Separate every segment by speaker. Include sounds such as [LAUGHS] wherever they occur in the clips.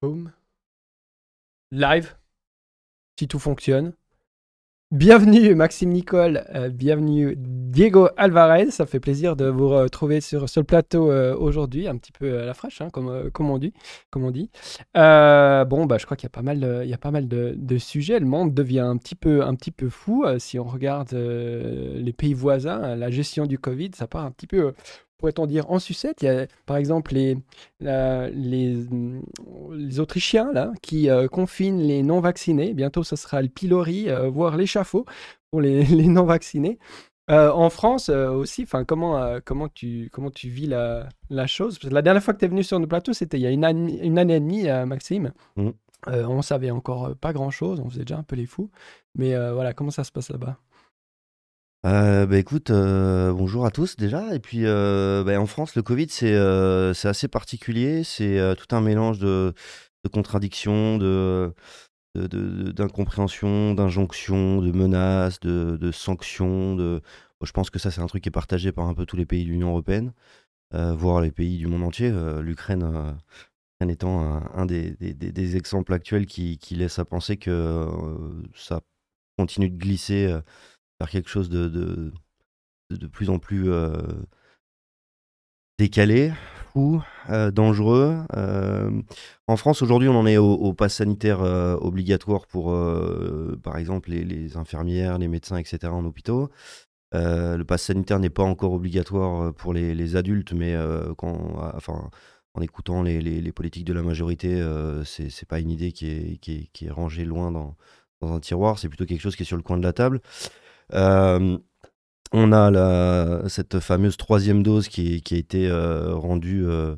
Speaker 1: Home. Live. Si tout fonctionne. Bienvenue Maxime Nicole, euh, bienvenue Diego Alvarez, ça fait plaisir de vous retrouver sur, sur le plateau euh, aujourd'hui, un petit peu à la fraîche, hein, comme, euh, comme on dit. Comme on dit. bon, bah, je crois qu'il y a pas mal, de, il y a pas mal de, de, sujets, le monde devient un petit peu, un petit peu fou, si on regarde les pays voisins, la gestion du Covid, ça part un petit peu pourrait-on dire, en sucette. Il y a par exemple les, les, les, Autrichiens là, qui euh, confinent les non-vaccinés. Bientôt, ce sera le pilori, euh, voire l'échafaud pour les, [LAUGHS] les non-vaccinés. Euh, en France aussi, comment, comment, tu, comment tu vis la, la chose? La dernière fois que tu es venu sur nos plateaux, c'était il y a une, année, une année et demie, Maxime. Mmh. on savait encore pas grand-chose, on faisait déjà un peu les fous. Mais voilà, comment ça se passe là-bas?
Speaker 2: Euh, bah, écoute, euh, bonjour à tous déjà. Et puis euh, bah, en France, le Covid, c'est assez particulier. C'est tout un mélange de, contradictions, de, d'injonctions, de menaces, de, sanctions. De... je pense que ça, c'est un truc qui est partagé par un peu tous les pays de l'Union européenne, voire les pays du monde entier. L'Ukraine étant un, des, exemples actuels qui, qui laisse à penser que ça continue de glisser faire quelque chose de, de, de plus en plus euh, décalé, ou euh, dangereux. Euh, en France, aujourd'hui, on en est au, au pass sanitaire obligatoire pour, par exemple, les, infirmières, les médecins, etc. en hôpitaux. le pass sanitaire n'est pas encore obligatoire pour les, adultes, mais quand, enfin, en écoutant les, les, politiques de la majorité, c'est pas une idée qui est, qui est, qui est rangée loin dans, dans un tiroir, c'est plutôt quelque chose qui est sur le coin de la table. Euh, on a cette fameuse troisième dose qui, a été euh, rendue euh,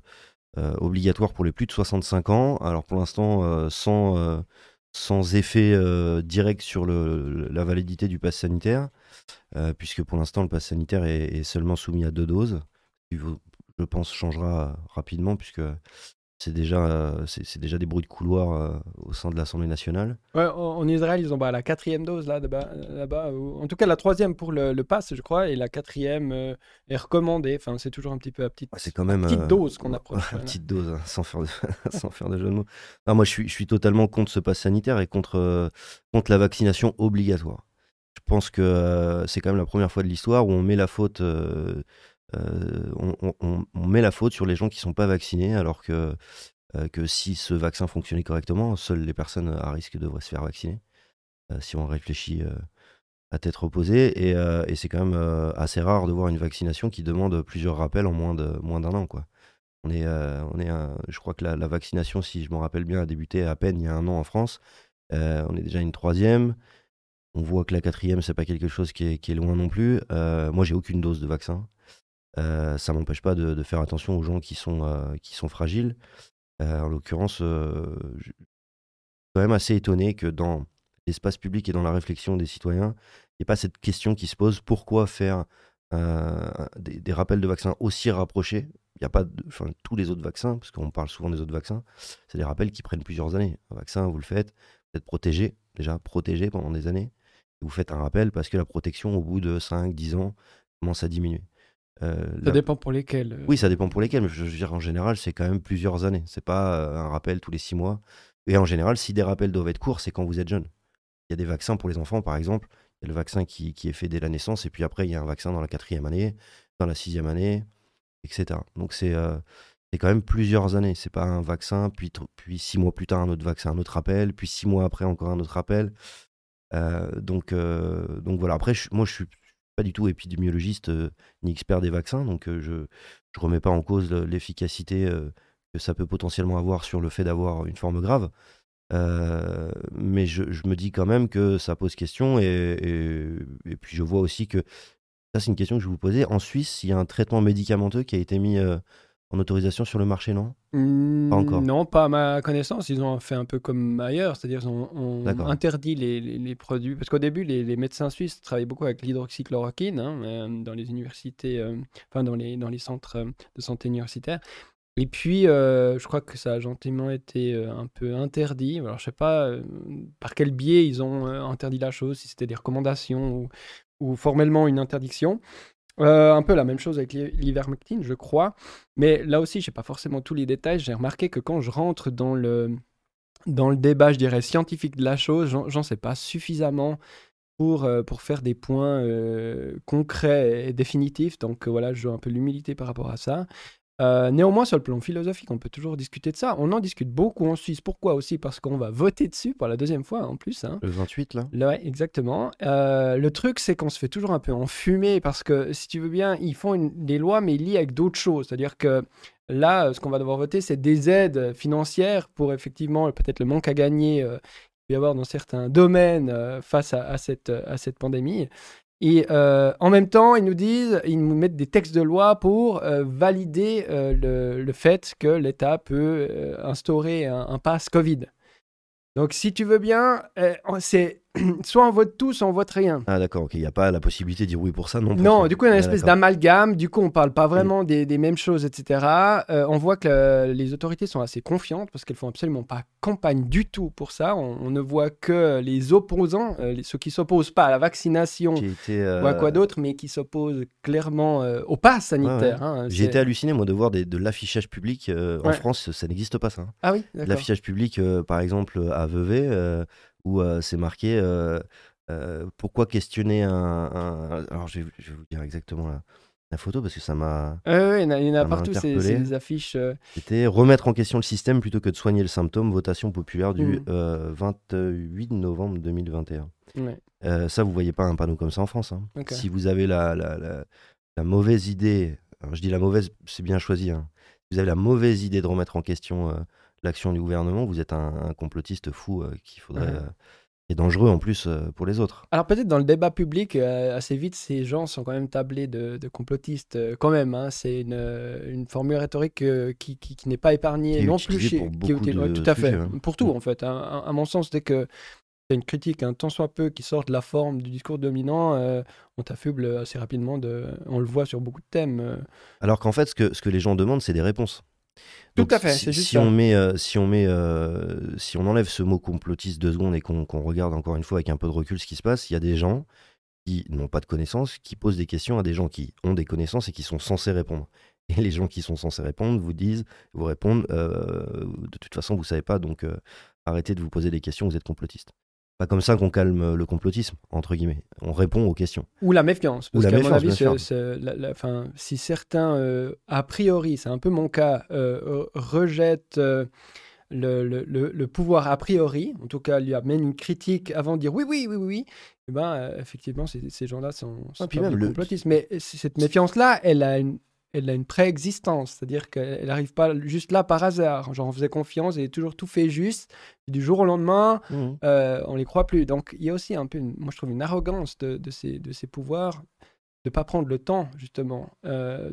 Speaker 2: obligatoire pour les plus de 65 ans. Alors pour l'instant, sans, effet direct sur la validité du pass sanitaire, puisque pour l'instant le pass sanitaire est, seulement soumis à deux doses. Je pense, changera rapidement, puisque c'est déjà, euh, c'est déjà des bruits de couloir euh, au sein de l'Assemblée nationale.
Speaker 1: Ouais, en, Israël, ils ont bah, la quatrième dose là, là-bas. en tout cas, la troisième pour le, le, pass, je crois, et la quatrième euh, est recommandée. Enfin, c'est toujours un petit peu à petite,
Speaker 2: c'est quand même,
Speaker 1: petite dose qu'on approche. [LAUGHS]
Speaker 2: petite dose, hein, sans, faire de, [LAUGHS] sans faire de jeu de mots. moi, je suis, je suis totalement contre ce pass sanitaire et contre, contre la vaccination obligatoire. Je pense que c'est quand même la première fois de l'histoire où on met la faute euh, on, met la faute sur les gens qui ne sont pas vaccinés, alors que, euh, que si ce vaccin fonctionnait correctement, seules les personnes à risque devraient se faire vacciner, euh, si on réfléchit à tête reposée. Et, c'est quand même assez rare de voir une vaccination qui demande plusieurs rappels en moins d'un moins an. Quoi. On est, on est je crois que la, vaccination, si je me rappelle bien, a débuté à peine il y a un an en France. on est déjà une troisième. On voit que la quatrième, c'est pas quelque chose qui est, qui est loin non plus. moi, j'ai aucune dose de vaccin. Euh, ça m'empêche pas de, faire attention aux gens qui sont, euh, qui sont fragiles. Euh, en l'occurrence, je suis quand même assez étonné que dans l'espace public et dans la réflexion des citoyens, il n'y ait pas cette question qui se pose pourquoi faire des, rappels de vaccins aussi rapprochés? Il n'y a pas de, tous les autres vaccins, parce qu'on parle souvent des autres vaccins, c'est des rappels qui prennent plusieurs années. Un vaccin, vous le faites, vous êtes protégé, déjà protégé pendant des années, vous faites un rappel parce que la protection, au bout de 5, 10 ans, commence à diminuer.
Speaker 1: Euh, ça dépend pour lesquels. Euh.
Speaker 2: Oui, ça dépend pour lesquels, mais je veux dire, en général, c'est quand même plusieurs années. C'est pas euh, un rappel tous les six mois. Et en général, si des rappels doivent être courts, c'est quand vous êtes jeune. Il y a des vaccins pour les enfants, par exemple. Il y a le vaccin qui, qui, est fait dès la naissance, et puis après, il y a un vaccin dans la quatrième année, dans la sixième année, etc. Donc c'est c'est quand même plusieurs années. C'est pas un vaccin, puis, puis six mois plus tard, un autre vaccin, un autre rappel, puis six mois après, encore un autre rappel. donc, donc voilà. Après, moi, je suis pas du tout épidémiologiste euh, ni expert des vaccins, donc euh, je ne remets pas en cause l'efficacité euh, que ça peut potentiellement avoir sur le fait d'avoir une forme grave. mais je, me dis quand même que ça pose question et, et, puis je vois aussi que ça c'est une question que je vais vous poser. En Suisse, il y a un traitement médicamenteux qui a été mis en autorisation sur le marché, non?
Speaker 1: Pas mmh, encore. Non, pas à ma connaissance. Ils ont fait un peu comme ailleurs, c'est-à-dire ils ont, interdit les, produits. Parce qu'au début, les, médecins suisses travaillaient beaucoup avec l'hydroxychloroquine hein, euh, dans les universités, euh, enfin dans les, dans les centres euh, de santé universitaires. Et puis, je crois que ça a gentiment été un peu interdit. Alors, je sais pas par quel biais ils ont interdit la chose, si c'était des recommandations ou, ou formellement une interdiction. Euh, un peu la même chose avec l'ivermectine, je crois. Mais là aussi, je n'ai pas forcément tous les détails. J'ai remarqué que quand je rentre dans le, débat, je dirais, scientifique de la chose. J'en sais pas suffisamment pour, euh, faire des points euh, concrets et définitifs. Donc voilà, je joue un peu l'humilité par rapport à ça. Euh, néanmoins, sur le plan philosophique, on peut toujours discuter de ça. On en discute beaucoup en Suisse. Pourquoi aussi? Parce qu'on va voter dessus pour la deuxième fois en plus. hein.
Speaker 2: Le 28, là
Speaker 1: ouais, exactement. Euh, le truc, c'est qu'on se fait toujours un peu enfumer parce que, si tu veux bien, ils font une- des lois, mais liées avec d'autres choses. C'est-à-dire que là, euh, ce qu'on va devoir voter, c'est des aides financières pour effectivement peut-être le manque à gagner euh, qu'il peut y avoir dans certains domaines face à, à cette, à cette pandémie. Et euh, en même temps, ils nous disent, ils nous mettent des textes de loi pour euh, valider euh, le, fait que l'État peut instaurer un, un pass Covid. Donc, si tu veux bien, c'est [CLEARS THROAT] soit on vote tout, soit on vote rien.
Speaker 2: Ah d'accord, ok, il n'y a pas la possibilité de dire oui pour ça, non pour
Speaker 1: Non,
Speaker 2: ça.
Speaker 1: du coup, il y a une
Speaker 2: Ah,
Speaker 1: espèce d'amalgame. Du coup, on parle pas vraiment des, des mêmes choses, etc. Euh, on voit que le- les autorités sont assez confiantes parce qu'elles font absolument pas campagne du tout pour ça. On, on ne voit que les opposants, euh, ceux qui s'opposent pas à la vaccination
Speaker 2: été, euh,
Speaker 1: ou à quoi d'autre, mais qui s'opposent clairement euh, au pass sanitaire. hein.
Speaker 2: J'ai été halluciné, moi, de voir des- de l'affichage public. euh, En
Speaker 1: Ouais.
Speaker 2: France, ça n'existe pas, ça. hein.
Speaker 1: Ah oui.
Speaker 2: L'affichage public, euh, par exemple, à Vevey, euh, où c'est marqué pourquoi questionner un, un- Alors, je vais, je vais vous dire exactement la, la photo parce que ça m'a.
Speaker 1: Ouais, il y en a, partout, c'est des affiches.
Speaker 2: C'était remettre en question le système plutôt que de soigner le symptôme. Votation populaire du
Speaker 1: Mhm.
Speaker 2: euh, 28 novembre 2021.
Speaker 1: ouais.
Speaker 2: Euh, ça, vous voyez pas un panneau comme ça en France. hein. Si vous avez la, la, la- la mauvaise idée, alors je dis la mauvaise, c'est bien choisi. hein. Si vous avez la mauvaise idée de remettre en question euh, l'action du gouvernement, vous êtes un, un complotiste fou euh, qu'il faudrait. Euh, et dangereux en plus euh, pour les autres.
Speaker 1: Alors peut-être dans le débat public, euh, assez vite, ces gens sont quand même tablés de, de complotistes. quand même, hein. c'est une, une formule rhétorique qui, qui- qui n'est pas épargnée
Speaker 2: Qui est
Speaker 1: non plus chez...
Speaker 2: pour
Speaker 1: qui est
Speaker 2: de
Speaker 1: tout à fait,
Speaker 2: sujets, hein.
Speaker 1: pour tout en fait. hein. À, mon sens, dès que c'est une critique un tant soit peu qui sort de la forme du discours dominant, euh, on t'affuble assez rapidement. De... On le voit sur beaucoup de thèmes. euh.
Speaker 2: Alors qu'en fait, ce que, ce que les gens demandent, c'est des réponses.
Speaker 1: Tout
Speaker 2: Donc,
Speaker 1: à fait,
Speaker 2: si,
Speaker 1: juste
Speaker 2: si on met, euh, si on met, euh, si on enlève ce mot complotiste deux secondes et qu'on qu'on regarde encore une fois avec un peu de recul ce qui se passe, il y a des gens qui n'ont pas de connaissances, qui posent des questions à des gens qui ont des connaissances et qui sont censés répondre. Et les gens qui sont censés répondre vous disent, vous répondent, euh, de toute façon vous savez pas, donc euh, arrêtez de vous poser des questions, vous êtes complotiste. Pas comme ça qu'on calme le complotisme entre guillemets. On répond aux questions.
Speaker 1: Ou la méfiance. Parce qu'à mon avis, la- la- 'fin, si certains, euh, a priori, c'est un peu mon cas, euh, rejettent euh, le, le- le- le pouvoir a priori, en tout cas, lui amènent une critique avant de dire oui, oui, oui, oui, oui, eh ben, effectivement, ces, gens-là sont, sont
Speaker 2: puis
Speaker 1: pas
Speaker 2: même
Speaker 1: des
Speaker 2: le-
Speaker 1: complotistes. Mais cette méfiance-là, elle a une. Elle a une préexistence, c'est-à-dire qu'elle n'arrive pas juste là par hasard. Genre, on faisait confiance et toujours tout fait juste. Du jour au lendemain, euh, on les croit plus. Donc il y a aussi un peu, une- moi je trouve une arrogance de, de ces, de ces pouvoirs de pas prendre le temps justement euh,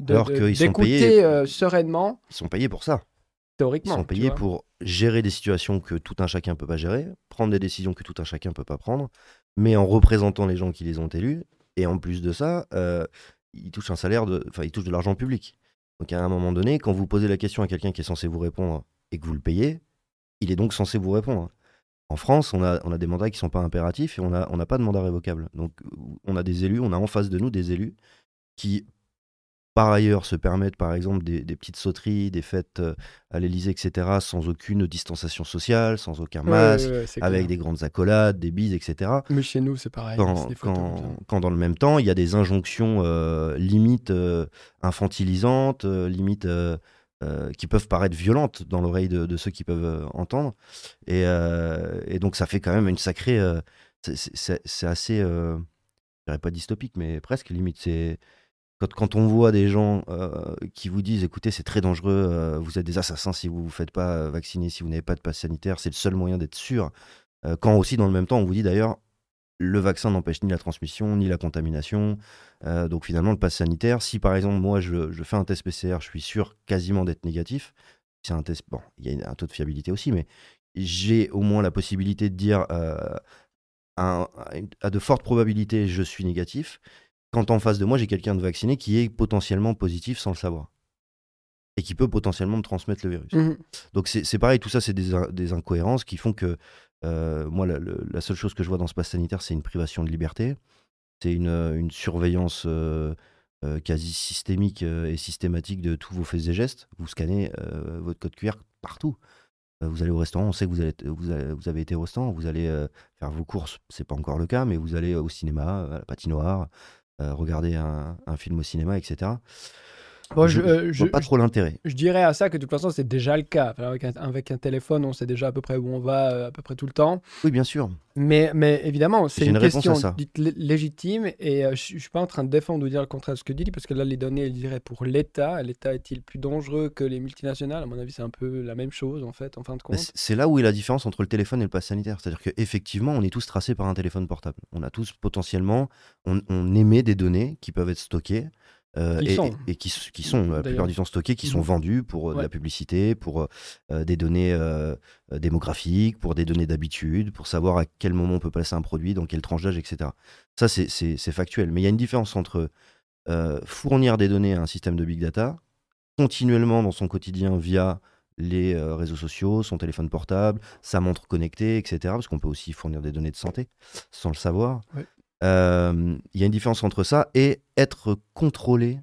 Speaker 2: sont
Speaker 1: d'écouter euh, sereinement,
Speaker 2: Ils sont payés pour ça. Ils
Speaker 1: théoriquement.
Speaker 2: sont
Speaker 1: tu
Speaker 2: payés pour gérer des situations que tout un chacun peut pas gérer, prendre des décisions que tout un chacun peut pas prendre, mais en représentant les gens qui les ont élus. Et en plus de ça, euh, ils touchent un salaire de, enfin, ils touchent de l'argent public. Donc à un moment donné, quand vous posez la question à quelqu'un qui est censé vous répondre et que vous le payez, il est donc censé vous répondre. En France, on a, on a des mandats qui sont pas impératifs et on n'a on n'a pas de mandat révocable. Donc on a des élus, on a en face de nous des élus qui, par ailleurs, se permettent, par exemple, des, des petites sauteries, des fêtes euh, à l'Élysée, etc., sans aucune distanciation sociale, sans aucun masque,
Speaker 1: ouais, ouais, c'est
Speaker 2: avec des grandes accolades, des bises, etc.
Speaker 1: Mais chez nous, c'est pareil.
Speaker 2: Quand,
Speaker 1: des
Speaker 2: quand- dans le même temps, il y a des injonctions euh, limite euh, infantilisantes, euh, limite euh, qui peuvent paraître violentes dans l'oreille de, de ceux qui peuvent entendre. Et, et donc ça fait quand même une sacrée... c'est- assez... je dirais pas dystopique, mais presque limite. C'est quand, on voit des gens euh, qui vous disent écoutez, c'est très dangereux, euh, vous êtes des assassins si vous ne vous faites pas euh, vacciner, si vous n'avez pas de passe sanitaire, c'est le seul moyen d'être sûr. Quand aussi, dans le même temps, on vous dit d'ailleurs le vaccin n'empêche ni la transmission, ni la contamination. Donc finalement, le pass sanitaire, si par exemple, moi, je, fais un test PCR, je suis sûr quasiment d'être négatif. C'est un test, bon, il y a un taux de fiabilité aussi, mais j'ai au moins la possibilité de dire à de fortes probabilités, je suis négatif quand en face de moi, j'ai quelqu'un de vacciné qui est potentiellement positif sans le savoir. Et qui peut potentiellement me transmettre le virus.
Speaker 1: Mhm.
Speaker 2: Donc c'est pareil, tout ça, c'est des, in- des incohérences qui font que euh, moi, la, le- la seule chose que je vois dans ce pass sanitaire, c'est une privation de liberté. C'est une, euh, une surveillance euh, euh, quasi systémique et systématique de tous vos faits et gestes. Vous scannez votre code QR partout. Vous allez au restaurant, on sait que vous, allez, vous, avez, vous avez été au restaurant, vous allez faire vos courses, c'est pas encore le cas, mais vous allez au cinéma, à la patinoire, regarder un, un film au cinéma, etc.
Speaker 1: Bon,
Speaker 2: je,
Speaker 1: je, euh,
Speaker 2: je
Speaker 1: je-
Speaker 2: vois pas trop l'intérêt.
Speaker 1: je dirais à ça que de toute façon, c'est déjà le cas. Avec, un, avec un téléphone, on sait déjà à peu près où on va, euh, à peu près tout le temps.
Speaker 2: Oui, bien sûr.
Speaker 1: Mais, mais évidemment, c'est une,
Speaker 2: une
Speaker 1: question dite lé- légitime et euh, je ne suis pas en train de défendre ou dire le contraire de ce que dis parce que là, les données, elles diraient pour l'État. L'État est-il plus dangereux que les multinationales? À mon avis, c'est un peu la même chose en fait, en fin de compte.
Speaker 2: C'est là où est la différence entre le téléphone et le pass sanitaire. C'est-à-dire qu'effectivement, on est tous tracés par un téléphone portable. On a tous potentiellement, on, on émet des données qui peuvent être stockées. Euh, et,
Speaker 1: sont.
Speaker 2: et qui, sont la
Speaker 1: D'ailleurs.
Speaker 2: plupart du temps stockées, qui sont
Speaker 1: Mhm.
Speaker 2: vendues pour euh, de la publicité, pour euh, euh, des données euh, euh, démographiques, pour des données d'habitude, pour savoir à quel moment on peut placer un produit, dans quelle tranche d'âge, etc. Ça, c'est- factuel. Mais il y a une différence entre euh, fournir des données à un système de big data, continuellement dans son quotidien via les euh, réseaux sociaux, son téléphone portable, sa montre connectée, etc. Parce qu'on peut aussi fournir des données de santé sans le savoir.
Speaker 1: Ouais.
Speaker 2: Euh, Il y a une différence entre ça et être contrôlé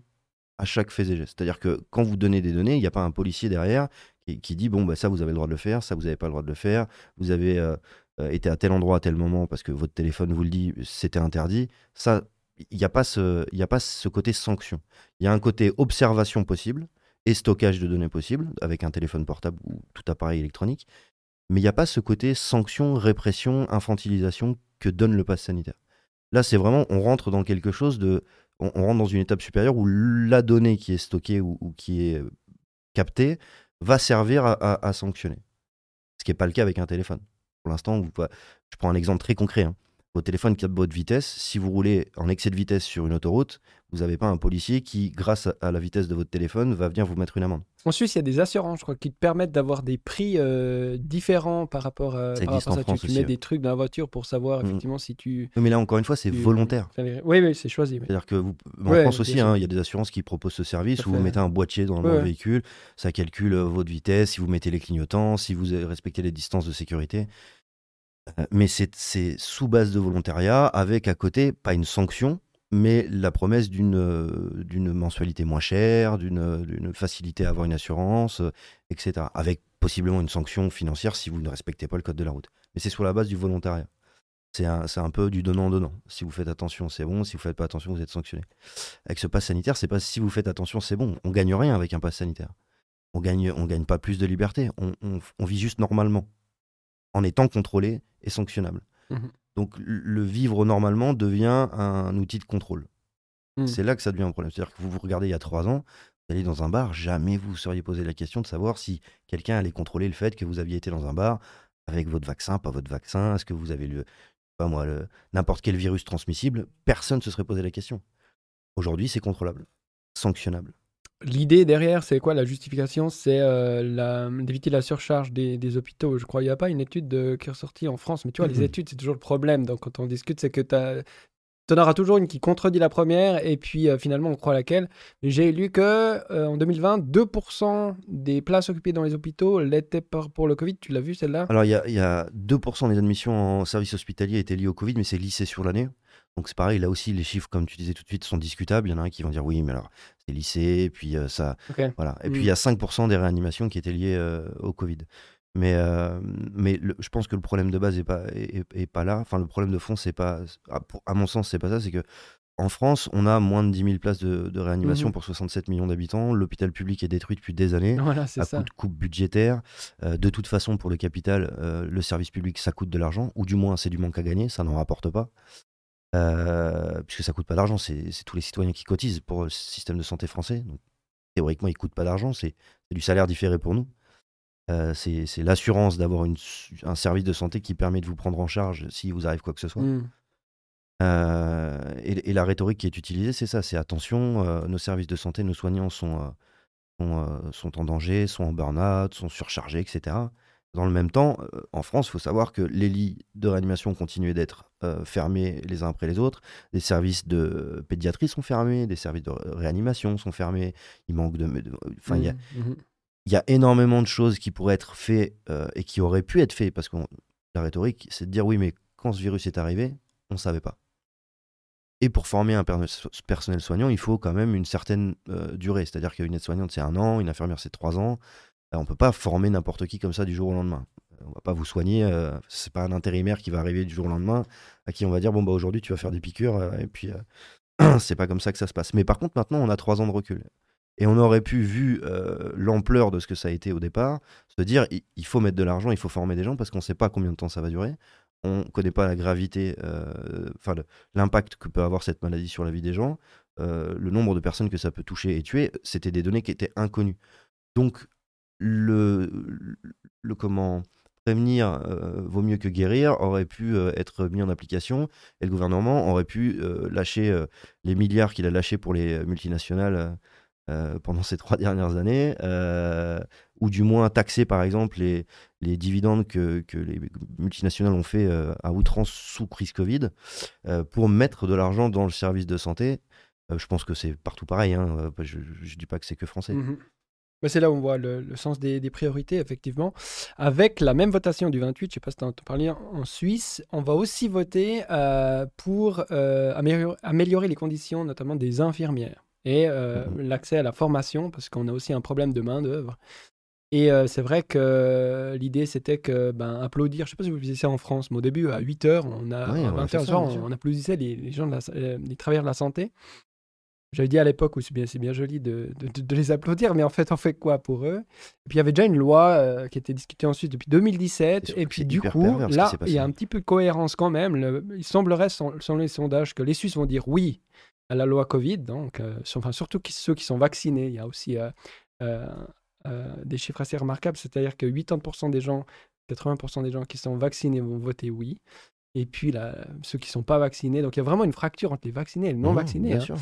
Speaker 2: à chaque fait et geste. C'est-à-dire que quand vous donnez des données, il n'y a pas un policier derrière qui, dit bon bah ça vous avez le droit de le faire, ça vous n'avez pas le droit de le faire, vous avez euh, euh, été à tel endroit à tel moment parce que votre téléphone vous le dit, c'était interdit. Ça, il n'y a a pas ce côté sanction. Il y a un côté observation possible et stockage de données possible avec un téléphone portable ou tout appareil électronique. Mais il n'y a pas ce côté sanction, répression, infantilisation que donne le pass sanitaire. Là, c'est vraiment, on rentre dans quelque chose de. On, rentre dans une étape supérieure où la donnée qui est stockée ou, qui est euh, captée va servir à, sanctionner. Ce qui n'est pas le cas avec un téléphone. Pour l'instant, je prends un exemple très concret. hein. Votre téléphone capte votre vitesse. Si vous roulez en excès de vitesse sur une autoroute, vous n'avez pas un policier qui, grâce à- la vitesse de votre téléphone, va venir vous mettre une amende.
Speaker 1: En Suisse, il y a des assurances, je crois, qui te permettent d'avoir des prix euh, différents par rapport à,
Speaker 2: Ça
Speaker 1: par rapport à ça. Tu,
Speaker 2: aussi,
Speaker 1: mets
Speaker 2: ouais.
Speaker 1: des trucs dans la voiture pour savoir
Speaker 2: Mhm.
Speaker 1: effectivement si tu.
Speaker 2: Oui, Mais là, encore une fois, c'est
Speaker 1: tu-
Speaker 2: volontaire.
Speaker 1: Oui, oui, c'est choisi. oui.
Speaker 2: C'est-à-dire que vous, en
Speaker 1: Ouais,
Speaker 2: France aussi, hein, il y a des assurances qui proposent ce service où vous mettez un boîtier dans,
Speaker 1: Ouais,
Speaker 2: le véhicule, ça calcule euh, votre vitesse, si vous mettez les clignotants, si vous euh, respectez les distances de sécurité. Mais c'est sous base de volontariat, avec à côté, pas une sanction, mais la promesse d'une euh, mensualité moins chère, d'une euh, d'une facilité à avoir une assurance, euh, etc. Avec possiblement une sanction financière si vous ne respectez pas le code de la route. Mais c'est sur la base du volontariat. C'est un, un peu du donnant-donnant. Si vous faites attention, c'est bon. Si vous faites pas attention, vous êtes sanctionné. Avec ce pass sanitaire, c'est pas si vous faites attention, c'est bon. On gagne rien avec un pass sanitaire. On gagne, on gagne pas plus de liberté. On vit juste normalement, en étant contrôlé sanctionnable.
Speaker 1: Mhm.
Speaker 2: Donc le vivre normalement devient un outil de contrôle.
Speaker 1: Mhm.
Speaker 2: C'est là que ça devient un problème. C'est-à-dire que vous vous regardez il y a trois ans, vous allez dans un bar, jamais vous vous seriez posé la question de savoir si quelqu'un allait contrôler le fait que vous aviez été dans un bar avec votre vaccin, pas votre vaccin, est-ce que vous avez le, pas moi, le- n'importe quel virus transmissible, personne ne se serait posé la question. Aujourd'hui, c'est contrôlable, sanctionnable.
Speaker 1: L'idée derrière, c'est quoi? La justification C'est euh, d'éviter la surcharge des, des hôpitaux. Je crois qu'il n'y a pas une étude de- qui est ressortie en France, mais tu vois, les études, c'est toujours le problème. Donc, quand on discute, c'est que tu en auras toujours une qui contredit la première, et puis euh, finalement, on croit laquelle. Mais J'ai lu que euh, en 2020, 2% des places occupées dans les hôpitaux l'étaient pour le Covid. Tu l'as vu celle-là?
Speaker 2: Alors, il y a, il y a 2% des admissions en service hospitalier étaient liées au Covid, mais c'est lissé sur l'année. Donc, c'est pareil, là aussi, les chiffres, comme tu disais tout de suite, sont discutables. Il y en a un qui vont dire oui, mais alors, c'est lissé, puis euh, ça. Voilà. Et puis, il y a 5% des réanimations qui étaient liées euh, au Covid. Mais, euh, mais le- je pense que le problème de base n'est pas, est, pas là. Enfin, le problème de fond, c'est pas. À, pour- à mon sens, c'est pas ça. C'est que en France, on a moins de 10 000 places de, de réanimation
Speaker 1: Mhm.
Speaker 2: pour 67 millions d'habitants. L'hôpital public est détruit depuis des années
Speaker 1: Voilà, c'est
Speaker 2: à
Speaker 1: ça.
Speaker 2: coup de coupe budgétaire. Euh, de toute façon, pour le capital, euh, le service public, ça coûte de l'argent, ou du moins, c'est du manque à gagner, ça n'en rapporte pas. Euh, puisque ça coûte pas d'argent, c'est tous les citoyens qui cotisent pour le système de santé français. Donc, théoriquement, il coûte pas d'argent, c'est du salaire différé pour nous. Euh, c'est l'assurance d'avoir un service de santé qui permet de vous prendre en charge si vous arrive quoi que ce soit.
Speaker 1: Mm.
Speaker 2: Euh, et, et la rhétorique qui est utilisée, c'est ça, c'est attention, euh, nos services de santé, nos soignants sont, euh, sont, euh, sont en danger, sont en burn-out, sont surchargés, etc. Dans le même temps, euh, en France, il faut savoir que les lits de réanimation continuent d'être euh, fermés les uns après les autres, des services de pédiatrie sont fermés, des services de réanimation sont fermés, il manque de... Enfin, il y a,
Speaker 1: Mm, mhm.
Speaker 2: il y a énormément de choses qui pourraient être faites euh, et qui auraient pu être faites parce que la rhétorique, c'est de dire oui, mais quand ce virus est arrivé, on ne savait pas. Et pour former un personnel soignant, il faut quand même une certaine euh, durée. C'est-à-dire qu'une aide-soignante, c'est un an, une infirmière, c'est trois ans. On peut pas former n'importe qui comme ça du jour au lendemain. On va pas vous soigner. Euh, c'est pas un intérimaire qui va arriver du jour au lendemain à qui on va dire bon bah aujourd'hui tu vas faire des piqûres euh, et puis [CLEARS THROAT] c'est pas comme ça que ça se passe. Mais par contre maintenant on a trois ans de recul et on aurait pu vu l'ampleur de ce que ça a été au départ se dire il, faut mettre de l'argent, il faut former des gens parce qu'on sait pas combien de temps ça va durer. On connaît pas la gravité, enfin l'impact que peut avoir cette maladie sur la vie des gens. Euh, le nombre de personnes que ça peut toucher et tuer, c'était des données qui étaient inconnues. Donc, le, comment prévenir euh, vaut mieux que guérir aurait pu euh, être mis en application et le gouvernement aurait pu lâcher les milliards qu'il a lâchés pour les multinationales pendant ces [LAUGHS] trois dernières années, ou du moins taxer par exemple les, dividendes que, les multinationales ont fait à outrance sous crise Covid, pour mettre de l'argent dans le service de santé euh, je pense que c'est partout pareil. Hein, euh, je ne dis pas que c'est que français.
Speaker 1: Mmh bah, c'est là où on voit le, sens des, priorités, effectivement. Avec la même votation du 28, je ne sais pas si tu en parlé en Suisse, on va aussi voter euh, pour améliorer, les conditions, notamment des infirmières, et mmh l'accès à la formation, parce qu'on a aussi un problème de main-d'œuvre. Et c'est vrai que l'idée, c'était que, ben, applaudir, je ne sais pas si vous faisiez ça en France, mais au début, à 8h, on a, à 20h, on, applaudissait les, gens, de la, les travailleurs de la santé. J'avais dit à l'époque où c'est bien, bien joli de, de, les applaudir, mais en fait, on fait quoi pour eux? Et puis il y avait déjà une loi euh, qui était discutée ensuite depuis 2017. Et, puis du coup, là, il y a un petit peu de cohérence quand même. il semblerait, selon les sondages, que les Suisses vont dire oui à la loi Covid, donc euh, enfin, surtout ceux qui sont vaccinés. Il y a aussi euh, des chiffres assez remarquables, c'est-à-dire que 80% des gens, 80% des gens qui sont vaccinés vont voter oui. Et puis là, ceux qui ne sont pas vaccinés, donc il y a vraiment une fracture entre les vaccinés et les non mmh, vaccinés. Bien hein. sûr.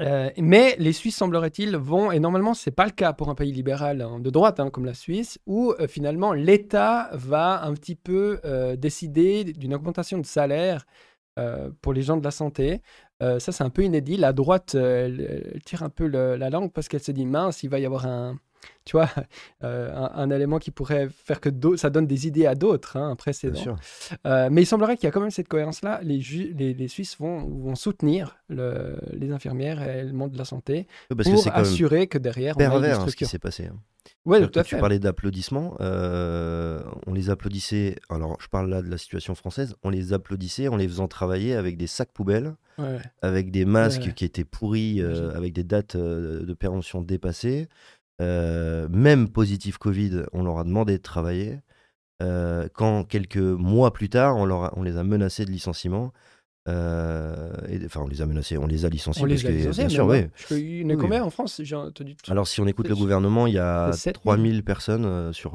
Speaker 1: Euh, mais les Suisses, semblerait-il, vont, et normalement, ce n'est pas le cas pour un pays libéral hein, de droite hein, comme la Suisse, où euh, finalement l'État va un petit peu euh, décider d'une augmentation de salaire pour les gens de la santé. ça, c'est un peu inédit. La droite elle, tire un peu la langue parce qu'elle se dit mince, il va y avoir un, tu vois, [LAUGHS] euh, un, élément qui pourrait faire que ça donne des idées à d'autres, hein, un précédent. Euh, mais il semblerait qu'il y a quand même cette cohérence-là. Les, les, Suisses vont, vont soutenir les infirmières et le monde de la santé pour assurer que derrière,
Speaker 2: on a une hein, ce qui s'est passé. Hein.
Speaker 1: Ouais, tout à fait.
Speaker 2: Tu parlais d'applaudissements. Euh, on les applaudissait. Alors, je parle là de la situation française. On les applaudissait en les faisant travailler avec des sacs poubelles, avec des masques qui étaient pourris, avec des dates de péremption dépassées. Euh, même positif Covid, on leur a demandé de travailler. Euh, quand quelques mois plus tard, on, leur on les a menacés de licenciement. Euh, et, enfin, on les a menacés, on les a licenciés.
Speaker 1: On les a licenciés, bien sûr, oui. Il y en a combien en France
Speaker 2: Alors, si on écoute le gouvernement, il y a 3000 personnes sur,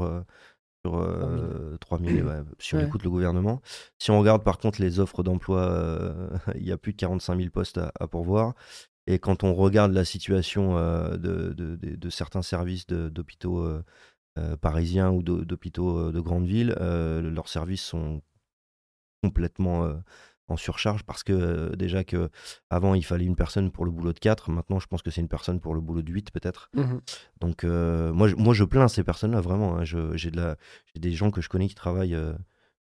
Speaker 2: sur 3000, ouais, si on écoute le gouvernement. Si on regarde par contre les offres d'emploi, [LAUGHS] il y a plus de 45 000 postes à, à pourvoir. Et quand on regarde la situation euh, de, de, certains services d'hôpitaux euh, euh, parisiens ou d'hôpitaux de grandes villes, leurs services sont complètement en surcharge parce que déjà que avant il fallait une personne pour le boulot de 4, maintenant je pense que c'est une personne pour le boulot de 8 peut-être. Mmh Donc moi, je, moi je plains ces personnes-là vraiment. Hein. J'ai de des gens que je connais qui travaillent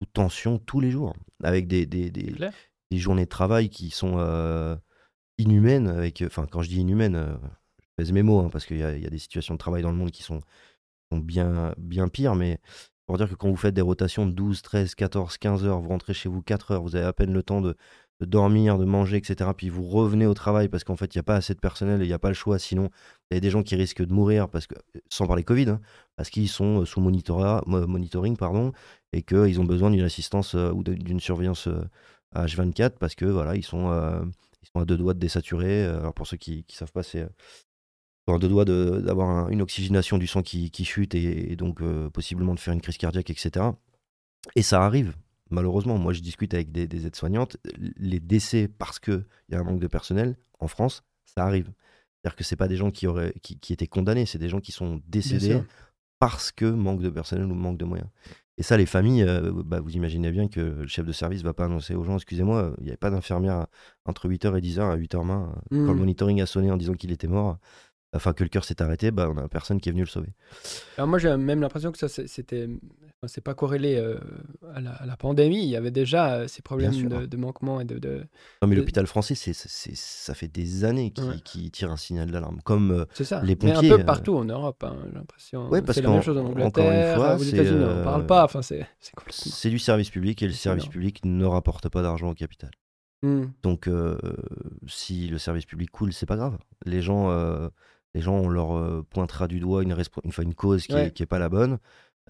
Speaker 2: sous tension tous les jours avec des, des, des, des journées de travail qui sont inhumaine, avec, enfin quand je dis inhumaine, euh, je pèse mes mots, hein, parce qu'il y, a des situations de travail dans le monde qui sont, bien, bien pires, mais pour dire que quand vous faites des rotations de 12, 13, 14, 15 heures, vous rentrez chez vous 4 heures, vous avez à peine le temps de, dormir, de manger, etc. Puis vous revenez au travail parce qu'en fait, il n'y a pas assez de personnel et il n'y a pas le choix. Sinon, il y a des gens qui risquent de mourir, parce que, sans parler Covid, hein, parce qu'ils sont sous monitoring pardon, et qu'ils ont besoin d'une assistance euh, ou d'une surveillance H24 parce que voilà, ils sont euh, ils sont à deux doigts de désaturer. Euh, alors pour ceux qui ne savent pas, c'est euh, à deux doigts d'avoir une oxygénation du sang qui, chute et, donc euh, possiblement de faire une crise cardiaque, etc. Et ça arrive, malheureusement. Moi, je discute avec des, aides-soignantes. Les décès parce qu'il y a un manque de personnel en France, ça arrive. C'est-à-dire que ce pas des gens qui, auraient, qui, qui étaient condamnés, c'est des gens qui sont décédés parce que manque de personnel ou manque de moyens. Et ça, les familles, euh, bah, vous imaginez bien que le chef de service va pas annoncer aux gens, excusez-moi, il n'y avait pas d'infirmière entre 8h et 10h à 8h20. Quand le mmh. monitoring a sonné en disant qu'il était mort, enfin que le cœur s'est arrêté, bah, on a personne qui est venu le sauver.
Speaker 1: Alors moi, j'ai même l'impression que ça, c'était c'est pas corrélé euh, à, la, à, la, pandémie. Il y avait déjà euh, ces problèmes de, de, manquement et de. de
Speaker 2: non, mais
Speaker 1: de...
Speaker 2: l'hôpital français, c'est, ça fait des années qu'il ouais. qu tire un signal d'alarme. Comme euh,
Speaker 1: c'est ça.
Speaker 2: les pompiers.
Speaker 1: Mais un peu partout en Europe, hein, j'ai l'impression.
Speaker 2: Ouais, parce
Speaker 1: c'est la même chose en Angleterre,
Speaker 2: fois,
Speaker 1: aux États-Unis, on parle pas. Enfin, c'est, c'est,
Speaker 2: du service public et le service énorme. public ne rapporte pas d'argent au capital.
Speaker 1: Mm.
Speaker 2: Donc, euh, si le service public coule, c'est pas grave. Les gens, euh, les gens, on leur euh, pointera du doigt une, une, une cause qui n'est ouais. pas la bonne.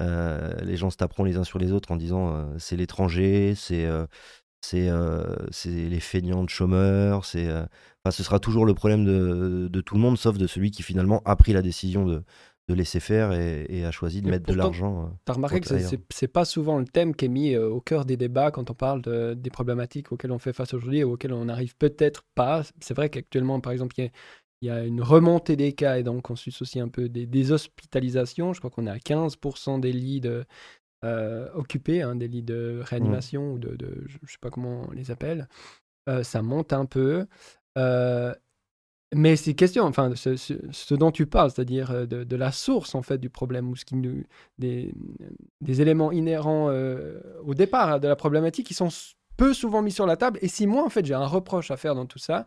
Speaker 2: Euh, les gens se taperont les uns sur les autres en disant euh, c'est l'étranger, c'est c'est les feignants de chômeurs, c'est enfin, ce sera toujours le problème de, de, tout le monde, sauf de celui qui finalement a pris la décision de, de laisser faire et, et a choisi de
Speaker 1: Et
Speaker 2: mettre de l'argent.
Speaker 1: Tu as remarqué que c'est pas souvent le thème qui est mis euh, au cœur des débats quand on parle de, des problématiques auxquelles on fait face aujourd'hui et auxquelles on n'arrive peut-être pas. C'est vrai qu'actuellement, par exemple, il y, y, a une remontée des cas et donc on suit aussi un peu des, des hospitalisations. Je crois qu'on est à 15% des lits de, euh, occupés, hein, des lits de réanimation mmh. ou de, de, Je ne sais pas comment on les appelle. Euh, ça monte un peu. Euh, mais c'est question, enfin, ce, ce, ce, dont tu parles, c'est-à-dire de, de, la source en fait du problème, ou ce qui nous, des, des éléments inhérents au départ hein, de la problématique qui sont peu souvent mis sur la table. Et si moi, en fait, j'ai un reproche à faire dans tout ça,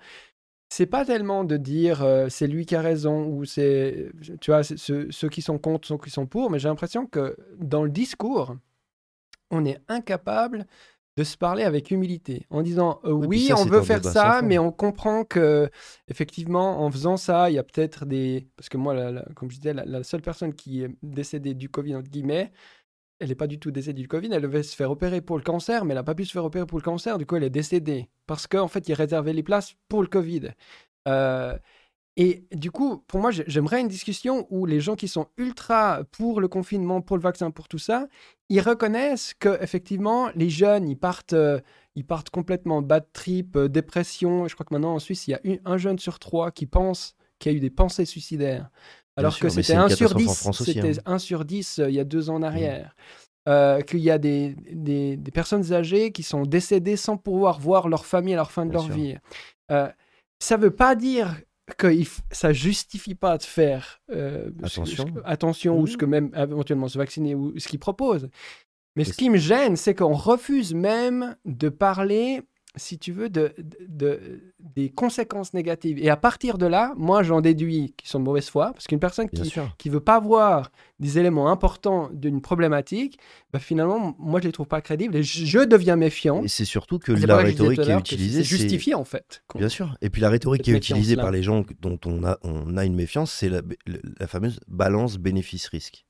Speaker 1: c'est pas tellement de dire euh, c'est lui qui a raison ou c'est, tu vois, ceux, ceux qui sont contre, ceux qui sont pour, mais j'ai l'impression que dans le discours, on est incapable de se parler avec humilité, en disant euh, oui, ça, on veut faire ça, mais on comprend que effectivement, en faisant ça, il y a peut-être des, parce que moi, la, la, comme je disais, la, la, seule personne qui est décédée du Covid entre guillemets, elle n'est pas du tout décédée du Covid, elle devait se faire opérer pour le cancer, mais elle n'a pas pu se faire opérer pour le cancer, du coup, elle est décédée parce qu'en en fait, il réservait les places pour le Covid. Euh, et du coup, pour moi, j'aimerais une discussion où les gens qui sont ultra pour le confinement, pour le vaccin, pour tout ça, ils reconnaissent que effectivement, les jeunes, ils partent, euh, ils partent complètement bad trip, euh, dépression. Je crois que maintenant en Suisse, il y a un jeune sur trois qui pense qu'il y a eu des pensées suicidaires, alors sûr, que c'était 1 sur 10. C'était hein. 1 sur 10 euh, il y a deux ans en arrière. Mmh. Euh, qu'il y a des, des, des, personnes âgées qui sont décédées sans pouvoir voir leur famille à la fin de Bien leur sûr. vie. Euh, ça ne veut pas dire que ça justifie pas de faire euh,
Speaker 2: attention,
Speaker 1: ce, attention mmh. ou ce que même éventuellement se vacciner ou ce qu'ils proposent. Mais ce qui me gêne, c'est qu'on refuse même de parler, si tu veux, de, de, de, des conséquences négatives. Et à partir de là, moi, j'en déduis qu'ils sont de mauvaise foi, parce qu'une personne qui ne veut pas voir des éléments importants d'une problématique, bah, finalement, moi, je les trouve pas crédibles et je, je deviens méfiant.
Speaker 2: Et c'est surtout que la rhétorique qui est utilisée,
Speaker 1: c'est justifié en fait.
Speaker 2: Bien sûr. Et puis la rhétorique qui est utilisée par les gens dont on a, on a une méfiance, c'est la, la, fameuse balance bénéfice-risque.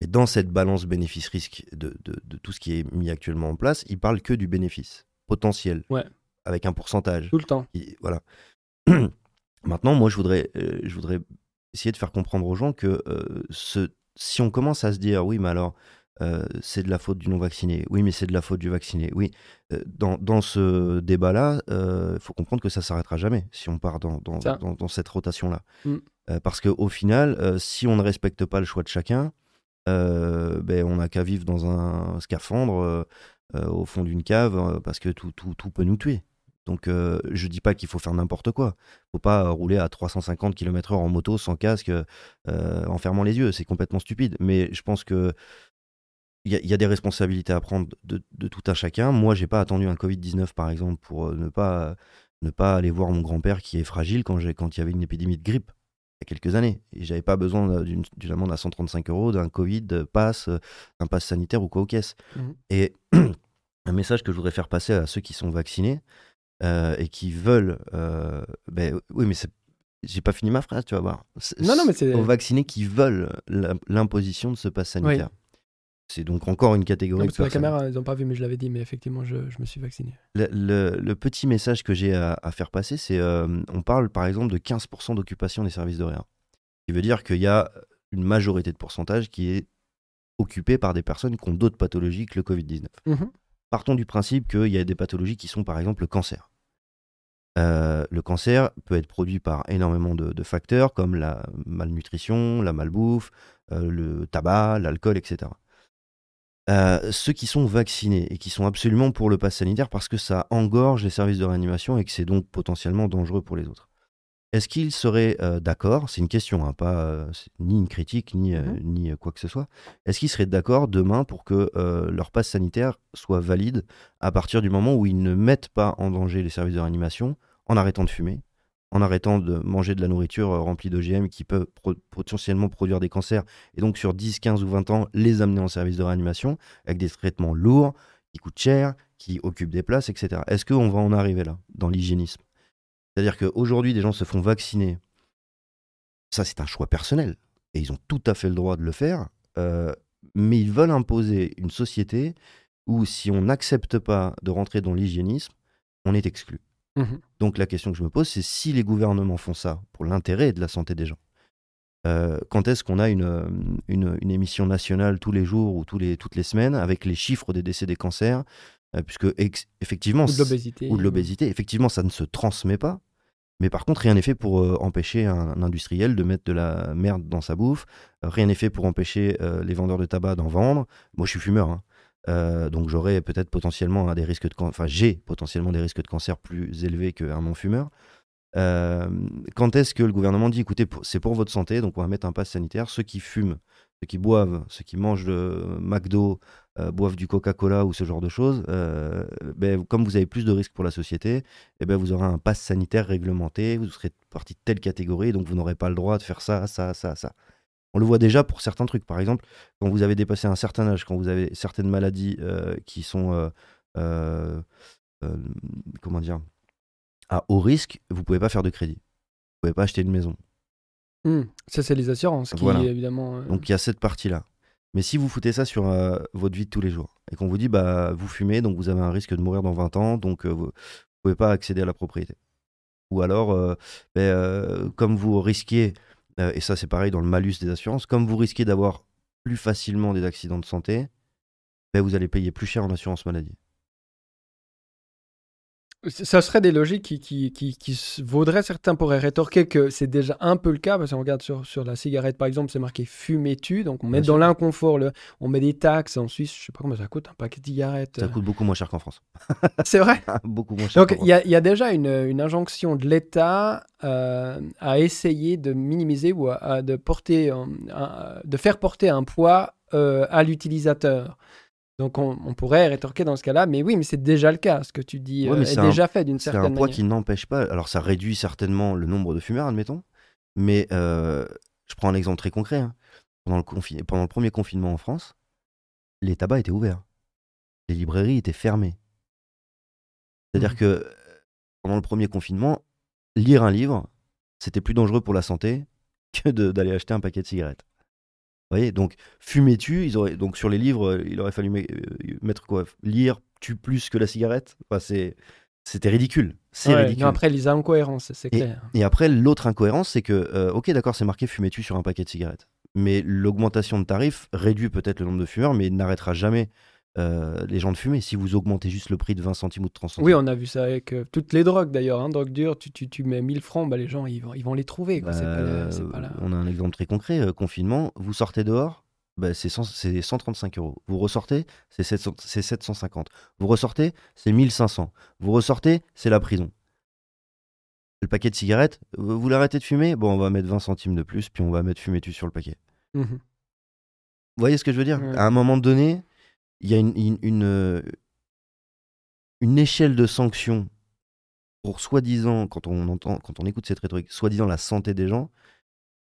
Speaker 2: Et dans cette balance bénéfice-risque de, de, de, tout ce qui est mis actuellement en place, il parle que du bénéfice potentiel,
Speaker 1: ouais.
Speaker 2: avec un pourcentage.
Speaker 1: Tout le temps.
Speaker 2: Et, voilà. [CLEARS THROAT] Maintenant, moi, je voudrais, euh, je voudrais essayer de faire comprendre aux gens que euh, ce, si on commence à se dire, oui, mais alors, euh, c'est de la faute du non-vacciné, oui, mais c'est de la faute du vacciné, oui, dans, dans, ce débat-là, il faut comprendre que ça s'arrêtera jamais si on part dans, dans, dans, dans cette rotation-là.
Speaker 1: Mm.
Speaker 2: parce qu'au final, si on ne respecte pas le choix de chacun, ben, on n'a qu'à vivre dans un scaphandre au fond d'une cave parce que tout, tout, tout peut nous tuer. Donc euh, je dis pas qu'il faut faire n'importe quoi. Faut pas rouler à 350 km/h en moto sans casque euh, en fermant les yeux. C'est complètement stupide. Mais je pense que il y, a des responsabilités à prendre de, de tout un chacun. Moi, j'ai pas attendu un Covid-19 par exemple pour euh, ne pas ne pas aller voir mon grand-père qui est fragile quand quand il y avait une épidémie de grippe il y a quelques années. Et j'avais pas besoin d'une amende à 135 euros, d'un Covid, passe, d'un passe sanitaire ou quoi aux caisses. Mmh. Et [CLEARS THROAT] un message que je voudrais faire passer à ceux qui sont vaccinés, euh, et qui veulent. Euh, ben, oui, mais j'ai pas fini ma phrase, tu vas voir.
Speaker 1: Non, non, mais c'est.
Speaker 2: Aux vaccinés qui veulent l'imposition de ce pass sanitaire. Oui. C'est donc encore une catégorie. Non,
Speaker 1: parce que la caméra, ils n'ont pas vu, mais je l'avais dit, mais effectivement, je, je me suis vacciné.
Speaker 2: Le, le, le, petit message que j'ai à, à, faire passer, c'est euh, on parle par exemple de 15% d'occupation des services de réa. Ce qui veut dire qu'il y a une majorité de pourcentage qui est occupée par des personnes qui ont d'autres pathologies que le Covid-19.
Speaker 1: Mm -hmm.
Speaker 2: Partons du principe qu'il y a des pathologies qui sont par exemple le cancer. Euh, le cancer peut être produit par énormément de, de, facteurs comme la malnutrition, la malbouffe, euh, le tabac, l'alcool, etc. Euh, ceux qui sont vaccinés et qui sont absolument pour le pass sanitaire parce que ça engorge les services de réanimation et que c'est donc potentiellement dangereux pour les autres. est-ce qu'ils seraient euh, d'accord, c'est une question, hein, pas euh, ni une critique, ni,
Speaker 1: Mhm.
Speaker 2: ni quoi que ce soit, est-ce qu'ils seraient d'accord demain pour que leur passe sanitaire soit valide à partir du moment où ils ne mettent pas en danger les services de réanimation en arrêtant de fumer, en arrêtant de manger de la nourriture euh, remplie d'OGM qui peut potentiellement produire des cancers, et donc sur 10, 15 ou 20 ans, les amener en service de réanimation avec des traitements lourds, qui coûtent cher, qui occupent des places, etc. Est-ce qu'on va en arriver là, dans l'hygiénisme? C'est-à-dire qu'aujourd'hui, des gens se font vacciner. Ça, c'est un choix personnel. Et ils ont tout à fait le droit de le faire. euh, mais ils veulent imposer une société où, si on n'accepte pas de rentrer dans l'hygiénisme, on est exclu.
Speaker 1: Mhm.
Speaker 2: Donc la question que je me pose, c'est si les gouvernements font ça pour l'intérêt de la santé des gens, euh, quand est-ce qu'on a une, euh, une, une émission nationale tous les jours ou tous les, toutes les semaines avec les chiffres des décès des cancers euh, Puisque ex- effectivement,
Speaker 1: Ou de l'obésité.
Speaker 2: ou de l'obésité, effectivement, ça ne se transmet pas. Mais par contre, rien n'est fait pour euh, empêcher un, un industriel de mettre de la merde dans sa bouffe. Rien n'est fait pour empêcher les vendeurs de tabac d'en vendre. Moi, je suis fumeur. hein. Euh, donc, j'aurais peut-être potentiellement des risques de Enfin, j'ai potentiellement des risques de cancer plus élevés qu'un non-fumeur. Euh, quand est-ce que le gouvernement dit écoutez, c'est pour votre santé, donc on va mettre un pass sanitaire Ceux qui fument, ceux qui boivent, ceux qui mangent le McDo, euh, boivent du Coca-Cola ou ce genre de choses, ben, comme vous avez plus de risques pour la société, eh ben, vous aurez un pass sanitaire réglementé, vous serez partie de telle catégorie, donc vous n'aurez pas le droit de faire ça, ça, ça, ça. On le voit déjà pour certains trucs. Par exemple, quand vous avez dépassé un certain âge, quand vous avez certaines maladies euh, qui sont, euh, euh, comment dire, à haut risque, vous pouvez pas faire de crédit. Vous pouvez pas acheter une maison.
Speaker 1: Mhm. Ça, c'est les assurances qui,
Speaker 2: Voilà.
Speaker 1: évidemment.
Speaker 2: Donc il y a cette partie-là. Mais si vous foutez ça sur euh, votre vie de tous les jours et qu'on vous dit bah vous fumez donc vous avez un risque de mourir dans 20 ans donc euh, vous, vous pouvez pas accéder à la propriété. Ou alors euh, ben, comme vous risquez euh, et ça c'est pareil dans le malus des assurances comme vous risquez d'avoir plus facilement des accidents de santé ben, vous allez payer plus cher en assurance maladie.
Speaker 1: Ça serait des logiques qui, qui, qui, vaudraient. Certains pourraient rétorquer que c'est déjà un peu le cas, parce qu'on regarde sur, sur la cigarette, par exemple, c'est marqué fumez-tu. Donc on met
Speaker 2: Bien
Speaker 1: dans l'inconfort, le, on met des taxes. En Suisse, je sais pas combien ça coûte, un paquet de cigarettes.
Speaker 2: Ça
Speaker 1: euh.
Speaker 2: coûte beaucoup moins cher qu'en France. [LAUGHS]
Speaker 1: C'est vrai [LAUGHS]
Speaker 2: beaucoup moins cher.
Speaker 1: Donc il y, a- il y a déjà une, une injonction de l'État euh, à essayer de minimiser ou à, à de, porter, un- un- de faire porter un poids euh, à l'utilisateur. Donc on, on pourrait rétorquer dans ce cas-là, mais oui, mais c'est déjà le cas. Ce que tu dis
Speaker 2: Ouais,
Speaker 1: euh, est
Speaker 2: c'est un-
Speaker 1: déjà fait d'une
Speaker 2: C'est
Speaker 1: certaine
Speaker 2: un poids
Speaker 1: manière.
Speaker 2: qui n'empêche pas. Alors, ça réduit certainement le nombre de fumeurs, admettons. Mais euh, je prends un exemple très concret. hein. Pendant, le confi- Pendant le premier confinement en France, les tabacs étaient ouverts. Les librairies étaient fermées. C'est-à-dire
Speaker 1: Mhm.
Speaker 2: que pendant le premier confinement, lire un livre, c'était plus dangereux pour la santé que de- d'aller acheter un paquet de cigarettes. Vous voyez, donc fumer-tu, ils auraient, donc sur les livres, euh, il aurait fallu euh, mettre quoi? Lire tu plus que la cigarette? Enfin, c'est, C'était ridicule. C'est
Speaker 1: Ouais,
Speaker 2: ridicule.
Speaker 1: non, après, les incohérences, c'est clair.
Speaker 2: Et après, l'autre incohérence, c'est que, euh, ok, d'accord, c'est marqué fumez-tu sur un paquet de cigarettes? Mais l'augmentation de tarifs réduit peut-être le nombre de fumeurs, mais n'arrêtera jamais euh, les gens de fumer. Si vous augmentez juste le prix de 20 centimes ou de 30 centimes.
Speaker 1: Oui, on a vu ça avec euh, toutes les drogues d'ailleurs. Hein, drogue dure, tu, tu, tu mets 1000 francs, bah, les gens ils vont, ils vont les trouver. quoi. pas, la- c'est pas la-
Speaker 2: On a un exemple très concret. euh, confinement, vous sortez dehors, bah, c'est cent- c'est 135 euros. Vous ressortez, c'est 700 c'est 750. Vous ressortez, c'est 1500. Vous ressortez, c'est la prison. Le paquet de cigarettes, vous vous l'arrêtez de fumer? Bon, on va mettre 20 centimes de plus, puis on va mettre fumer-tu sur le paquet.
Speaker 1: Mhm.
Speaker 2: Vous voyez ce que je veux dire?
Speaker 1: Ouais.
Speaker 2: À un moment donné, il y a une, une, une, euh, une échelle de sanctions pour soi-disant, quand on entend, quand on écoute cette rhétorique, soi-disant la santé des gens,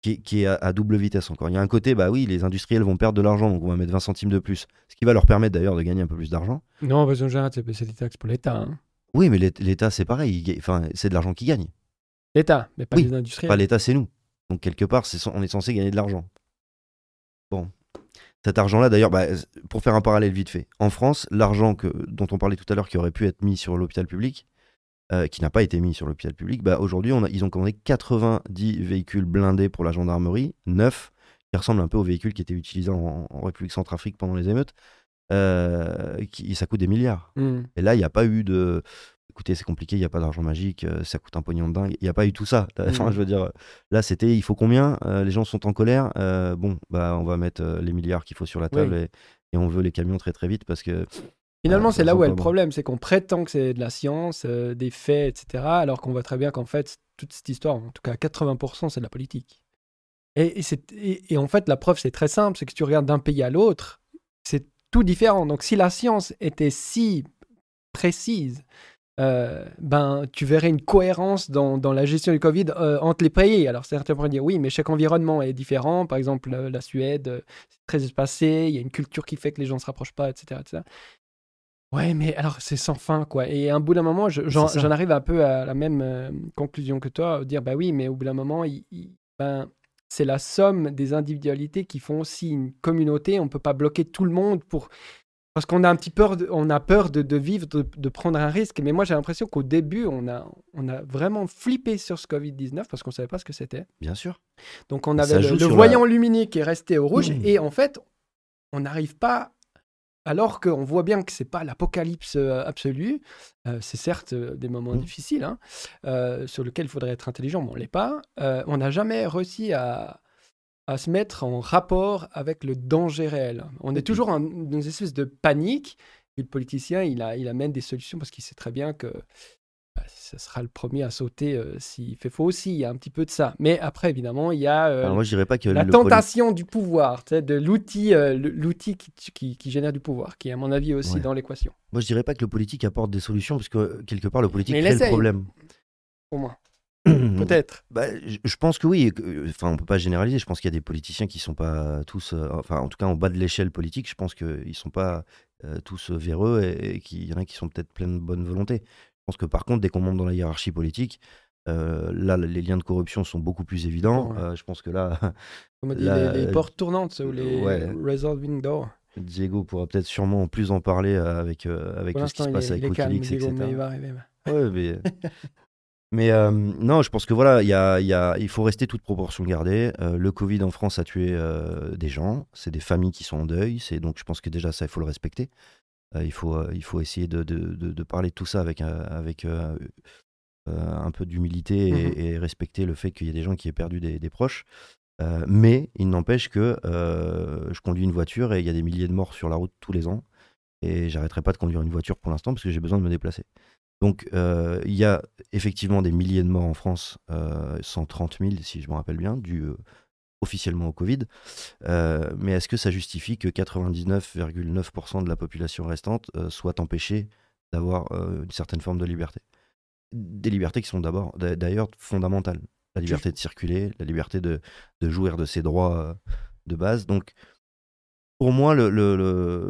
Speaker 2: qui est, qui est à, à double vitesse encore. Il y a un côté, bah oui, les industriels vont perdre de l'argent, donc on va mettre 20 centimes de plus, ce qui va leur permettre d'ailleurs de gagner un peu plus d'argent.
Speaker 1: Non, parce général, c'est des taxes pour l'État. hein.
Speaker 2: Oui, mais l'É- l'État, c'est pareil, il enfin, c'est de l'argent qui gagne.
Speaker 1: L'État, mais pas
Speaker 2: Oui,
Speaker 1: les industriels.
Speaker 2: Pas l'État, c'est nous. Donc quelque part, c'est on est censé gagner de l'argent. Bon. Cet argent-là, d'ailleurs, bah, pour faire un parallèle vite fait, en France, l'argent dont on parlait tout à l'heure qui aurait pu être mis sur l'hôpital public, euh, qui n'a pas été mis sur l'hôpital public, bah, aujourd'hui, on ils ont commandé 90 véhicules blindés pour la gendarmerie, neufs, qui ressemblent un peu aux véhicules qui étaient utilisés en, en République centrafrique pendant les émeutes. Euh, qui, ça coûte des milliards.
Speaker 1: Mhm.
Speaker 2: Et là, il n'y a pas eu de. Écoutez, c'est compliqué, il n'y a pas d'argent magique, euh, ça coûte un pognon de dingue. Il n'y a pas eu tout ça. [LAUGHS] Enfin,
Speaker 1: Mhm.
Speaker 2: je veux dire, là, c'était il faut combien Euh, Les gens sont en colère. Euh, bon, bah, on va mettre les milliards qu'il faut sur la table
Speaker 1: Oui.
Speaker 2: et, et on veut les camions très très vite parce que.
Speaker 1: Finalement, c'est là où est le problème, c'est qu'on prétend que c'est de la science, euh, des faits, etc., alors qu'on voit très bien qu'en fait, toute cette histoire, en tout cas 80%, c'est de la politique. Et, et, et, en fait, la preuve, c'est très simple, c'est que si tu regardes d'un pays à l'autre, c'est tout différent. Donc si la science était si précise, euh, ben, tu verrais une cohérence dans, dans la gestion du Covid euh, entre les pays. Alors certains pourraient dire oui, mais chaque environnement est différent. Par exemple, la Suède, c'est très espacé, il y a une culture qui fait que les gens ne se rapprochent pas, etc. etc. Ouais, mais alors c'est sans fin, quoi. Et à un bout d'un moment, j'en arrive un peu à la même euh, conclusion que toi, dire bah oui, mais au bout d'un moment, ben, c'est la somme des individualités qui font aussi une communauté. On ne peut pas bloquer tout le monde pour parce qu'on a un petit peur, de, on a peur de, vivre, de, prendre un risque. Mais moi, j'ai l'impression qu'au début, on a, on a vraiment flippé sur ce Covid-19 parce qu'on ne savait pas ce que c'était.
Speaker 2: Bien sûr.
Speaker 1: Donc, on avait le, voyant lumineux qui est resté au rouge. Mmh. Et en fait, on n'arrive pas alors qu'on voit bien que c'est pas l'apocalypse euh, absolue, euh, c'est certes euh, des moments mmh. difficiles hein, sur lesquels il faudrait être intelligent, mais on l'est pas. on n'a jamais réussi à, se mettre en rapport avec le danger réel. On est toujours dans une espèce de panique. Et le politicien, il, a, il amène des solutions parce qu'il sait très bien que bah, ce sera le premier à sauter euh, s'il fait faux aussi. Il y a un petit peu de ça. Mais après, évidemment, il y a
Speaker 2: euh, moi, pas que
Speaker 1: la tentation du pouvoir, de l'outil euh, l'outil qui, qui, génère du pouvoir, qui est à mon avis aussi dans l'équation.
Speaker 2: Moi, je dirais pas que le politique apporte des solutions, parce que quelque part, le politique crée le problème.
Speaker 1: Au moins. [CLEARS THROAT] Peut-être.
Speaker 2: Bah, je pense que oui. Enfin, on peut pas généraliser. Je pense qu'il y a des politiciens qui sont pas tous, enfin, en tout cas, en bas de l'échelle politique. Je pense qu'ils sont pas tous véreux et, et qu'il y en a qui sont peut-être pleins de bonne volonté pense que par contre, dès qu'on monte dans la hiérarchie politique, euh, là, les liens de corruption sont beaucoup plus évidents. Euh, je pense que là.
Speaker 1: Comme on [LAUGHS] dit, les, portes tournantes ou les resolving doors.
Speaker 2: Diego pourra peut-être sûrement plus en parler euh, avec, avec ce qui se passe avec Wikileaks, etc. Mais il va arriver. Ouais, mais. [LAUGHS] Mais non, je pense que voilà, y a, y a, il faut rester toute proportion gardée. le Covid en France a tué des gens, c'est des familles qui sont en deuil, c'est donc je pense que déjà ça, il faut le respecter. Euh, il, faut, euh, il faut essayer de, de, de, parler de tout ça avec, euh, avec un peu d'humilité mmh et, respecter le fait qu'il y ait des gens qui aient perdu des, des proches. mais il n'empêche que je conduis une voiture et il y a des milliers de morts sur la route tous les ans. Et j'arrêterai pas de conduire une voiture pour l'instant parce que j'ai besoin de me déplacer. Donc il y a effectivement des milliers de morts en France, 130 000 si je me rappelle bien, du officiellement au Covid. Euh, mais est-ce que ça justifie que 99,9% de la population restante euh, soit empêchée d'avoir euh, une certaine forme de liberté? Des libertés qui sont d'abord, d'ailleurs, fondamentales. La liberté de circuler, la liberté de, de jouir de ses droits de base. Donc, pour moi,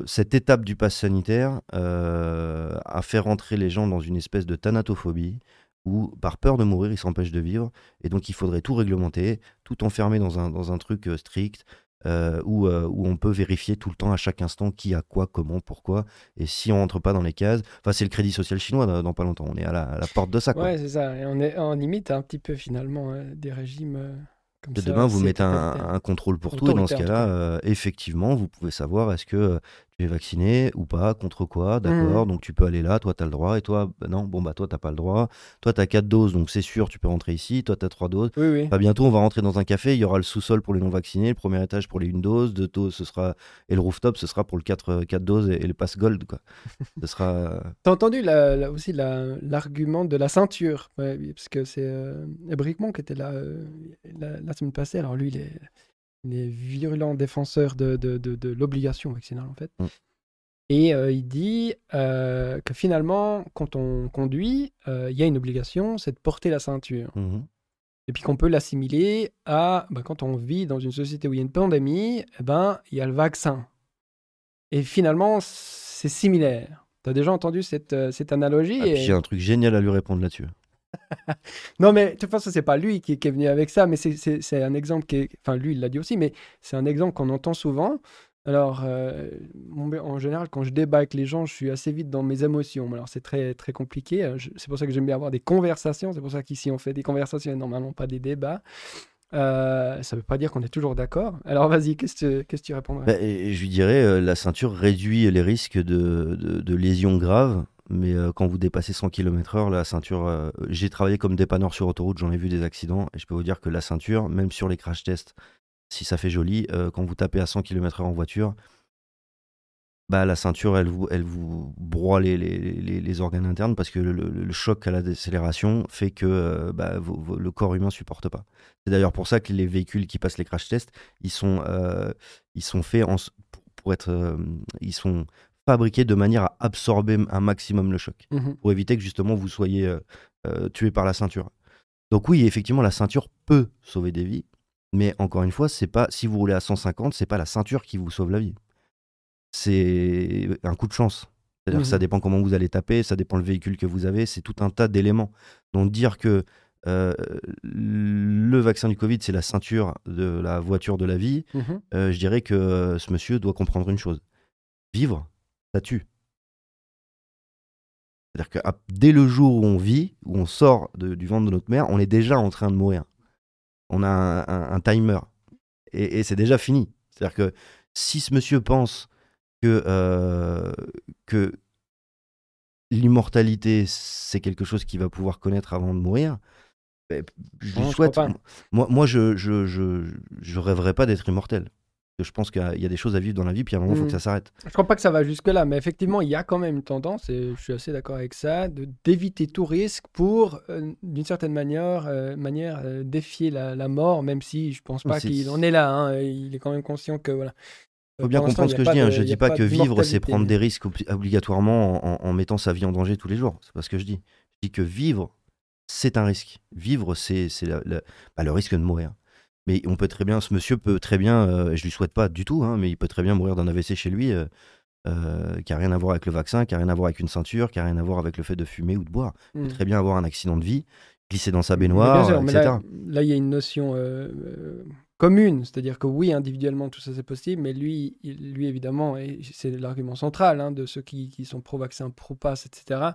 Speaker 2: cette étape du pass sanitaire a fait rentrer les gens dans une espèce de thanatophobie où, par peur de mourir, ils s'empêchent de vivre. Et donc, il faudrait tout réglementer, tout enfermer dans un, dans un truc euh, strict, euh, où, euh, où, on peut vérifier tout le temps, à chaque instant, qui a quoi, comment, pourquoi. Et si on rentre pas dans les cases, enfin, c'est le crédit social chinois dans, pas longtemps. On est à la, porte de ça. Quoi.
Speaker 1: Ouais, c'est ça. Et on, est, on imite un petit peu, finalement, des régimes
Speaker 2: demain, vous mettez un, contrôle pour tout. Et dans ce cas-là, euh, effectivement, vous pouvez savoir est-ce que euh, es vacciné ou pas, contre quoi, d'accord. Mmh. Donc tu peux aller là, toi tu as le droit, et toi, bah non, bon bah toi t'as pas le droit. Toi tu as 4 doses, donc c'est sûr, tu peux rentrer ici. Toi tu as 3 doses.
Speaker 1: Oui,
Speaker 2: Pas bientôt, on va rentrer dans un café, il y aura le sous-sol pour les non-vaccinés, le premier étage pour les 1 dose, deux doses, ce sera, et le rooftop, ce sera pour le 4, 4 euh, doses et, le pass gold. Quoi. [LAUGHS] ce sera.
Speaker 1: T'as entendu la, aussi l'argument de la ceinture, parce que c'est euh, Bricmont qui était là la, semaine passée. Alors lui, il est, il est virulent défenseur de, de, de, l'obligation vaccinale en fait. Mm. Et euh, il dit euh, que finalement, quand on conduit, euh, il y a une obligation, c'est de porter la ceinture. Mhm. Et puis qu'on peut l'assimiler à ben, quand on vit dans une société où il y a une pandémie, eh ben, il y a le vaccin. Et finalement, c'est similaire. Tu as déjà entendu cette, cette analogie
Speaker 2: ah, J'ai un truc génial à lui répondre là-dessus.
Speaker 1: Non, mais de toute façon, c'est pas lui qui, est venu avec ça, mais c'est un exemple qui. Enfin, lui, il l'a dit aussi, mais c'est un exemple qu'on entend souvent. Alors, euh, en général, quand je débat avec les gens, je suis assez vite dans mes émotions. Alors, c'est très, très compliqué. Euh, c'est pour ça que j'aime bien avoir des conversations. C'est pour ça qu'ici, on fait des conversations et normalement pas des débats. Euh, ça ne veut pas dire qu'on est toujours d'accord. Alors, vas-y, qu'est-ce que tu répondrais?
Speaker 2: Bah, Je lui dirais, la ceinture réduit les risques de, de, lésions graves. Mais quand vous dépassez 100 km/h, la ceinture. J'ai travaillé comme dépanneur sur autoroute, j'en ai vu des accidents. Et je peux vous dire que la ceinture, même sur les crash tests, si ça fait joli, euh, quand vous tapez à 100 km/h en voiture, bah, la ceinture, elle vous, elle vous broie les, les, les, organes internes parce que le, choc à la décélération fait que euh, bah, le corps humain supporte pas. C'est d'ailleurs pour ça que les véhicules qui passent les crash tests, ils sont, euh, ils sont faits pour, être, euh, ils sont fabriqués de manière à absorber un maximum le choc
Speaker 1: Mhm.
Speaker 2: pour éviter que justement vous soyez euh, euh, tué par la ceinture. Donc oui, effectivement, la ceinture peut sauver des vies, mais encore une fois, c'est pas si vous roulez à 150, c'est pas la ceinture qui vous sauve la vie. C'est un coup de chance. C'est-à-dire que ça
Speaker 1: Mhm.
Speaker 2: dépend comment vous allez taper, ça dépend le véhicule que vous avez, c'est tout un tas d'éléments. Donc dire que euh, le vaccin du Covid, c'est la ceinture de la voiture de la vie, euh, je dirais que ce monsieur doit comprendre une chose. Vivre, ça tue. C'est-à-dire que dès le jour où on vit, où on sort de- du ventre de notre mère, on est déjà en train de mourir. On a un, un- un timer. Et, et c'est déjà fini. C'est-à-dire que si ce monsieur pense que, euh, que l'immortalité, c'est quelque chose qu'il va pouvoir connaître avant de mourir, ben, je
Speaker 1: Non,
Speaker 2: lui
Speaker 1: je
Speaker 2: souhaite. Moi, moi je, je, je, je rêverais pas d'être immortel. Je pense qu'il y a- il y a des choses à vivre dans la vie, puis à un moment, il faut que ça s'arrête.
Speaker 1: Je crois pas que ça va jusque-là, mais effectivement, il y a quand même une tendance, et je suis assez d'accord avec ça, d'éviter tout risque pour, euh, d'une certaine manière, euh, manière euh, défier la, la mort, même si je pense pas qu'il en est là. hein, il est quand même conscient que voilà.
Speaker 2: Il faut bien comprendre ce que je dis. hein.
Speaker 1: de-
Speaker 2: Je dis pas
Speaker 1: pas
Speaker 2: que vivre, c'est prendre des risques obli- obligatoirement en, en mettant sa vie en danger tous les jours. C'est pas ce que je dis. Je dis que vivre, c'est un risque. Vivre, c'est bah, le risque de mourir. Mais on peut très bien, ce monsieur peut très bien, euh, je lui souhaite pas du tout, hein, mais il peut très bien mourir d'un AVC chez lui, euh, euh, qui a rien à voir avec le vaccin, qui a rien à voir avec une ceinture, qui a rien à voir avec le fait de fumer ou de boire. Il peut très bien avoir un accident de vie, glisser dans sa baignoire,
Speaker 1: sûr,
Speaker 2: etc.
Speaker 1: là, il y a une notion euh, commune, c'est-à-dire que oui, individuellement, tout ça c'est possible, mais lui, lui évidemment, et c'est l'argument central hein, de ceux qui, qui sont pro-vaccin, pro-pass, etc.,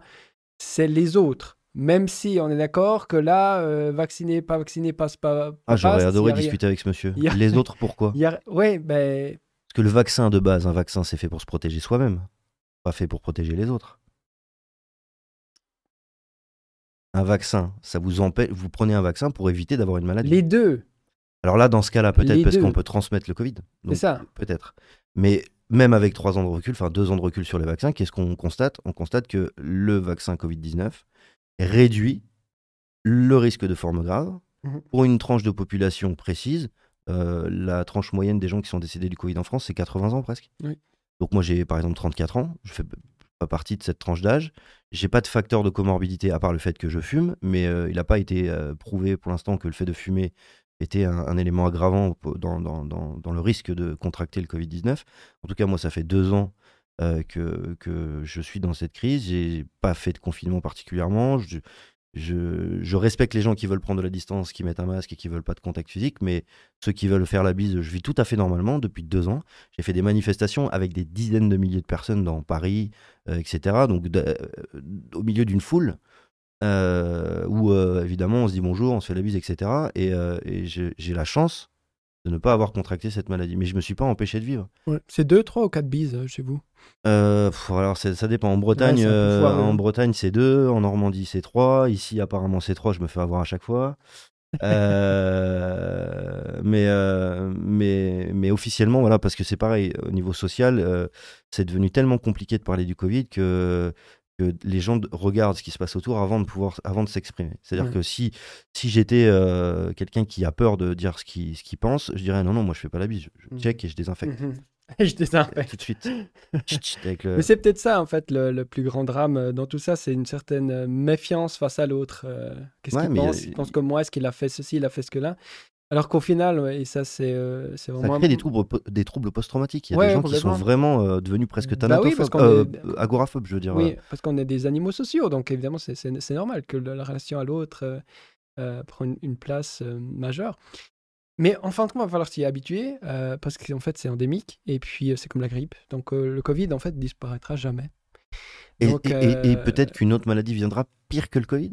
Speaker 1: c'est les autres. Même si on est d'accord que là, euh, vacciné, pas vacciné, passe pas. pas
Speaker 2: Ah, j'aurais adoré
Speaker 1: a
Speaker 2: discuter avec ce monsieur.
Speaker 1: a-
Speaker 2: Les autres, pourquoi
Speaker 1: a- Ouais, ben,
Speaker 2: Parce que le vaccin de base, un vaccin, c'est fait pour se protéger soi-même, pas fait pour protéger les autres. Un vaccin, ça vous empêche. Vous prenez un vaccin pour éviter d'avoir une maladie.
Speaker 1: les deux,
Speaker 2: Alors là, dans ce cas-là, peut-être parce qu'on peut transmettre le Covid.
Speaker 1: c'est ça.
Speaker 2: Peut-être. Mais même avec trois ans de recul, enfin deux ans de recul sur les vaccins, qu'est-ce qu'on constate? On constate que le vaccin Covid-19 réduit le risque de forme grave
Speaker 1: Mhm.
Speaker 2: pour une tranche de population précise. Euh, la tranche moyenne des gens qui sont décédés du Covid en France, c'est 80 ans presque.
Speaker 1: Oui.
Speaker 2: Donc moi, j'ai par exemple 34 ans. Je fais pas partie de cette tranche d'âge. J'ai pas de facteur de comorbidité à part le fait que je fume, mais euh, il n'a pas été euh, prouvé pour l'instant que le fait de fumer était un, un élément aggravant dans, dans- dans- dans le risque de contracter le Covid-19. En tout cas, moi, ça fait deux ans que, que je suis dans cette crise. J'ai pas fait de confinement particulièrement. Je, respecte les gens qui veulent prendre de la distance, qui mettent un masque et qui veulent pas de contact physique, mais ceux qui veulent faire la bise, je vis tout à fait normalement depuis deux ans. J'ai fait des manifestations avec des dizaines de milliers de personnes dans Paris, euh, etc. Donc, euh, au milieu d'une foule euh, où, euh, évidemment, on se dit bonjour, on se fait la bise, etc. Et, euh, j'ai la chance de ne pas avoir contracté cette maladie. Mais je me suis pas empêché de vivre.
Speaker 1: Ouais. C'est deux, trois ou quatre bises euh, chez vous?
Speaker 2: Euh, pff, alors ça dépend. En Bretagne,
Speaker 1: Ouais,
Speaker 2: euh, en Bretagne c'est deux, en Normandie c'est trois. Ici apparemment c'est trois. Je me fais avoir à chaque fois. Euh, mais, mais mais officiellement voilà parce que c'est pareil au niveau social, c'est devenu tellement compliqué de parler du Covid que que les gens de- regardent ce qui se passe autour avant de pouvoir avant de s'exprimer. C'est-à-dire que si si j'étais euh, quelqu'un qui a peur de dire ce qu'il ce qu'il pense, je dirais non non moi je fais pas la bise, je, je
Speaker 1: Mhm.
Speaker 2: check et je désinfecte [LAUGHS]
Speaker 1: Mhm. Je désinfecte.
Speaker 2: tout de suite. [LAUGHS] Le-
Speaker 1: Mais c'est peut-être ça, en fait, le, le plus grand drame euh, dans tout ça, c'est une certaine euh, méfiance face à l'autre. euh, Qu'est-ce
Speaker 2: Ouais,
Speaker 1: qu'il pense?
Speaker 2: A-
Speaker 1: Il pense comme moi, est-ce qu'il a fait ceci, il a fait ce que là Alors qu'au final, ouais, et ça, c'est euh, c'est
Speaker 2: Ça
Speaker 1: vraiment.
Speaker 2: crée des troubles, des troubles post-traumatiques. Il y a
Speaker 1: Ouais,
Speaker 2: des gens qui sont vraiment euh, devenus presque
Speaker 1: Bah oui,
Speaker 2: thanatophobes, euh,
Speaker 1: est-
Speaker 2: agoraphobes, je veux dire.
Speaker 1: Oui, parce qu'on est des animaux sociaux, donc évidemment, c'est- normal que la relation à l'autre prenne une place majeure. Mais en fin de compte, il va falloir s'y habituer, euh, parce qu'en fait, c'est endémique, et puis euh, c'est comme la grippe. Donc euh, le Covid, en fait, disparaîtra jamais.
Speaker 2: Et,
Speaker 1: Donc,
Speaker 2: et- et- et peut-être qu'une autre maladie viendra pire que le Covid?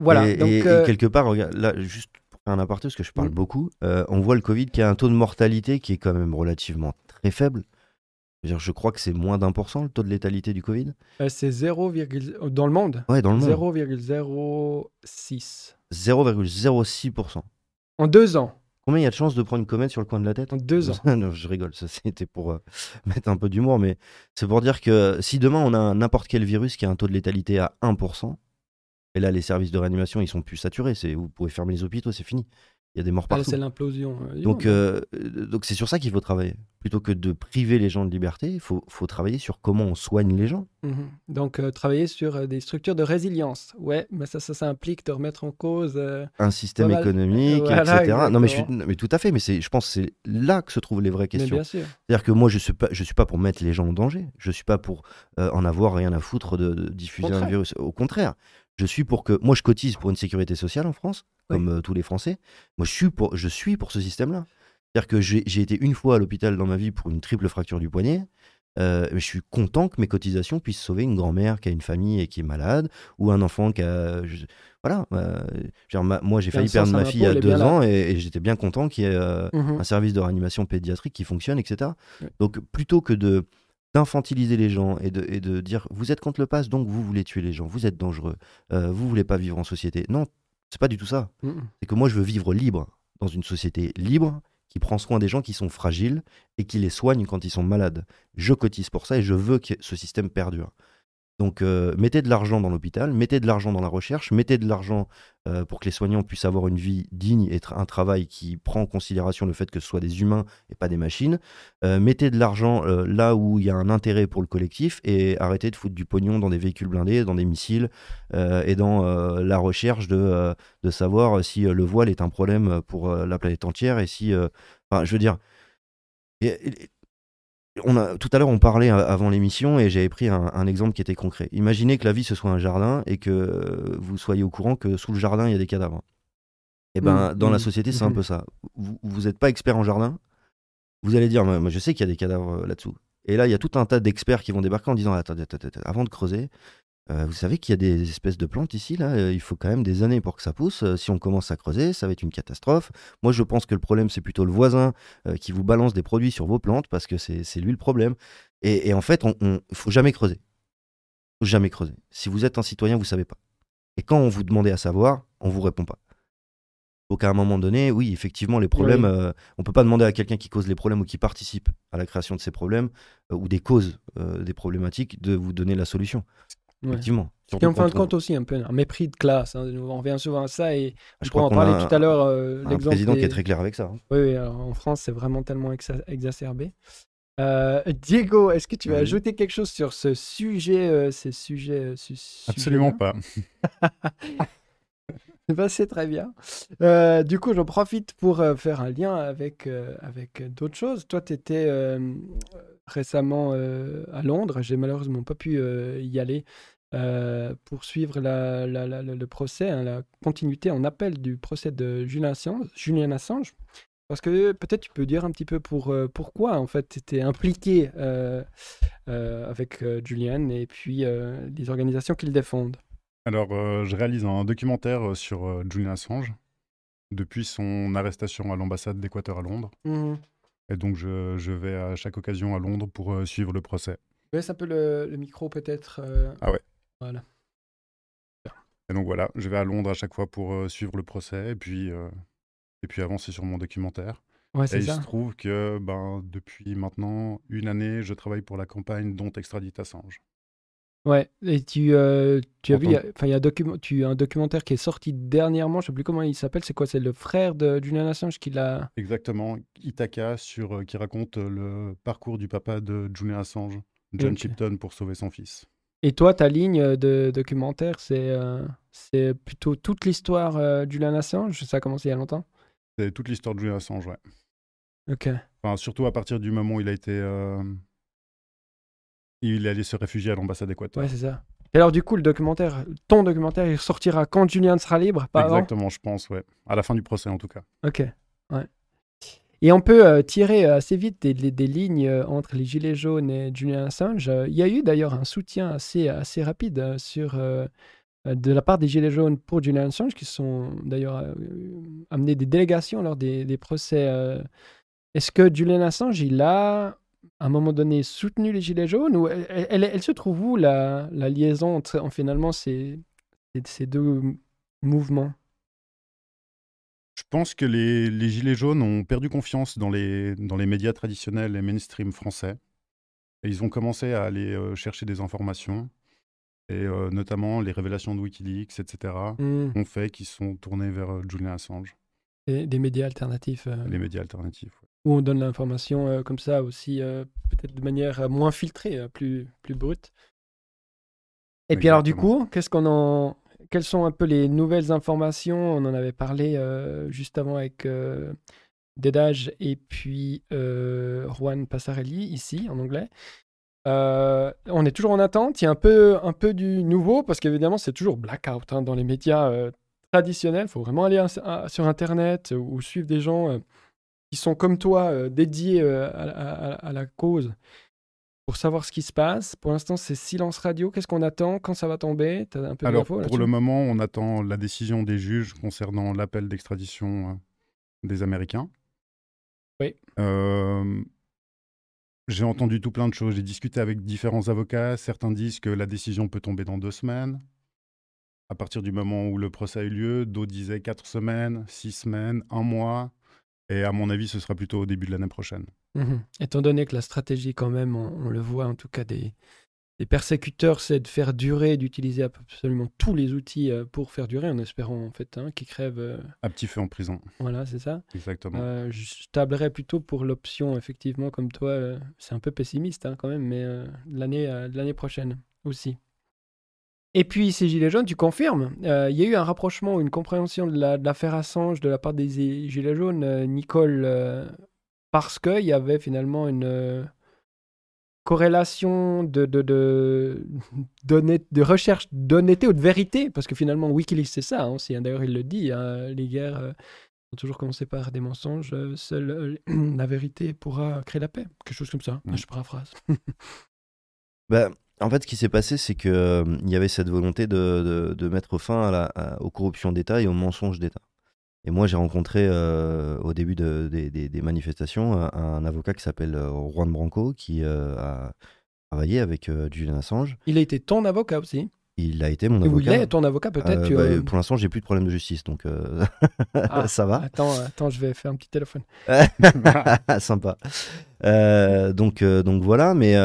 Speaker 1: Voilà,
Speaker 2: Et,
Speaker 1: donc...
Speaker 2: quelque part, regarde, là, juste un aparté, parce que je parle
Speaker 1: Mm.
Speaker 2: beaucoup, euh, on voit le Covid qui a un taux de mortalité qui est quand même relativement très faible. Je, veux dire, je crois que c'est moins d'un pour cent le taux de létalité du Covid.
Speaker 1: Euh, c'est 0, dans le monde,
Speaker 2: Ouais, dans le monde.
Speaker 1: 0,06
Speaker 2: 0,06%.
Speaker 1: en deux ans?
Speaker 2: Combien il y a de chances de prendre une comète sur le coin de la tête?
Speaker 1: En deux [LAUGHS] ans.
Speaker 2: non, je rigole, ça c'était pour euh, [LAUGHS] mettre un peu d'humour, mais c'est pour dire que si demain on a n'importe quel virus qui a un taux de létalité à 1%, et là les services de réanimation ils sont plus saturés, c'est vous pouvez fermer les hôpitaux, c'est fini. Il y a des morts
Speaker 1: Ah,
Speaker 2: partout.
Speaker 1: c'est l'implosion. euh,
Speaker 2: Donc, euh, donc c'est sur ça qu'il faut travailler. Plutôt que de priver les gens de liberté, il faut, faut travailler sur comment on soigne les gens.
Speaker 1: Mhm. Donc, euh, travailler sur des structures de résilience. Ouais, mais ça, ça, ça implique de remettre en cause. euh,
Speaker 2: Un système
Speaker 1: Voilà.
Speaker 2: économique,
Speaker 1: Voilà,
Speaker 2: etc. Non mais, je suis-
Speaker 1: exactement.
Speaker 2: mais tout à fait, mais je pense que c'est là que se trouvent les vraies questions.
Speaker 1: bien sûr.
Speaker 2: C'est-à-dire que moi, je suis pas, je suis pas pour mettre les gens en danger. Je suis pas pour en avoir rien à foutre de, de diffuser un virus. Au contraire, je suis pour que moi, je cotise pour une sécurité sociale en France, comme euh, tous les Français. Moi, je suis pour, je suis pour ce système-là. C'est-à-dire que j'ai été une fois à l'hôpital dans ma vie pour une triple fracture du poignet. Euh, je suis content que mes cotisations puissent sauver une grand-mère qui a une famille et qui est malade, ou un enfant qui a. je- voilà. euh, ma- moi, j'ai failli perdre ma fille à deux ans et, et j'étais bien content qu'il y ait euh,
Speaker 1: Mhm.
Speaker 2: un service de réanimation pédiatrique qui fonctionne, etc.
Speaker 1: Ouais.
Speaker 2: Donc plutôt que de d'infantiliser les gens et de, et de dire vous êtes contre le pass donc vous voulez tuer les gens, vous êtes dangereux, euh, vous voulez pas vivre en société. Non, c'est pas du tout ça. C'est que moi je veux vivre libre dans une société libre qui prend soin des gens qui sont fragiles et qui les soigne quand ils sont malades. Je cotise pour ça et je veux que ce système perdure. Donc euh, mettez de l'argent dans l'hôpital, mettez de l'argent dans la recherche, mettez de l'argent euh, pour que les soignants puissent avoir une vie digne et un travail qui prend en considération le fait que ce soit des humains et pas des machines. Euh, mettez de l'argent là où il y a un intérêt pour le collectif et arrêtez de foutre du pognon dans des véhicules blindés, dans des missiles et dans la recherche de, de savoir si le voile est un problème pour la planète entière et si... Enfin, je veux dire... on a, tout à l'heure, on parlait euh, avant l'émission et j'avais pris un, un exemple qui était concret. Imaginez que la vie ce soit un jardin et que vous soyez au courant que sous le jardin il y a des cadavres. Et ben,
Speaker 1: Mm,
Speaker 2: dans la
Speaker 1: mm,
Speaker 2: société, c'est un
Speaker 1: mhm.
Speaker 2: peu ça. Vous n'êtes pas expert en jardin, vous allez dire, moi, moi, je sais qu'il y a des cadavres euh, là-dessous. Et là, il y a tout un tas d'experts qui vont débarquer en disant, attendez, attendez, avant de creuser, euh, vous savez qu'il y a des espèces de plantes ici, là, euh, il faut quand même des années pour que ça pousse. Euh, si on commence à creuser, ça va être une catastrophe. Moi, je pense que le problème, c'est plutôt le voisin qui vous balance des produits sur vos plantes parce que c'est lui le problème. Et, et en fait, il ne faut jamais creuser. faut jamais creuser. Si vous êtes un citoyen, vous savez pas. Et quand on vous demandait à savoir, on vous répond pas. Donc à un moment donné, oui, effectivement, les problèmes,
Speaker 1: Oui.
Speaker 2: euh, on peut pas demander à quelqu'un qui cause les problèmes ou qui participe à la création de ces problèmes euh, ou des causes euh, des problématiques de vous donner la solution.
Speaker 1: Ouais.
Speaker 2: Effectivement.
Speaker 1: Qui
Speaker 2: Surtout
Speaker 1: en fin de compte aussi un peu un mépris de classe. hein. On revient souvent à ça et
Speaker 2: Ah, je
Speaker 1: on pourra en parler
Speaker 2: a
Speaker 1: tout à l'heure. euh, l'exemple
Speaker 2: président qui est très clair avec ça. hein.
Speaker 1: Oui, oui, alors, en France, c'est vraiment tellement exa- exacerbé. Euh, Diego, est-ce que tu veux
Speaker 2: Oui.
Speaker 1: ajouter quelque chose sur ce sujet, euh, ces sujets euh, ce
Speaker 3: Absolument pas. [LAUGHS]
Speaker 1: Ben, c'est très bien. Euh, du coup, j'en profite pour euh, faire un lien avec, euh, avec d'autres choses. Toi, tu étais récemment euh, à Londres. J'ai malheureusement pas pu euh, y aller euh, pour suivre la, la- la- le procès, hein, la continuité en appel du procès de Julian Assange. Julian Assange. Parce que peut-être tu peux dire un petit peu pour, euh, pourquoi en fait tu étais impliqué avec Julian et puis les organisations qu'il défendent.
Speaker 3: Alors, je réalise un documentaire sur Julian Assange depuis son arrestation à l'ambassade d'Équateur à Londres. Et donc, je, je vais à chaque occasion à Londres pour euh, suivre le procès.
Speaker 1: Baisse un peu le, le micro peut-être. euh,
Speaker 3: Ah ouais.
Speaker 1: Voilà.
Speaker 3: Et donc, voilà, je vais à Londres à chaque fois pour euh, suivre le procès et puis, euh, et puis avancer sur mon documentaire.
Speaker 1: Ouais,
Speaker 3: Et
Speaker 1: c'est
Speaker 3: il
Speaker 1: ça.
Speaker 3: se trouve que ben, depuis maintenant une année, je travaille pour la campagne dont extradite Assange.
Speaker 1: Ouais, et tu, euh, tu as vu, il y a- enfin, il y a un document- tu, un documentaire qui est sorti dernièrement, je sais plus comment il s'appelle, c'est quoi C'est le frère de Julian Assange qui l'a.
Speaker 3: Exactement, Ithaca, sur, euh, qui raconte euh, le parcours du papa de Julian Assange, John
Speaker 1: Ok.
Speaker 3: Chipton, pour sauver son fils.
Speaker 1: Et toi, ta ligne de documentaire, c'est euh, c'est plutôt toute l'histoire euh, de Julian Assange Ça a commencé il y a longtemps?
Speaker 3: C'est toute l'histoire de Julian Assange, ouais.
Speaker 1: Ok.
Speaker 3: Enfin, surtout à partir du moment où il a été. euh, Il est allé se réfugier à l'ambassade d'Équateur.
Speaker 1: Ouais, c'est ça. Et alors, du coup, le documentaire, ton documentaire, il sortira quand Julian sera libre, pas avant
Speaker 3: Exactement, je pense, ouais. À la fin du procès, en tout cas.
Speaker 1: Ok, ouais. Et on peut euh, tirer euh, assez vite des, des- des lignes euh, entre les Gilets jaunes et Julian Assange. Il y a eu d'ailleurs un soutien assez, assez rapide euh, sur, de la part des Gilets jaunes pour Julian Assange, qui sont d'ailleurs euh, amené des délégations lors des, des procès. Est-ce que Julian Assange, il a, à un moment donné, soutenu les Gilets jaunes ou elle, elle- elle- elle se trouve où, la, la liaison entre en, finalement ces, deux mouvements?
Speaker 3: Je pense que les, les, Gilets jaunes ont perdu confiance dans les, dans les médias traditionnels et mainstream français. Et ils ont commencé à aller euh, chercher des informations. Et euh, notamment les révélations de Wikileaks, etc., mmh. ont fait qu'ils sont tournés vers euh, Julian Assange.
Speaker 1: Et des médias alternatifs.
Speaker 3: Les médias alternatifs,
Speaker 1: Où on donne l'information comme ça aussi, peut-être de manière moins filtrée, plus, plus brute. Et puis alors du coup, qu'est-ce qu'on en, quelles sont un peu les nouvelles informations? On en avait parlé euh, juste avant avec euh, Dedage et puis euh, Juan Passarelli ici en anglais. on est toujours en attente. Il y a un peu, un peu du nouveau parce qu'évidemment c'est toujours blackout hein, dans les médias traditionnels. Il faut vraiment aller sur Internet ou suivre des gens qui sont comme toi dédiés à, la cause pour savoir ce qui se passe. Pour l'instant, c'est silence radio. Qu'est-ce qu'on attend? Quand ça va tomber?
Speaker 3: As un peu Alors, pour le moment, on attend la décision des juges concernant l'appel d'extradition euh, des Américains.
Speaker 1: Oui.
Speaker 3: Euh, j'ai entendu tout plein de choses. J'ai discuté avec différents avocats. Certains disent que la décision peut tomber dans deux semaines. À partir du moment où le procès a eu lieu, d'autres disaient quatre semaines, six semaines, un mois. Et à mon avis, ce sera plutôt au début de l'année prochaine.
Speaker 1: Mmh Étant donné que la stratégie, quand même, on, le voit en tout cas des, des persécuteurs, c'est de faire durer, d'utiliser absolument tous les outils euh, pour faire durer, en espérant en fait hein, qu'ils crèvent. Euh,
Speaker 3: à petit feu en prison.
Speaker 1: Voilà, c'est ça.
Speaker 3: Exactement.
Speaker 1: Euh, je tablerais plutôt pour l'option, effectivement, comme toi. c'est un peu pessimiste hein, quand même, mais l'année l'année prochaine aussi. Et puis, ces Gilets jaunes, tu confirmes, il y a eu un rapprochement, une compréhension de l'affaire Assange de la part des Gilets jaunes. Nicole parce qu'il y avait finalement une euh, corrélation de, de, de, [LAUGHS] de recherche d'honnêteté ou de vérité, parce que finalement Wikileaks c'est ça hein, aussi, hein. d'ailleurs il le dit, hein, les guerres euh, ont toujours commencé par des mensonges, euh, seule [CLEARS THROAT] la vérité pourra créer la paix, quelque chose comme ça, mmh. je paraphrase. [LAUGHS] [LAUGHS]
Speaker 2: bah, en fait ce qui s'est passé c'est qu'il il y avait cette volonté de, mettre fin à la, aux corruptions d'État et aux mensonges d'État. Et moi, j'ai rencontré euh, au début des manifestations un, avocat qui s'appelle euh, Juan Branco, qui euh, a travaillé avec Julian Assange.
Speaker 1: Il a été ton avocat aussi
Speaker 2: il a été mon avocat.
Speaker 1: il est ton avocat peut-être
Speaker 2: bah, Pour l'instant, j'ai plus de problème de justice, donc ah, [LAUGHS] ça va.
Speaker 1: Attends, attends, je vais faire un petit téléphone. [LAUGHS]
Speaker 2: Sympa. donc, donc voilà, mais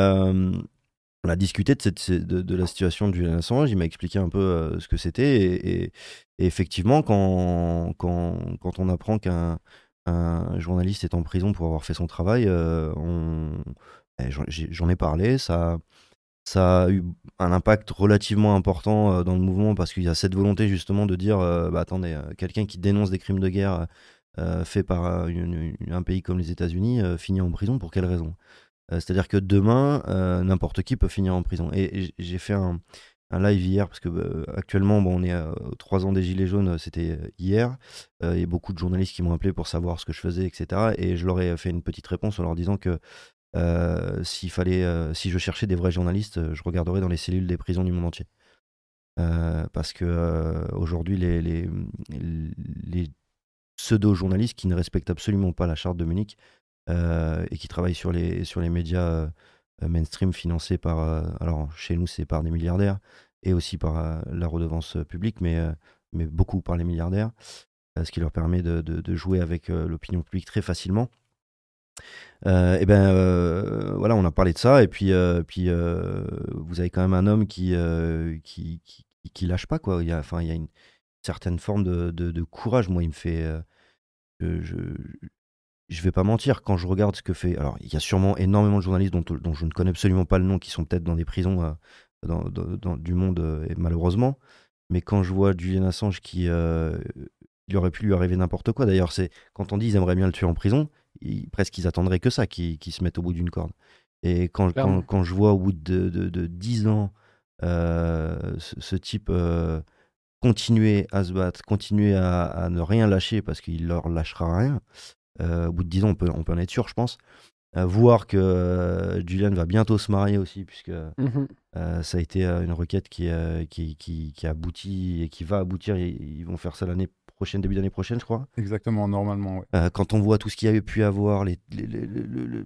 Speaker 2: on a discuté de, la situation de Julian Assange. Il m'a expliqué un peu ce que c'était et, effectivement, quand, on apprend qu'un un journaliste est en prison pour avoir fait son travail, euh, eh, j'en ai parlé, ça, a eu un impact relativement important euh, dans le mouvement parce qu'il y a cette volonté justement de dire, euh, bah, attendez, quelqu'un qui dénonce des crimes de guerre faits par un pays comme les États-Unis finit en prison pour quelle raison? C'est-à-dire que demain, n'importe qui peut finir en prison. et j'ai fait un, live hier, parce que euh, actuellement, bon, on est à trois ans des Gilets jaunes, euh, c'était euh, hier. Il y a beaucoup de journalistes qui m'ont appelé pour savoir ce que je faisais, etc. Et je leur ai fait une petite réponse en leur disant que si je cherchais des vrais journalistes, je regarderais dans les cellules des prisons du monde entier. parce que aujourd'hui, les pseudo-journalistes qui ne respectent absolument pas la charte de Munich et qui travaillent sur les, sur les médias euh, mainstream financé par, euh, alors chez nous c'est par des milliardaires et aussi par euh, la redevance publique, mais, mais beaucoup par les milliardaires, ce qui leur permet de, de, jouer avec l'opinion publique très facilement. et eh ben voilà, on a parlé de ça et puis puis vous avez quand même un homme qui qui, qui, lâche pas quoi. Il y a enfin il y a une certaine forme de, de, courage. Moi, il me fait vais pas mentir, quand je regarde ce que fait. Alors, il y a sûrement énormément de journalistes dont, dont je ne connais absolument pas le nom qui sont peut-être dans des prisons euh, dans, dans, du monde, euh, malheureusement. Mais quand je vois Julian Assange qui. Euh, il aurait pu lui arriver n'importe quoi. D'ailleurs, c'est quand on dit ils aimeraient bien le tuer en prison, presque ils attendraient que ça, qu'ils se mettent au bout d'une corde. Et quand, quand, quand, je vois au bout de, de, de 10 ans ce, type continuer à se battre, continuer à, à, ne rien lâcher parce qu'il leur lâchera rien, au bout de 10 ans, on peut, on peut en être sûr, je pense. Euh, voir que euh, Julian va bientôt se marier aussi, puisque mhm. ça a été une requête qui, qui, qui, qui, aboutit et qui va aboutir. Ils, vont faire ça l'année prochaine, début d'année prochaine, je crois.
Speaker 3: Exactement, normalement.
Speaker 2: Euh, quand on voit tout ce qu'il y a pu avoir, les,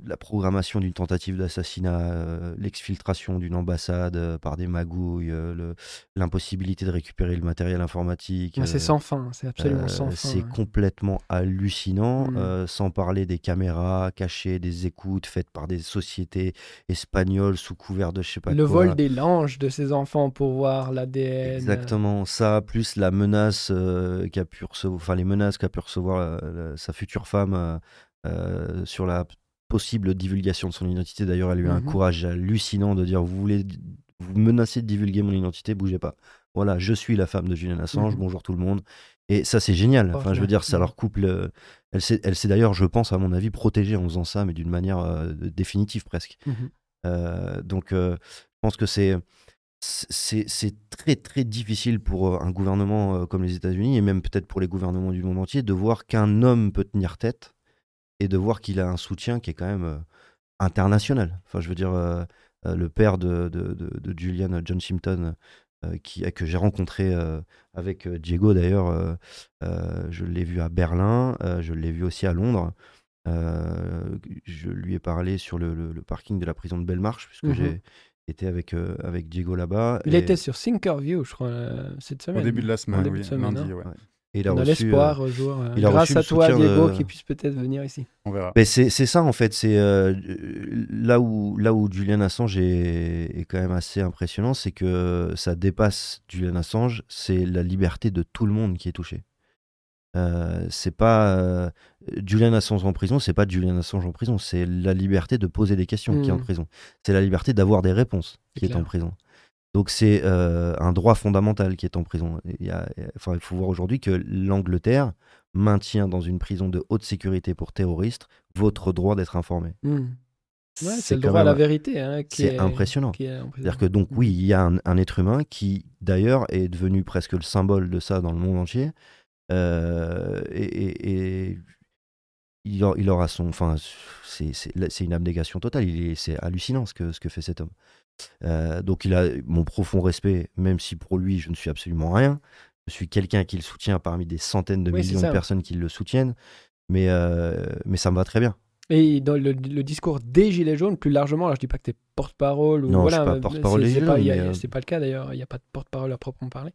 Speaker 2: la programmation d'une tentative d'assassinat, euh, l'exfiltration d'une ambassade euh, par des magouilles, l'impossibilité de récupérer le matériel informatique.
Speaker 1: c'est sans fin, c'est absolument sans fin.
Speaker 2: C'est complètement hallucinant, mm. sans parler des caméras cachées, des écoutes faites par des sociétés espagnoles sous couvert de je sais pas
Speaker 1: le vol des langes de ces enfants pour voir l'ADN.
Speaker 2: Exactement, ça, plus la menace qu'a pu recevoir, enfin les menaces qu'a pu recevoir sa future femme euh, euh, sur la possible divulgation de son identité. D'ailleurs, elle a eu un mhm. courage hallucinant de dire vous voulez vous menacez de divulguer mon identité, bougez pas. Voilà, je suis la femme de Julian Assange. Mhm. Bonjour tout le monde. Et ça, c'est génial. Enfin, je veux dire, ça leur couple. Euh, elle s'est, elle s'est d'ailleurs, je pense, à mon avis, protégée en faisant ça, mais d'une manière définitive presque. Mhm. donc, je pense que c'est c'est très très difficile pour euh, un gouvernement euh, comme les États-Unis et même peut-être pour les gouvernements du monde entier de voir qu'un homme peut tenir tête et de voir qu'il a un soutien qui est quand même euh, international. Enfin, je veux dire, le père de, Julian John Simpson, qui, que j'ai rencontré avec Diego d'ailleurs, je l'ai vu à Berlin, je l'ai vu aussi à Londres. je lui ai parlé sur le, parking de la prison de Belmarsh, puisque mmh j'ai était avec, euh, avec Diego là-bas.
Speaker 1: Il était sur Thinkerview, je crois, euh, cette semaine.
Speaker 3: Au début de la semaine, oui, lundi, hein. ouais.
Speaker 1: Et il a On reçu, a l'espoir, euh, jour, il a grâce à toi, Diego, qu'il puisse peut-être venir ici.
Speaker 3: On verra.
Speaker 2: Mais c'est, c'est ça, en fait. C'est là, où, là où Julian Assange est, est quand même assez impressionnant, c'est que ça dépasse Julian Assange, c'est la liberté de tout le monde qui est touché. Euh, c'est pas euh, Julian Assange en prison, c'est pas Julian Assange en prison, c'est la liberté de poser des questions qui est en hmm. prison. C'est la liberté d'avoir des réponses qui est en prison. Donc c'est euh, un droit fondamental qui est en prison. Il, enfin, il faut voir aujourd'hui que l'Angleterre maintient dans une prison de haute sécurité pour terroristes votre droit d'être informé.
Speaker 1: Hmm. c'est le droit à la vérité. Hein,
Speaker 2: c'est impressionnant. C'est-à-dire que donc oui, il y a un, un être humain qui d'ailleurs est devenu presque le symbole de ça dans le monde entier, euh, et, il, aura son. Enfin, c'est une abnégation totale. C'est hallucinant ce que, ce que fait cet homme. Euh, donc, il a mon profond respect, même si pour lui, je ne suis absolument rien. Je suis quelqu'un qui le soutient parmi des centaines de millions de personnes qui le soutiennent. Mais, euh, mais ça me va très bien.
Speaker 1: Et dans le, discours des Gilets jaunes, plus largement, alors je dis pas que tu es porte-parole ou
Speaker 2: non,
Speaker 1: voilà,
Speaker 2: je suis pas porte-parole des
Speaker 1: Gilets C'est pas le cas d'ailleurs, il n'y a pas de porte-parole à proprement parler.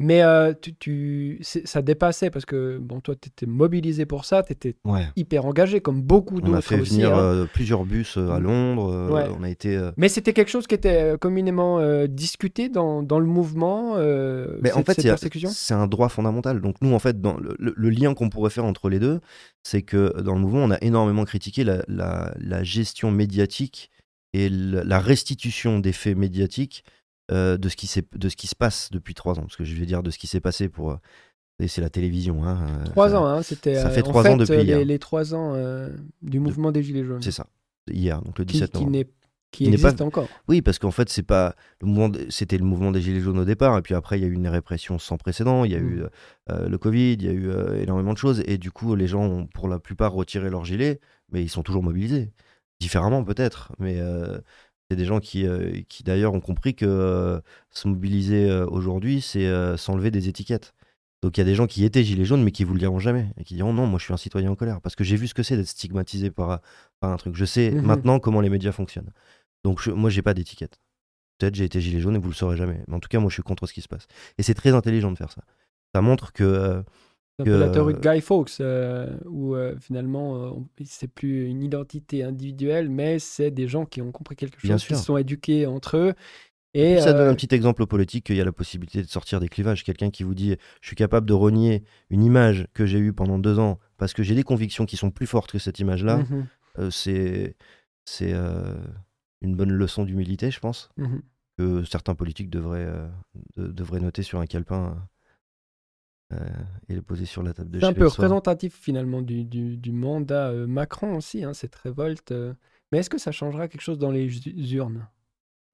Speaker 1: Mais euh, tu, tu ça dépassait parce que bon, toi, tu étais mobilisé pour ça, tu étais hyper engagé, comme beaucoup d'autres. On
Speaker 2: a fait venir hein. euh, plusieurs bus euh, à mm. Londres. On a été,
Speaker 1: Mais c'était quelque chose qui était communément discuté dans, dans, le mouvement. Mais en fait,
Speaker 2: c'est un droit fondamental. Donc, nous, en fait, dans le, lien qu'on pourrait faire entre les deux, c'est que dans le mouvement, on a énormément critiqué la, la, la gestion médiatique et la restitution des faits médiatiques euh, de, ce qui de ce qui se passe depuis trois ans. Parce que je vais dire de ce qui s'est passé pour. Euh, c'est la télévision. Hein,
Speaker 1: euh, trois ans, hein, c'était. Ça fait trois ans depuis les, les trois ans du mouvement des Gilets jaunes.
Speaker 2: C'est ça, hier, donc le 17
Speaker 1: qui, novembre. Qui, existe encore.
Speaker 2: Oui, parce qu'en fait, c'est pas le mouvement. C'était le mouvement des gilets jaunes au départ, et puis après, il y a eu une répression sans précédent. Il y a eu mm. le Covid, il y a eu énormément de choses, et du coup, les gens ont pour la plupart retiré leurs gilets, mais ils sont toujours mobilisés, différemment peut-être, mais c'est des gens qui, euh, qui d'ailleurs ont compris que euh, se mobiliser euh, aujourd'hui, c'est s'enlever des étiquettes. Donc il y a des gens qui étaient gilets jaunes mais qui vous le diront jamais et qui diront non, moi je suis un citoyen en colère parce que j'ai vu ce que c'est d'être stigmatisé par, par un truc. Je sais mmh maintenant comment les médias fonctionnent. Donc je, moi j'ai pas d'étiquette. Peut-être j'ai été gilet jaune et vous le saurez jamais. Mais en tout cas moi je suis contre ce qui se passe. Et c'est très intelligent de faire ça. Ça montre que
Speaker 1: un peu la théorie de Guy Fawkes, euh, où euh, finalement, euh, c'est plus une identité individuelle, mais c'est des gens qui ont compris quelque chose, qui se sont éduqués entre eux.
Speaker 2: Et ça donne un petit exemple politique qu'il y a la possibilité de sortir des clivages. Quelqu'un qui vous dit Je suis capable de renier une image que j'ai eue pendant deux ans parce que j'ai des convictions qui sont plus fortes que cette image-là. Mmh c'est c'est une bonne leçon d'humilité, je pense, mmh que certains politiques devraient, devraient noter sur un calepin et le poser sur la table de
Speaker 1: C'est un peu représentatif finalement du, du, mandat euh, Macron aussi, hein, cette révolte. Euh. Mais est-ce que ça changera quelque chose dans les urnes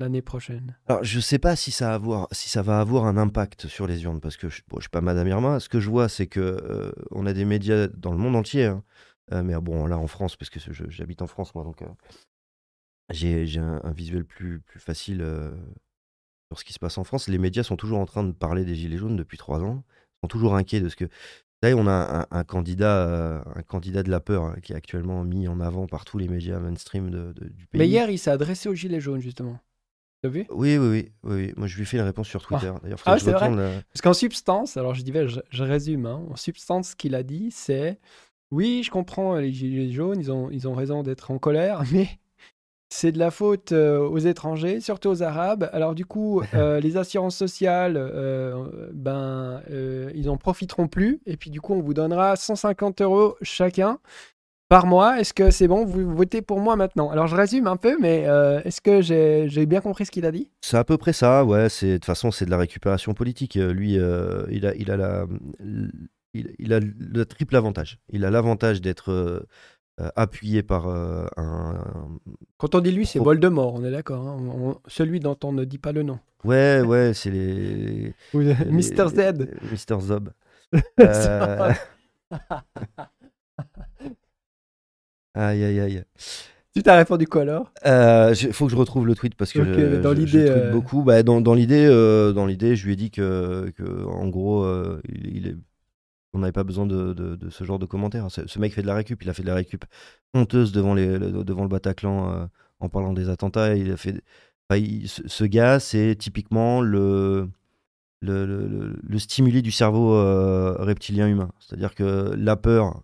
Speaker 1: l'année prochaine?
Speaker 2: Alors, je ne sais pas si ça, avoir, si ça va avoir un impact sur les urnes, parce que je ne suis pas Madame Irma. Ce que je vois, c'est que on a des médias dans le monde entier, hein. mais bon, là en France, parce que j'habite en France, moi, donc j'ai un, un, visuel plus, plus facile sur ce qui se passe en France. Les médias sont toujours en train de parler des Gilets jaunes depuis trois ans toujours inquiets de ce que. Vous savez, on a un, candidat, un candidat de la peur hein, qui est actuellement mis en avant par tous les médias mainstream de, du pays.
Speaker 1: Mais hier, il s'est adressé aux Gilets jaunes, justement.
Speaker 2: Tu as vu? Oui, oui, oui, oui, Moi, je lui ai fait une réponse sur Twitter.
Speaker 1: Ah. D'ailleurs, ah, c'est vrai. Parce qu'en substance, alors je dis, je, je résume, hein, en substance, ce qu'il a dit, c'est oui, je comprends les Gilets jaunes, ils ont, ils ont raison d'être en colère, [LAUGHS] mais c'est de la faute euh, aux étrangers, surtout aux Arabes. Alors du coup, [LAUGHS] euh, les assurances sociales, euh, ben, ils en profiteront plus. Et puis du coup, on vous donnera 150 euros chacun par mois. Est-ce que c'est bon? Vous votez pour moi maintenant. Alors je résume un peu, mais est-ce que j'ai bien compris ce qu'il a dit?
Speaker 2: C'est à peu près ça. Ouais, de toute façon c'est de la récupération politique. Lui, il a, il a la, il a le triple avantage. Il a l'avantage d'être euh, appuyé par euh, un,
Speaker 1: Quand on dit lui, c'est Voldemort, on est d'accord. Hein. celui dont on ne dit pas le nom.
Speaker 2: Ouais, ouais, c'est les. [LAUGHS]
Speaker 1: Mister Z.
Speaker 2: Mister Zob. [LAUGHS] euh... [LAUGHS] aïe, aïe, aïe.
Speaker 1: Tu t'as répondu quoi alors?
Speaker 2: Il euh, faut que je retrouve le tweet parce que je, dans l'idée, beaucoup. Bah, dans, dans l'idée, dans l'idée, je lui ai dit que, que en gros, il, est on n'avait pas besoin de, ce genre de commentaires. Ce, mec fait de la récup, il a fait de la récup honteuse devant, les, le, devant le Bataclan euh, en parlant des attentats. Il a fait, ce, gars, c'est typiquement le, le, le, stimulé du cerveau euh, reptilien humain. C'est-à-dire que la peur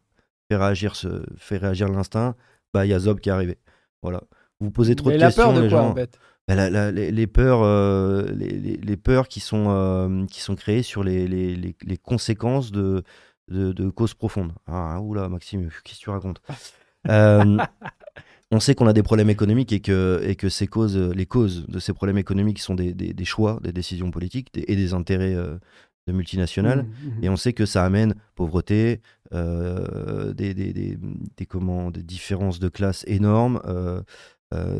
Speaker 2: fait réagir, ce, fait réagir l'instinct. Bah, il y a Zob qui est arrivé. Voilà. Vous posez trop de questions.
Speaker 1: La peur
Speaker 2: de
Speaker 1: quoi, en fait?
Speaker 2: Bah, les, peurs, euh, les, peurs qui sont, euh, qui sont créées sur les, conséquences de, de, causes profondes. Ah, oula, Maxime, qu'est-ce que tu racontes? Euh, On sait qu'on a des problèmes économiques et que, et que ces causes, les causes de ces problèmes économiques sont des, des, choix, des décisions politiques et des intérêts de multinationales. Mmh, mmh. Et on sait que ça amène pauvreté, des, des, des, des, différences de classe énormes,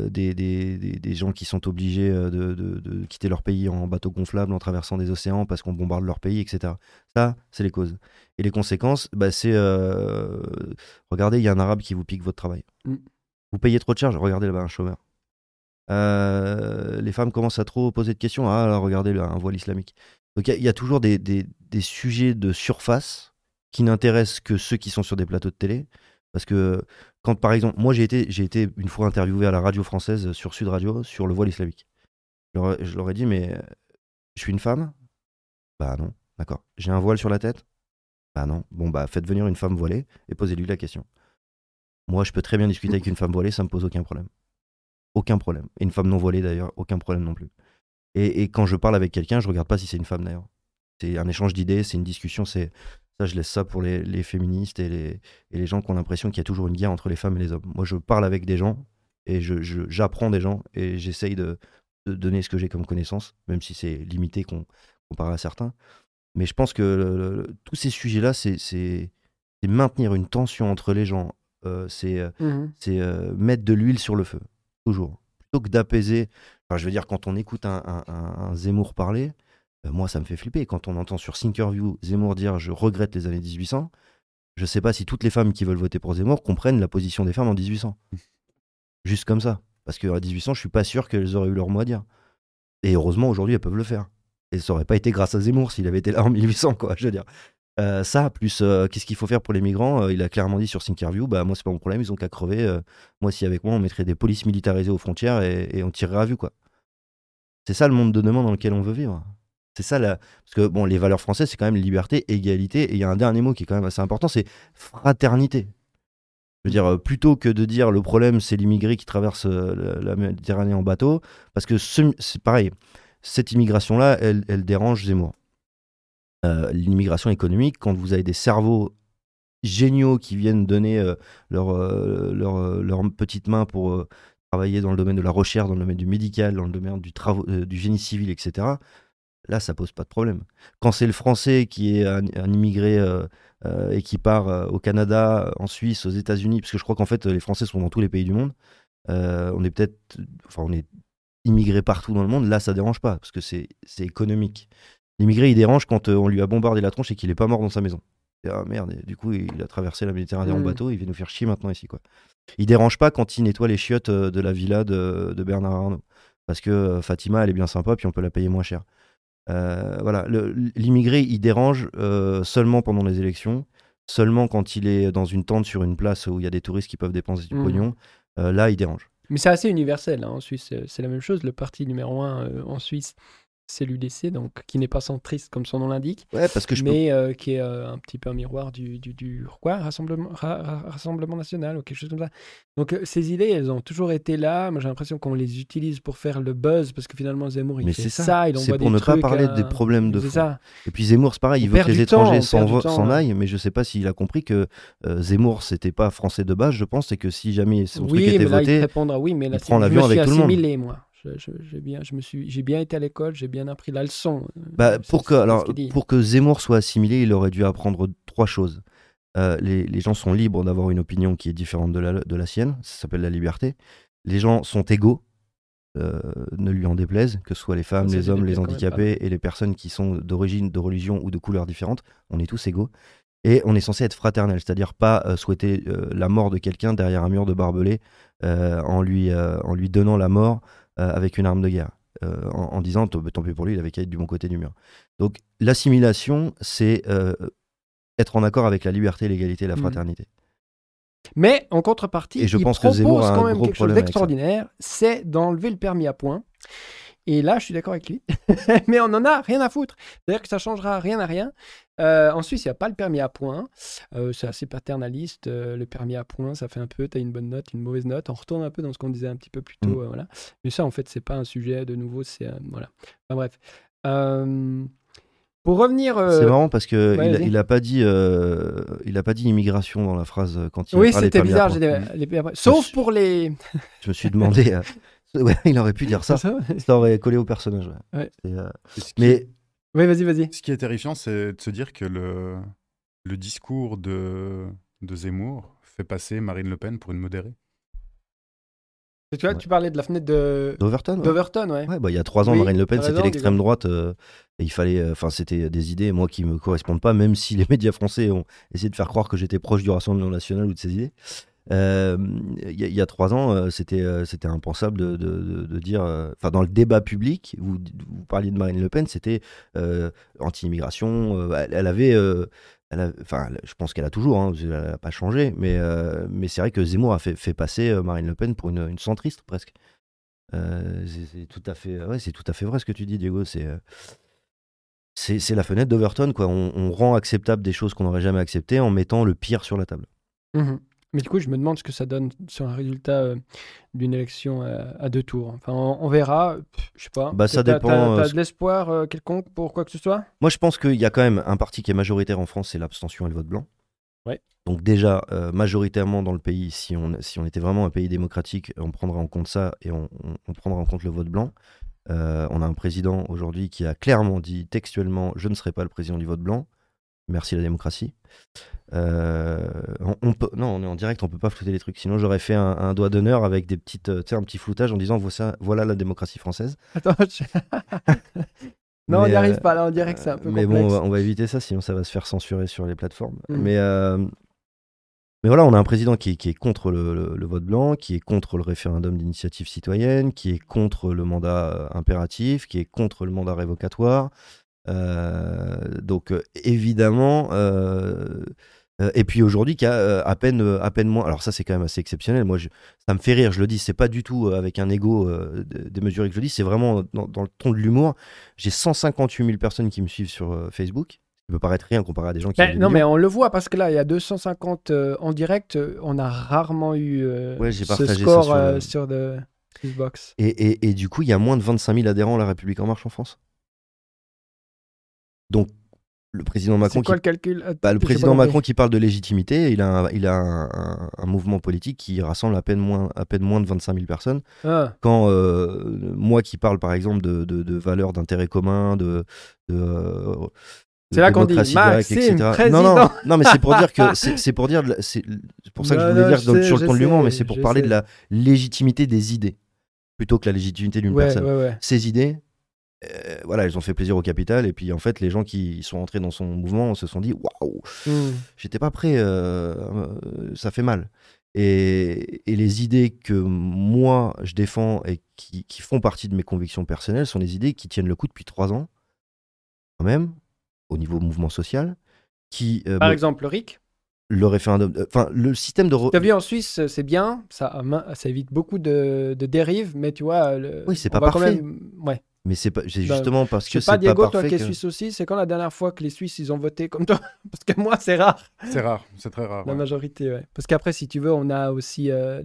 Speaker 2: des, des, des, gens qui sont obligés euh, de, de, quitter leur pays en bateau gonflable, en traversant des océans parce qu'on bombarde leur pays, etc. Ça, c'est les causes. Et les conséquences, bah, c'est... Euh, regardez, il y a un arabe qui vous pique votre travail. Mm. Vous payez trop de charges, regardez là-bas un chômeur. les femmes commencent à trop poser de questions. Ah, alors, regardez un voile islamique. Donc il y, a toujours des, des, sujets de surface qui n'intéressent que ceux qui sont sur des plateaux de télé. Parce que quand, par exemple, moi j'ai été, j'ai été une fois interviewé à la radio française sur Sud Radio sur le voile islamique. Je leur ai dit, mais je suis une femme? Bah non, d'accord. J'ai un voile sur la tête? Bah non. Bon, bah faites venir une femme voilée et posez-lui la question. Moi, je peux très bien discuter avec une femme voilée, ça me pose aucun problème. Aucun problème. Et une femme non voilée d'ailleurs, aucun problème non plus. Et, et quand je parle avec quelqu'un, je regarde pas si c'est une femme d'ailleurs. C'est un échange d'idées, c'est une discussion, c'est ça, je laisse ça pour les, féministes et les, et les, gens qui ont l'impression qu'il y a toujours une guerre entre les femmes et les hommes. Moi, je parle avec des gens et j'apprends je, des gens et j'essaye de, donner ce que j'ai comme connaissance, même si c'est limité comparé à certains. Mais je pense que tous ces sujets-là, c'est maintenir une tension entre les gens, euh, c'est euh, mmh euh, mettre de l'huile sur le feu, toujours. Plutôt que d'apaiser. Enfin, je veux dire, quand on écoute un, un, un Zemmour parler, moi, ça me fait flipper. Quand on entend sur Thinkerview Zemmour dire je regrette les années 1800, je sais pas si toutes les femmes qui veulent voter pour Zemmour comprennent la position des femmes en 1800. [LAUGHS] Juste comme ça. Parce qu'à 1800, je suis pas sûr qu'elles auraient eu leur mot à dire. Et heureusement, aujourd'hui, elles peuvent le faire. Et ça aurait pas été grâce à Zemmour s'il avait été là en 1800, quoi, je veux dire. Euh, ça, plus euh, qu'est-ce qu'il faut faire pour les migrants? Il a clairement dit sur Thinkerview, bah moi c'est pas mon problème, ils ont qu'à crever. moi si avec moi on mettrait des polices militarisées aux frontières et, et on tirerait à vue quoi. C'est ça le monde de demain dans lequel on veut vivre. C'est ça, parce que bon, les valeurs françaises, c'est quand même liberté, égalité, et il y a un dernier mot qui est quand même assez important, c'est fraternité. Je veux dire, euh, plutôt que de dire le problème, c'est l'immigré qui traverse euh, la Méditerranée en bateau, parce que c'est pareil, cette immigration-là, elle, dérange Zemmour. Euh, l'immigration économique, quand vous avez des cerveaux géniaux qui viennent donner leur, leur, petite main pour travailler dans le domaine de la recherche, dans le domaine du médical, dans le domaine du, du génie civil, etc., Là, ça pose pas de problème. Quand c'est le français qui est un, immigré euh, euh, et qui part euh, au Canada, en Suisse, aux États-Unis, parce que je crois qu'en fait, les Français sont dans tous les pays du monde. on est peut-être, enfin, on est immigré partout dans le monde. Là, ça dérange pas parce que c'est économique. L'immigré, il dérange quand on lui a bombardé la tronche et qu'il est pas mort dans sa maison. ah merde, du coup, il a traversé la Méditerranée en mmh. bateau, il vient nous faire chier maintenant ici, quoi. Il dérange pas quand il nettoie les chiottes de la villa de, de Bernard Arnault. Parce que Fatima, elle est bien sympa, puis on peut la payer moins cher. Voilà, l'immigré, il dérange seulement pendant les élections, seulement quand il est dans une tente sur une place où il y a des touristes qui peuvent dépenser du mmh. pognon. là, il dérange.
Speaker 1: Mais c'est assez universel hein, en Suisse. C'est la même chose. Le parti numéro un en Suisse, c'est l'UDC, donc qui n'est pas centriste comme son nom l'indique,
Speaker 2: ouais, parce que je
Speaker 1: mais euh, qui est euh, un petit peu un miroir du, du, du quoi, Rassemblement, Rassemblement National ou quelque chose comme ça. Donc euh, ces idées, elles ont toujours été là. Moi j'ai l'impression qu'on les utilise pour faire le buzz parce que finalement Zemmour il mais fait ça, ça il
Speaker 2: C'est pour ne pas parler des problèmes de fond. Ça. Et puis Zemmour c'est pareil, il veut que les étrangers s'en aillent, mais je sais pas s'il a compris que Zemmour c'était pas français de base, je pense, et que si jamais son
Speaker 1: oui,
Speaker 2: truc était
Speaker 1: voté,
Speaker 2: il,
Speaker 1: oui, mais là,
Speaker 2: il prend l'avion avec tout le monde.
Speaker 1: Moi. J'ai bien, je me suis, j'ai bien été à l'école, j'ai bien appris la leçon.
Speaker 2: Euh, bah, pour que, alors, pour que Zemmour soit assimilé, il aurait dû apprendre trois choses. Euh, les, les, gens sont libres d'avoir une opinion qui est différente de la, de la sienne, ça s'appelle la liberté. Les gens sont égaux, euh, ne lui en déplaise, que ce soit les femmes, les hommes, les handicapés et les personnes qui sont d'origine, de religion ou de couleur différente, on est tous égaux. Et on est censé être fraternel, c'est-à-dire pas souhaiter la mort de quelqu'un derrière un mur de barbelé en, lui, en lui donnant la mort avec une arme de guerre. Euh, en, disant tant pis pour lui, il avait qu'à être du bon côté du mur. Donc l'assimilation, c'est euh, être en accord avec la liberté, l'égalité et la mmh. fraternité.
Speaker 1: Mais en contrepartie, et je il pense propose que Zemmour a quand même quelque chose d'extraordinaire, c'est d'enlever le permis à points. Et là, je suis d'accord avec lui. [LAUGHS] mais on n'en a rien à foutre. C'est-à-dire que ça changera rien à rien. Euh, en Suisse, il n'y a pas le permis à points. Euh, c'est assez paternaliste. Euh, le permis à points, ça fait un peu, tu as une bonne note, une mauvaise note. On retourne un peu dans ce qu'on disait un petit peu plus tôt. Mm. voilà. Mais ça, en fait, c'est pas un sujet de nouveau. C'est voilà. Enfin, bref. pour revenir.
Speaker 2: C'est marrant parce que il, il, a pas dit, il a pas dit immigration dans la phrase quand il.
Speaker 1: Oui, c'était bizarre. Sauf pour les. [LAUGHS]
Speaker 2: je me suis demandé. [LAUGHS] Ouais, il aurait pu [LAUGHS] dire ça. ça, aurait collé au personnage. mais
Speaker 1: oui, vas-y, vas-y.
Speaker 3: Ce qui est terrifiant, c'est de se dire que le, le discours de, de Zemmour fait passer Marine Le Pen pour une modérée.
Speaker 1: Tu vois, tu parlais de la fenêtre de
Speaker 2: d'Overton.
Speaker 1: D'Overton, ouais.
Speaker 2: ouais bah, il y a trois ans, Marine Le Pen, c'était l'extrême droite. Euh, et il fallait, euh, enfin, c'était des idées, moi, qui me correspondent pas, même si les [LAUGHS] médias français ont essayé de faire croire que j'étais proche du Rassemblement national ou de ses idées. Euh, il y, a trois ans, euh, c'était euh, c'était impensable de, de, dire, enfin dans le débat public, vous, vous parliez de Marine Le Pen, c'était anti-immigration. Elle, avait, enfin, je pense qu'elle a toujours, hein, elle n'a pas changé, mais mais c'est vrai que Zemmour a fait, passer Marine Le Pen pour une, centriste presque. c'est tout à fait, ouais, tout à fait vrai ce que tu dis, Diego. C'est c'est la fenêtre d'Overton, quoi. On, rend acceptable des choses qu'on n'aurait jamais acceptées en mettant le pire sur la table.
Speaker 1: Mmh mais du coup, je me demande ce que ça donne sur un résultat euh, d'une élection euh, à deux tours. Enfin, on, verra. je sais pas.
Speaker 2: Bah, ça dépend.
Speaker 1: T'as, euh, de l'espoir quelconque pour quoi que ce soit?
Speaker 2: Moi, je pense qu'il y a quand même un parti qui est majoritaire en France, c'est l'abstention et le vote blanc.
Speaker 1: Ouais.
Speaker 2: Donc déjà, majoritairement dans le pays, si on, si on était vraiment un pays démocratique, on prendrait en compte ça et on, on, prendrait en compte le vote blanc. on a un président aujourd'hui qui a clairement dit textuellement, je ne serai pas le président du vote blanc. Merci la démocratie. Euh, on, peut, non, on est en direct, on peut pas flouter les trucs. Sinon, j'aurais fait un, doigt d'honneur avec des petites, euh, un petit floutage en disant voilà, voilà la démocratie française.
Speaker 1: Attends, [LAUGHS] non, on n'y arrive euh, pas là, dirait que c'est un peu
Speaker 2: Mais
Speaker 1: bon,
Speaker 2: on va, éviter ça, sinon ça va se faire censurer sur les plateformes. Mm. Mais, mais voilà, on a un président qui, est contre le, vote blanc, qui est contre le référendum d'initiative citoyenne, qui est contre le mandat impératif, qui est contre le mandat révocatoire. Donc évidemment, euh, et puis aujourd'hui, qui a euh, à peine, euh, à peine moins. Alors ça, c'est quand même assez exceptionnel. Moi, ça me fait rire. Je le dis, c'est pas du tout avec un ego démesuré que je le dis. C'est vraiment dans, le ton de l'humour. J'ai 158 000 personnes qui me suivent sur Facebook. Ça peut paraître rien comparé à des gens qui.
Speaker 1: Ben, non, mais on le voit parce que là, il y a 250 en direct. On a rarement eu ouais, ce score sur, sur de Xbox.
Speaker 2: Et, et, et, du coup, il y a moins de 25 000 adhérents à La République En Marche en France? Donc, le président Macron.
Speaker 1: C'est quoi le calcul?
Speaker 2: Bah, Le président Macron qui parle de légitimité, il a, un, il a un, mouvement politique qui rassemble à peine moins, à peine moins de 25 000 personnes. Ah. Quand euh, moi qui parle par exemple de, de, valeurs d'intérêt commun, de,
Speaker 1: de c'est là qu'on dit Maxime, président.
Speaker 2: Non, non, non mais c'est pour dire que [LAUGHS] c'est pour dire, c'est pour ça que je voulais dire sur le ton de l'humour, mais c'est pour parler de la légitimité des idées plutôt que la légitimité d'une personne. Ces idées, euh, voilà, ils ont fait plaisir au capital. Et puis, en fait, les gens qui sont entrés dans son mouvement se sont dit Waouh, hmm. j'étais pas prêt, euh, euh, ça fait mal. Et, les idées que moi je défends et qui, font partie de mes convictions personnelles sont des idées qui tiennent le coup depuis trois ans. quand même, au niveau mouvement social, qui.
Speaker 1: Par exemple, le RIC
Speaker 2: le référendum. Enfin, le système de.
Speaker 1: Tu as vu en Suisse, c'est bien, ça, ça évite beaucoup de, dérives, mais tu vois.
Speaker 2: oui, c'est pas parfait.
Speaker 1: Ouais.
Speaker 2: Mais c'est pas, bah, justement parce que
Speaker 1: c'est pas Diego, toi qui es suisse aussi, c'est quand la dernière fois que les Suisses ils ont voté comme toi? [LAUGHS] Parce que moi c'est rare.
Speaker 3: C'est rare, c'est très rare.
Speaker 1: La majorité, ouais. Parce qu'après, si tu veux, on a aussi. Euh,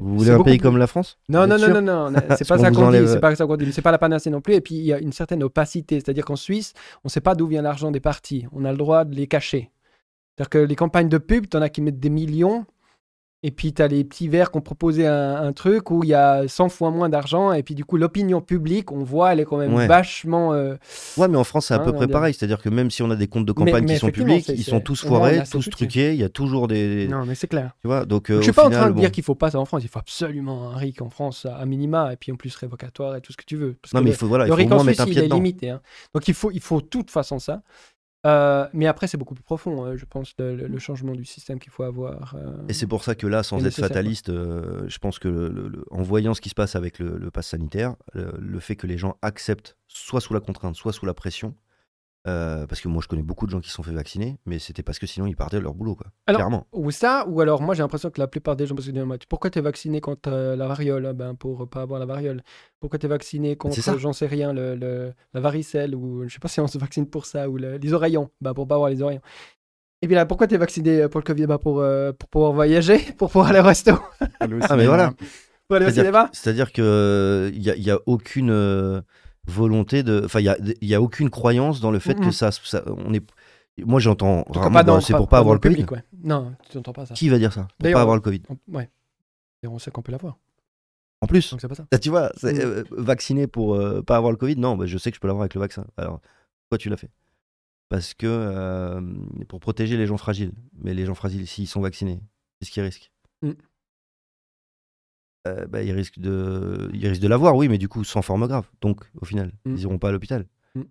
Speaker 2: Vous voulez un pays comme la France?
Speaker 1: Non, non, non, non, non, [LAUGHS] c'est pas, ça qu'on dit. C'est pas ça qu'on dit. C'est pas la panacée non plus. Et puis il y a une certaine opacité, c'est-à-dire qu'en Suisse, on ne sait pas d'où vient l'argent des partis. On a le droit de les cacher. C'est-à-dire que les campagnes de pub, tu en as qui mettent des millions et puis, tu as les petits verts qui ont proposé un, truc où il y a 100 fois moins d'argent. Et puis, du coup, l'opinion publique, on voit, elle est quand même vachement. Euh,
Speaker 2: ouais, mais en France, c'est à hein, peu près pareil. C'est-à-dire que même si on a des comptes de campagne qui sont publics, ils sont tous foirés, tous truqués. Il y a toujours des.
Speaker 1: Non, mais c'est clair.
Speaker 2: Tu vois, donc.
Speaker 1: je ne suis pas en train de dire qu'il faut pas ça en France. Il faut absolument un RIC en France, à minima. Et puis, en plus, révocatoire et tout ce que tu veux.
Speaker 2: non, mais il faut, voilà, il faut
Speaker 1: RIC
Speaker 2: en mettre un pied
Speaker 1: il est limité. Hein. Donc, il faut, il faut de toute façon ça. Euh, mais après, c'est beaucoup plus profond, euh, je pense, le, changement du système qu'il faut avoir. Euh,
Speaker 2: et c'est pour ça que là, sans être fataliste, je pense que en voyant ce qui se passe avec le, le pass sanitaire, le, fait que les gens acceptent, soit sous la contrainte, soit sous la pression, euh, parce que moi, je connais beaucoup de gens qui sont fait vacciner, mais c'était parce que sinon ils partaient de leur boulot, quoi. clairement.
Speaker 1: Ou ça, ou alors moi j'ai l'impression que la plupart des gens, parce que pourquoi tu es vacciné contre euh, la variole ah Ben pour pas avoir la variole? Pourquoi tu es vacciné contre, j'en sais rien, le, la varicelle, ou je sais pas si on se vaccine pour ça, ou les oreillons, ben pour pas avoir les oreillons. Et puis là, pourquoi tu es vacciné pour le Covid? Ben pour, euh, pour pouvoir voyager, [LAUGHS] pour pouvoir aller au resto?
Speaker 2: ah, mais voilà.
Speaker 1: Pour aller au cinéma?
Speaker 2: C'est-à-dire qu'il n'y a, y a aucune volonté de. Enfin, il n'y a, aucune croyance dans le fait que ça, On est. Moi, j'entends. C'est pour pas, avoir le Covid.
Speaker 1: Non, tu n'entends pas ça.
Speaker 2: Qui va dire ça? Pour pas avoir le Covid.
Speaker 1: ouais. Et on sait qu'on peut l'avoir.
Speaker 2: En plus.
Speaker 1: Donc c'est pas ça. [LAUGHS]
Speaker 2: Tu vois, mm. euh, vacciner pour euh, pas avoir le Covid, non, bah, je sais que je peux l'avoir avec le vaccin. Alors, pourquoi tu l'as fait? Parce que euh, pour protéger les gens fragiles. Mais les gens fragiles, s'ils sont vaccinés, qu'est-ce qu'ils risquent? Mm. Euh, bah, ils risquent de, ils risquent de l'avoir, oui, mais du coup sans forme grave. Donc au final, mm. ils iront pas à l'hôpital. Mm.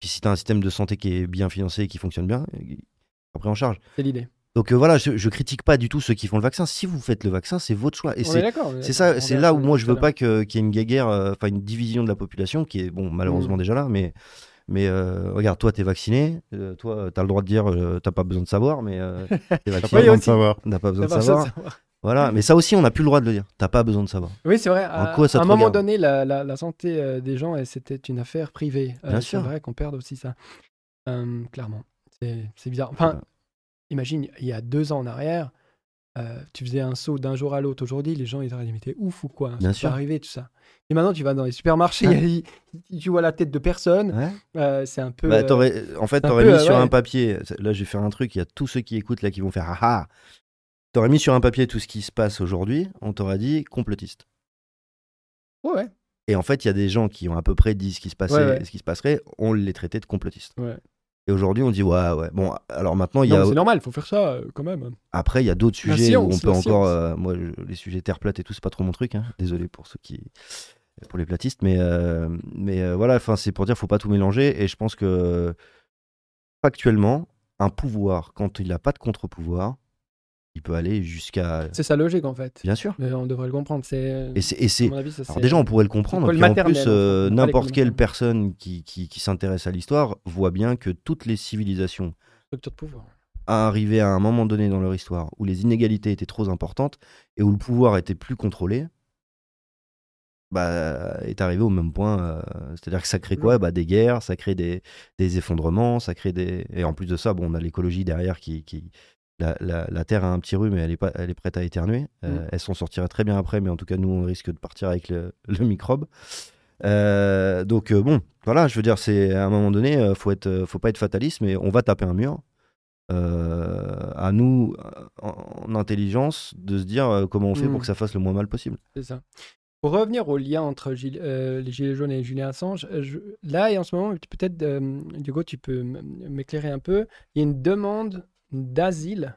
Speaker 2: Puis si tu as un système de santé qui est bien financé et qui fonctionne bien, après en charge.
Speaker 1: C'est l'idée.
Speaker 2: Donc euh, voilà, je, je, critique pas du tout ceux qui font le vaccin. Si vous faites le vaccin, c'est votre choix. Et c'est ça, c'est là où moi je veux pas qu'il y ait une guerre, euh, enfin une division de la population qui est bon malheureusement mm. déjà là, mais mais regarde, toi, tu es vacciné. toi, tu as le droit de dire, t'as pas besoin de savoir, mais
Speaker 3: t'es [LAUGHS] vacciné. pas besoin de savoir.
Speaker 2: T'as pas besoin de savoir. Voilà, mais ça aussi, on n'a plus le droit de le dire. T'as pas besoin de savoir.
Speaker 1: Oui, c'est vrai. à, un moment donné, la, la, santé euh, des gens, c'était une affaire privée. Euh, c'est vrai qu'on perd aussi ça. Euh, clairement. C'est bizarre. Enfin, imagine, il y a deux ans en arrière, tu faisais un saut d'un jour à l'autre. Aujourd'hui, les gens, ils auraient dit, mais t'es ouf ou quoi?
Speaker 2: Bien sûr.
Speaker 1: arrivé, tout ça. Et maintenant, tu vas dans les supermarchés, [LAUGHS] tu vois la tête de personne. c'est un peu.
Speaker 2: Bah, en fait, tu aurais mis sur un papier. Là, je vais faire un truc. Il y a tous ceux qui écoutent là qui vont faire ah ah t'aurais mis sur un papier tout ce qui se passe aujourd'hui, on t'aurait dit complotiste.
Speaker 1: Ouais.
Speaker 2: Et en fait, il y a des gens qui ont à peu près dit ce qui se passait, ce qui se passerait, on les traitait de complotistes. Et aujourd'hui, on dit ouais, ouais. Bon, alors maintenant, il y a.
Speaker 1: C'est normal, il faut faire ça euh, quand même.
Speaker 2: Après, il y a d'autres sujets où on peut encore. Euh, moi, les sujets terre plate et tout, c'est pas trop mon truc. Hein. Désolé pour ceux qui. Pour les platistes, mais, euh, mais voilà, c'est pour dire faut pas tout mélanger. Et je pense que factuellement, un pouvoir, quand il n'a pas de contre-pouvoir, il peut aller jusqu'à.
Speaker 1: C'est sa logique en fait.
Speaker 2: Bien sûr.
Speaker 1: on devrait le comprendre. C'est.
Speaker 2: Et c'est. Alors déjà, on pourrait le comprendre. en plus, euh, n'importe quelle personne qui, qui, qui s'intéresse à l'histoire voit bien que toutes les civilisations.
Speaker 1: Structure de pouvoir.
Speaker 2: À un moment donné dans leur histoire où les inégalités étaient trop importantes et où le pouvoir était plus contrôlé, bah, est arrivé au même point. Euh, c'est-à-dire que ça crée quoi? Bah, Des guerres, ça crée des, des, effondrements, ça crée des. Et en plus de ça, bon, on a l'écologie derrière qui, qui, la, Terre a un petit rhume et elle est, pas, elle est prête à éternuer. Euh, mm. Elle s'en sortira très bien après, mais en tout cas, nous, on risque de partir avec [LAUGHS] le, microbe. Euh, donc, euh, bon, voilà, je veux dire, c'est à un moment donné, faut être, faut pas être fataliste, mais on va taper un mur. à nous, en, intelligence, de se dire comment on fait pour mm. que ça fasse le moins mal possible.
Speaker 1: C'est ça. Pour revenir au lien entre les Gilets jaunes et Julien Assange, là et en ce moment, peut-être, Diego, tu peux m'éclairer un peu. Il y a une demande d'asile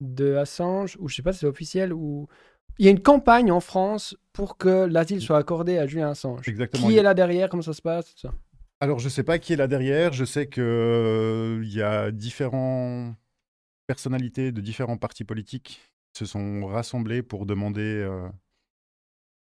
Speaker 1: de Assange, ou je sais pas si c'est officiel, ou il y a une campagne en France pour que l'asile soit accordé à Julien Assange.
Speaker 3: Exactement.
Speaker 1: Qui est là derrière Comment ça se passe ça?
Speaker 3: Alors, je sais pas qui est là derrière. Je sais qu'il euh, y a différentes personnalités de différents partis politiques qui se sont rassemblés pour demander euh,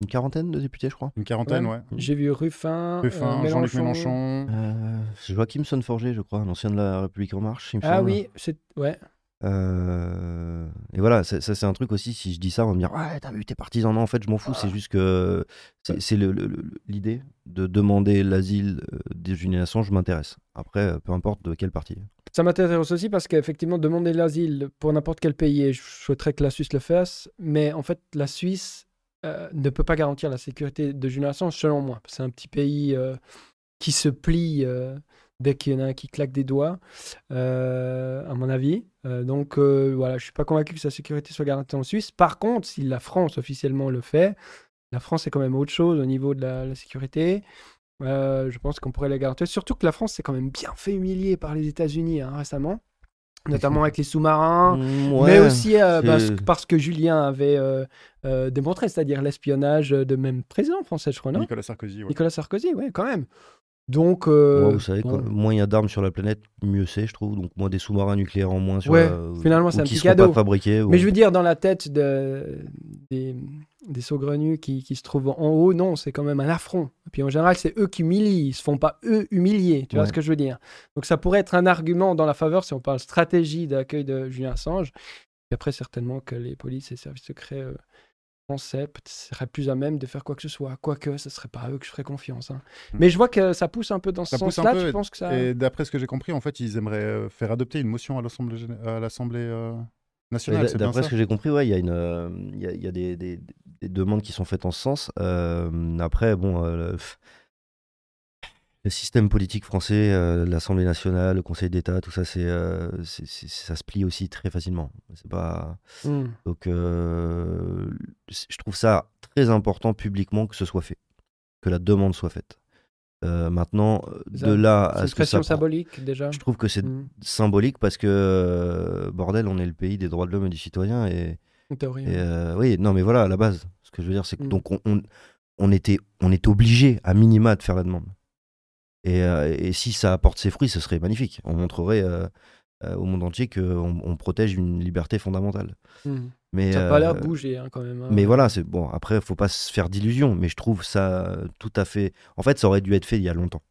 Speaker 2: une quarantaine de députés, je crois.
Speaker 3: Une quarantaine, ouais.
Speaker 1: J'ai vu Ruffin,
Speaker 3: Ruffin
Speaker 1: euh,
Speaker 3: Jean-Luc
Speaker 1: Mélenchon.
Speaker 2: Euh, Joachim Sonforger, je crois, l'ancien de la République En Marche. il me
Speaker 1: Ah
Speaker 2: semble.
Speaker 1: oui, c'est ouais.
Speaker 2: Euh, et voilà, ça, ça, c'est un truc aussi, si je dis ça, on va me dire Ouais, t'as vu, t'es partisan. Non, en fait, je m'en fous, c'est juste que c'est l'idée de demander l'asile euh, des Julian Assange m'intéresse. Après, peu importe de quel parti.
Speaker 1: Ça m'intéresse aussi parce qu'effectivement, demander l'asile pour n'importe quel pays, et je souhaiterais que la Suisse le fasse, mais en fait, la Suisse euh, ne peut pas garantir la sécurité de Julian Assange, selon moi. C'est un petit pays euh, qui se plie euh, dès qu'il y en a un qui claque des doigts, à mon avis. Donc voilà, je suis pas convaincu que sa sécurité soit garantie en Suisse. Par contre, si la France officiellement le fait, la France est quand même autre chose au niveau de la, sécurité. Je pense qu'on pourrait la garantir. Surtout que la France s'est quand même bien fait humilier par les États-Unis hein, récemment, notamment avec les sous-marins.
Speaker 2: Mm,
Speaker 1: Mais aussi euh, parce, parce que Julien avait euh, euh, démontré, c'est-à-dire l'espionnage de même président français, je crois, non?
Speaker 3: Nicolas Sarkozy, ouais.
Speaker 1: Nicolas Sarkozy, oui, quand même. Donc, euh,
Speaker 2: Ouais, vous savez,
Speaker 1: bon.
Speaker 2: quand- moins il y a d'armes sur la planète, mieux c'est, je trouve. Donc, moins des sous-marins nucléaires en moins sur
Speaker 1: Ouais,
Speaker 2: la-
Speaker 1: finalement, c'est un
Speaker 2: qui
Speaker 1: petit cadeau.
Speaker 2: pas fabriqués. ou-
Speaker 1: Mais je veux dire, dans la tête de, des, des saugrenus qui, qui se trouvent en haut, non, c'est quand même un affront. Et puis en général, c'est eux qui humilient, ils se font pas eux humilier, tu vois ce que je veux dire. Donc ça pourrait être un argument dans la faveur si on parle stratégie d'accueil de Julien Assange. Et après, certainement que les polices et services secrets euh, français seraient plus à même de faire quoi que ce soit. Quoique, ce serait pas à eux que je ferais confiance. hein.
Speaker 3: Hmm.
Speaker 1: Mais je vois que ça pousse un peu dans ce sens-là.
Speaker 3: peu,
Speaker 1: Tu penses que ça.
Speaker 3: Et d'après ce que j'ai compris, en fait, ils aimeraient euh, faire adopter une motion à l'Assemblée gén- à l'Assemblée euh, nationale.
Speaker 2: D'après ce que j'ai compris, ouais, il y a, une, euh, il y a, il y a des, des- des demandes qui sont faites en ce sens. Euh, après, bon, euh, le, le système politique français, euh, l'Assemblée nationale, le Conseil d'État, tout ça, c'est, euh, ça se plie aussi très facilement. C'est pas
Speaker 1: Hmm.
Speaker 2: donc, euh, je trouve ça très important publiquement que ce soit fait, que la demande soit faite. Euh, maintenant,
Speaker 1: Ça,
Speaker 2: de là à ce que ça prend-
Speaker 1: symbolique déjà.
Speaker 2: je trouve que c'est
Speaker 1: Hmm.
Speaker 2: symbolique parce que euh, bordel, on est le pays des droits de l'homme et du citoyen et, et, euh, oui, non mais voilà à la base. Ce que je veux dire, c'est que
Speaker 1: Mm.
Speaker 2: donc on, on, on était on est obligé à minima de faire la demande. Et, et si ça apporte ses fruits, ce serait magnifique. On montrerait au monde entier qu'on on protège une liberté fondamentale.
Speaker 1: Hmm.
Speaker 2: Mais
Speaker 1: Ça n'a pas l'air
Speaker 2: euh,
Speaker 1: bouger hein, quand même. hein.
Speaker 2: mais voilà, c'est bon. Après, faut pas se faire d'illusions, mais je trouve ça tout à fait. En fait, ça aurait dû être fait il y a longtemps,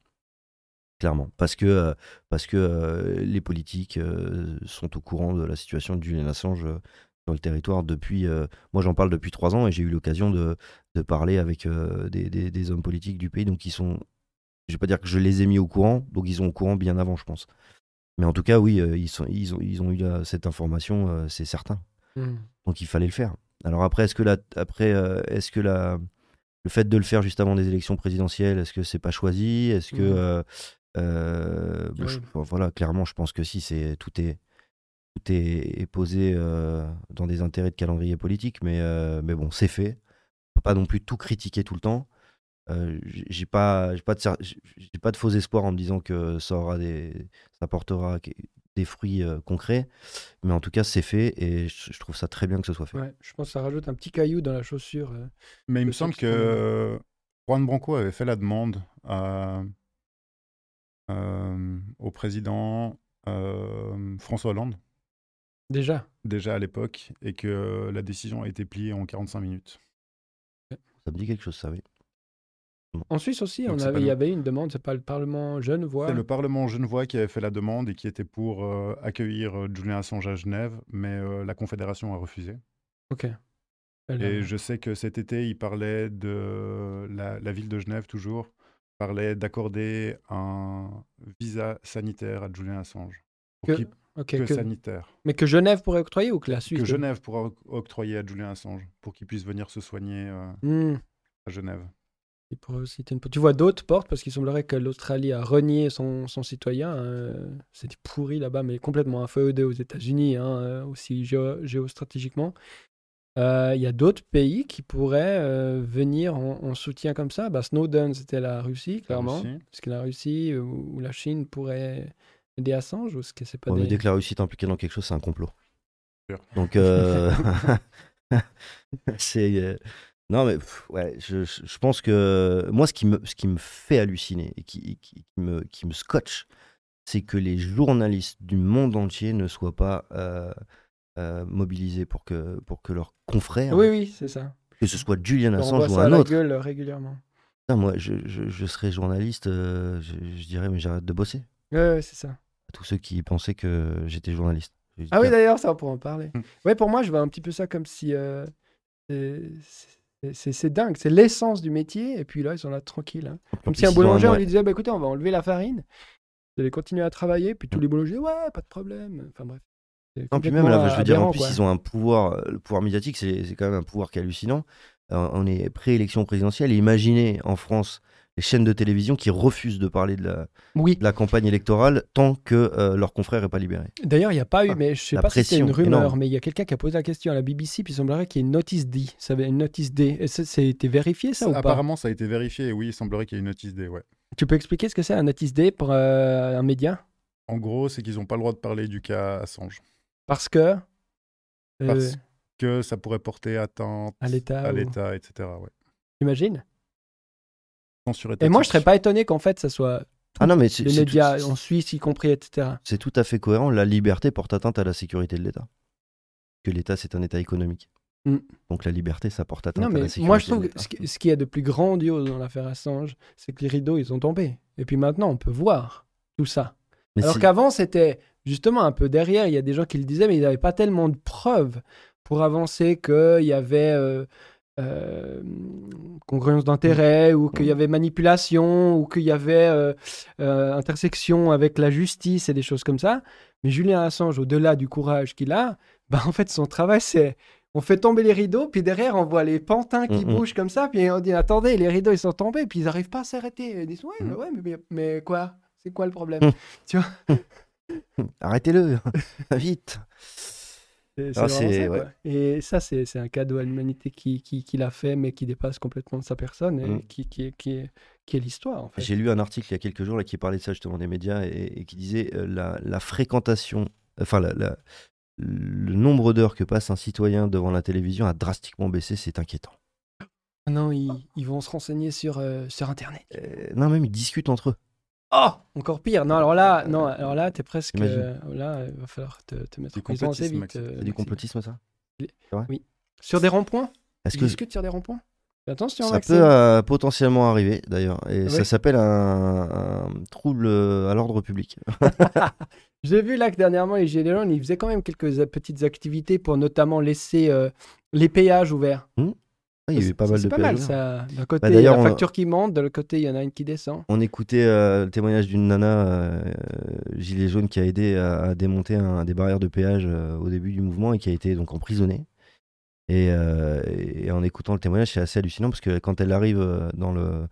Speaker 2: clairement, parce que euh, parce que euh, les politiques euh, sont au courant de la situation Julian Assange euh, sur le territoire depuis. euh, moi, j'en parle depuis trois ans et j'ai eu l'occasion de, de parler avec euh, des, des- des hommes politiques du pays, donc ils sont. Je vais pas dire que je les ai mis au courant, donc ils sont au courant bien avant, je pense. Mais en tout cas, oui, euh, ils sont ils ont ils ont eu euh, cette information, euh, c'est certain.
Speaker 1: Hmm.
Speaker 2: Donc il fallait le faire. Alors après, est-ce que la, après, euh, est-ce que la, le fait de le faire juste avant des élections présidentielles, est-ce que c'est pas choisi? Est-ce que
Speaker 1: Mhm.
Speaker 2: euh, euh, bon,
Speaker 1: Ouais.
Speaker 2: je- bon, voilà, clairement, je pense que si c'est tout est tout est, est posé euh, dans des intérêts de calendrier politique, mais euh, mais bon, c'est fait. On peut pas non plus tout critiquer tout le temps. J'ai- pas j'ai pas de cer- j'ai j'ai pas de faux espoirs en me disant que ça aura des ça apportera des fruits euh, concrets mais en tout cas c'est fait et je, je trouve ça très bien que ce soit fait
Speaker 1: Ouais, je pense que ça rajoute un petit caillou dans la chaussure. euh.
Speaker 3: Mais il me semble
Speaker 1: que
Speaker 3: euh, Juan Branco avait fait la demande à, euh, au président euh, François Hollande,
Speaker 1: Déjà?
Speaker 3: déjà à l'époque, et que la décision a été pliée en 45 minutes.
Speaker 2: ça me dit quelque chose ça oui
Speaker 1: En Suisse aussi,
Speaker 3: Donc
Speaker 1: on
Speaker 3: c'est
Speaker 1: avait,
Speaker 3: pas
Speaker 1: il y avait une demande, c'est pas le Parlement genevois.
Speaker 3: C'est le Parlement genevois qui avait fait la demande et qui était pour euh, accueillir euh, Julian Assange à Genève, mais euh, la Confédération a refusé.
Speaker 1: Ok. Elle,
Speaker 3: Et
Speaker 1: euh,
Speaker 3: je sais que cet été, il parlait de la, la ville de Genève, toujours, parlait d'accorder un visa sanitaire à Julian Assange. Pour
Speaker 1: Que-
Speaker 3: sanitaire.
Speaker 1: Mais que Genève pourrait octroyer ou que la Suisse
Speaker 3: Que Genève pourra oc- octroyer à Julian Assange pour qu'il puisse venir se soigner euh,
Speaker 1: Hmm.
Speaker 3: à Genève.
Speaker 1: Il pourrait aussi être une- Tu vois d'autres portes parce qu'il semblerait que l'Australie a renié son, son citoyen. euh, C'est pourri là-bas, mais complètement un feu aux États-Unis, hein, euh, aussi géo- géostratégiquement. Euh, Il y a d'autres pays qui pourraient euh, venir en, en soutien comme ça. Bah, Snowden, c'était la Russie, clairement.
Speaker 3: Russie.
Speaker 1: Est-ce que la Russie ou, ou la Chine pourrait aider Assange ou est-ce que c'est pas
Speaker 2: Ouais, mais
Speaker 1: des...
Speaker 2: dès que la Russie est impliquée dans quelque chose c'est un complot donc euh, [LAUGHS] [LAUGHS] c'est euh, non mais pff, ouais je, je- pense que moi ce qui me ce qui me fait halluciner et qui, qui, qui me qui me scotche c'est que les journalistes du monde entier ne soient pas euh, euh, mobilisés pour que pour que leurs confrères
Speaker 1: Oui, oui, c'est ça.
Speaker 2: Que ce soit Julian Assange ou un
Speaker 1: la
Speaker 2: autre.
Speaker 1: gueule euh, régulièrement.
Speaker 2: Moi, je, je, je serais journaliste, euh, je, je dirais, mais j'arrête de bosser.
Speaker 1: Ouais, ouais, c'est ça.
Speaker 2: À tous ceux qui pensaient que j'étais journaliste.
Speaker 1: Ah oui, d'ailleurs, ça, on pourra en parler.
Speaker 3: Mm.
Speaker 1: Ouais, pour moi, je vois un petit peu ça comme si. euh, c'est- dingue, c'est l'essence du métier, et puis là, ils sont là tranquilles. hein. Comme si un boulanger, on lui disait bah, écoutez, on va enlever la farine, vous allez continuer à travailler, puis tous les boulangers, ouais, pas de problème. Enfin bref.
Speaker 2: Non, puis même là, je veux dire, en
Speaker 1: aberrant,
Speaker 2: plus,
Speaker 1: quoi.
Speaker 2: ils ont un pouvoir, euh, le pouvoir médiatique, c'est c'est quand même un pouvoir qui est hallucinant. Euh, on est pré-élection présidentielle, et imaginez en France les chaînes de télévision qui refusent de parler de la,
Speaker 1: Oui,
Speaker 2: de la campagne électorale tant que euh, leur confrère n'est pas libéré.
Speaker 1: d'ailleurs, il n'y a pas eu,
Speaker 2: Ah,
Speaker 1: mais je sais
Speaker 2: la
Speaker 1: pas si c'est une rumeur,
Speaker 2: énorme.
Speaker 1: mais il y a quelqu'un qui a posé la question à la BBC, puis il semblerait qu'il y ait une notice D. Ça avait une notice D. Et ça, c'était vérifié, ça, ou pas?
Speaker 3: Apparemment, ça a été vérifié et oui, il semblerait qu'il y ait une notice D. Ouais.
Speaker 1: Tu peux expliquer ce que c'est un notice D pour euh, un média?
Speaker 3: En gros, c'est qu'ils n'ont pas le droit de parler du cas Assange.
Speaker 1: Parce que. euh,
Speaker 3: Parce que ça pourrait porter atteinte
Speaker 1: À l'État
Speaker 3: à
Speaker 1: ou-
Speaker 3: l'État, etc. Ouais.
Speaker 1: T'imagines?
Speaker 3: Censure
Speaker 1: Et moi, je serais pas étonné qu'en fait, ça soit
Speaker 2: Ah non, mais c'est
Speaker 1: les médias
Speaker 2: tout,
Speaker 1: en Suisse, y compris, etc.
Speaker 2: c'est tout à fait cohérent. La liberté porte atteinte à la sécurité de l'État. Que l'État, c'est un État économique.
Speaker 1: Mm.
Speaker 2: Donc la liberté, ça porte atteinte
Speaker 1: Non,
Speaker 2: à la sécurité
Speaker 1: moi, je trouve que
Speaker 2: l'État.
Speaker 1: ce qui, ce qui est de plus grandiose dans l'affaire Assange, c'est que les rideaux, ils sont tombés. Et puis maintenant, on peut voir tout ça.
Speaker 2: Mais
Speaker 1: Alors
Speaker 2: c'est-
Speaker 1: qu'avant, c'était justement un peu derrière. Il y a des gens qui le disaient, mais ils n'avaient pas tellement de preuves pour avancer qu'il y avait euh, euh, congruence d'intérêt ou qu'il y avait manipulation ou qu'il y avait euh, euh, intersection avec la justice et des choses comme ça. Mais Julien Assange, au-delà du courage qu'il a, [LAUGHS] bah, en fait, son travail, c'est on fait tomber les rideaux, puis derrière, on voit les pantins qui
Speaker 2: Mm, mm.
Speaker 1: bougent comme ça, puis on dit attendez, les rideaux, ils sont tombés, puis ils n'arrivent pas à s'arrêter. Ils disent ouais,
Speaker 3: Mm.
Speaker 1: mais, ouais, mais, mais- quoi? C'est quoi le problème? Tu vois? [LAUGHS]
Speaker 2: Arrêtez-le, [LAUGHS] vite.
Speaker 1: C'est c'est
Speaker 2: Ah,
Speaker 1: ça,
Speaker 2: ouais.
Speaker 1: Et ça, c'est c'est un cadeau à l'humanité qui, qui, qui l'a fait, mais qui dépasse complètement sa personne et
Speaker 2: Mm.
Speaker 1: qui, qui, est- qui est, qui est l'histoire, en fait.
Speaker 2: J'ai lu un article il y a quelques jours là, qui parlait de ça justement des médias et, et qui disait euh, la, la fréquentation, enfin la- la- le nombre d'heures que passe un citoyen devant la télévision a drastiquement baissé, c'est inquiétant.
Speaker 1: Ah Non, ils, ils vont se renseigner sur, euh, sur Internet.
Speaker 2: Euh, non, même ils discutent entre eux.
Speaker 1: Oh Encore pire. Non, alors là, non, alors là, t'es presque.
Speaker 2: Imagine.
Speaker 1: euh, là, il va falloir te, te mettre
Speaker 3: Du
Speaker 1: en prison assez
Speaker 3: complotisme,
Speaker 1: vite. Euh,
Speaker 2: C'est du complotisme ça
Speaker 1: Sur des ronds-points
Speaker 2: Est-ce
Speaker 1: Tu
Speaker 2: que
Speaker 1: sur des ronds-points? Attention,
Speaker 2: ça peut euh, potentiellement arriver d'ailleurs Et
Speaker 1: Oui.
Speaker 2: ça s'appelle un, un trouble euh, à l'ordre public. [LAUGHS] [LAUGHS]
Speaker 1: J'ai vu là que dernièrement, les Gilets jaunes, ils faisaient quand même quelques euh, petites activités pour notamment laisser euh, les péages ouverts.
Speaker 2: Ah, il y a eu pas mal
Speaker 1: c'est
Speaker 2: de
Speaker 1: pas mal ça. D'un côté,
Speaker 2: Bah,
Speaker 1: il y a la
Speaker 2: on-
Speaker 1: facture qui monte, de l'autre côté, il y en a une qui descend.
Speaker 2: On écoutait euh, le témoignage d'une nana euh, gilet jaune qui a aidé à, à démonter un, des barrières de péage euh, au début du mouvement et qui a été donc emprisonnée. Et, et en écoutant le témoignage, c'est assez hallucinant parce que quand elle arrive dans, le,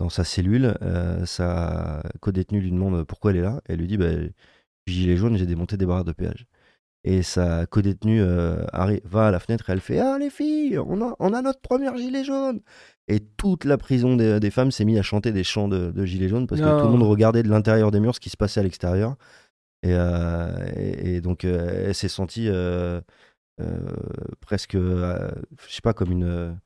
Speaker 2: dans sa cellule, sa co-détenue lui demande pourquoi elle est là. Elle lui dit bah, Gilet jaune, j'ai démonté des barrières de péage. Et sa co-détenue euh, va à la fenêtre et elle fait Ah les filles, on a, on a notre première gilet jaune Et toute la prison des, des femmes s'est mise à chanter des chants de, de gilet jaune parce que
Speaker 1: Non.
Speaker 2: tout le monde regardait de l'intérieur des murs ce qui se passait à l'extérieur. Et, euh, et, et donc euh, elle s'est sentie euh, presque, je sais pas, comme une,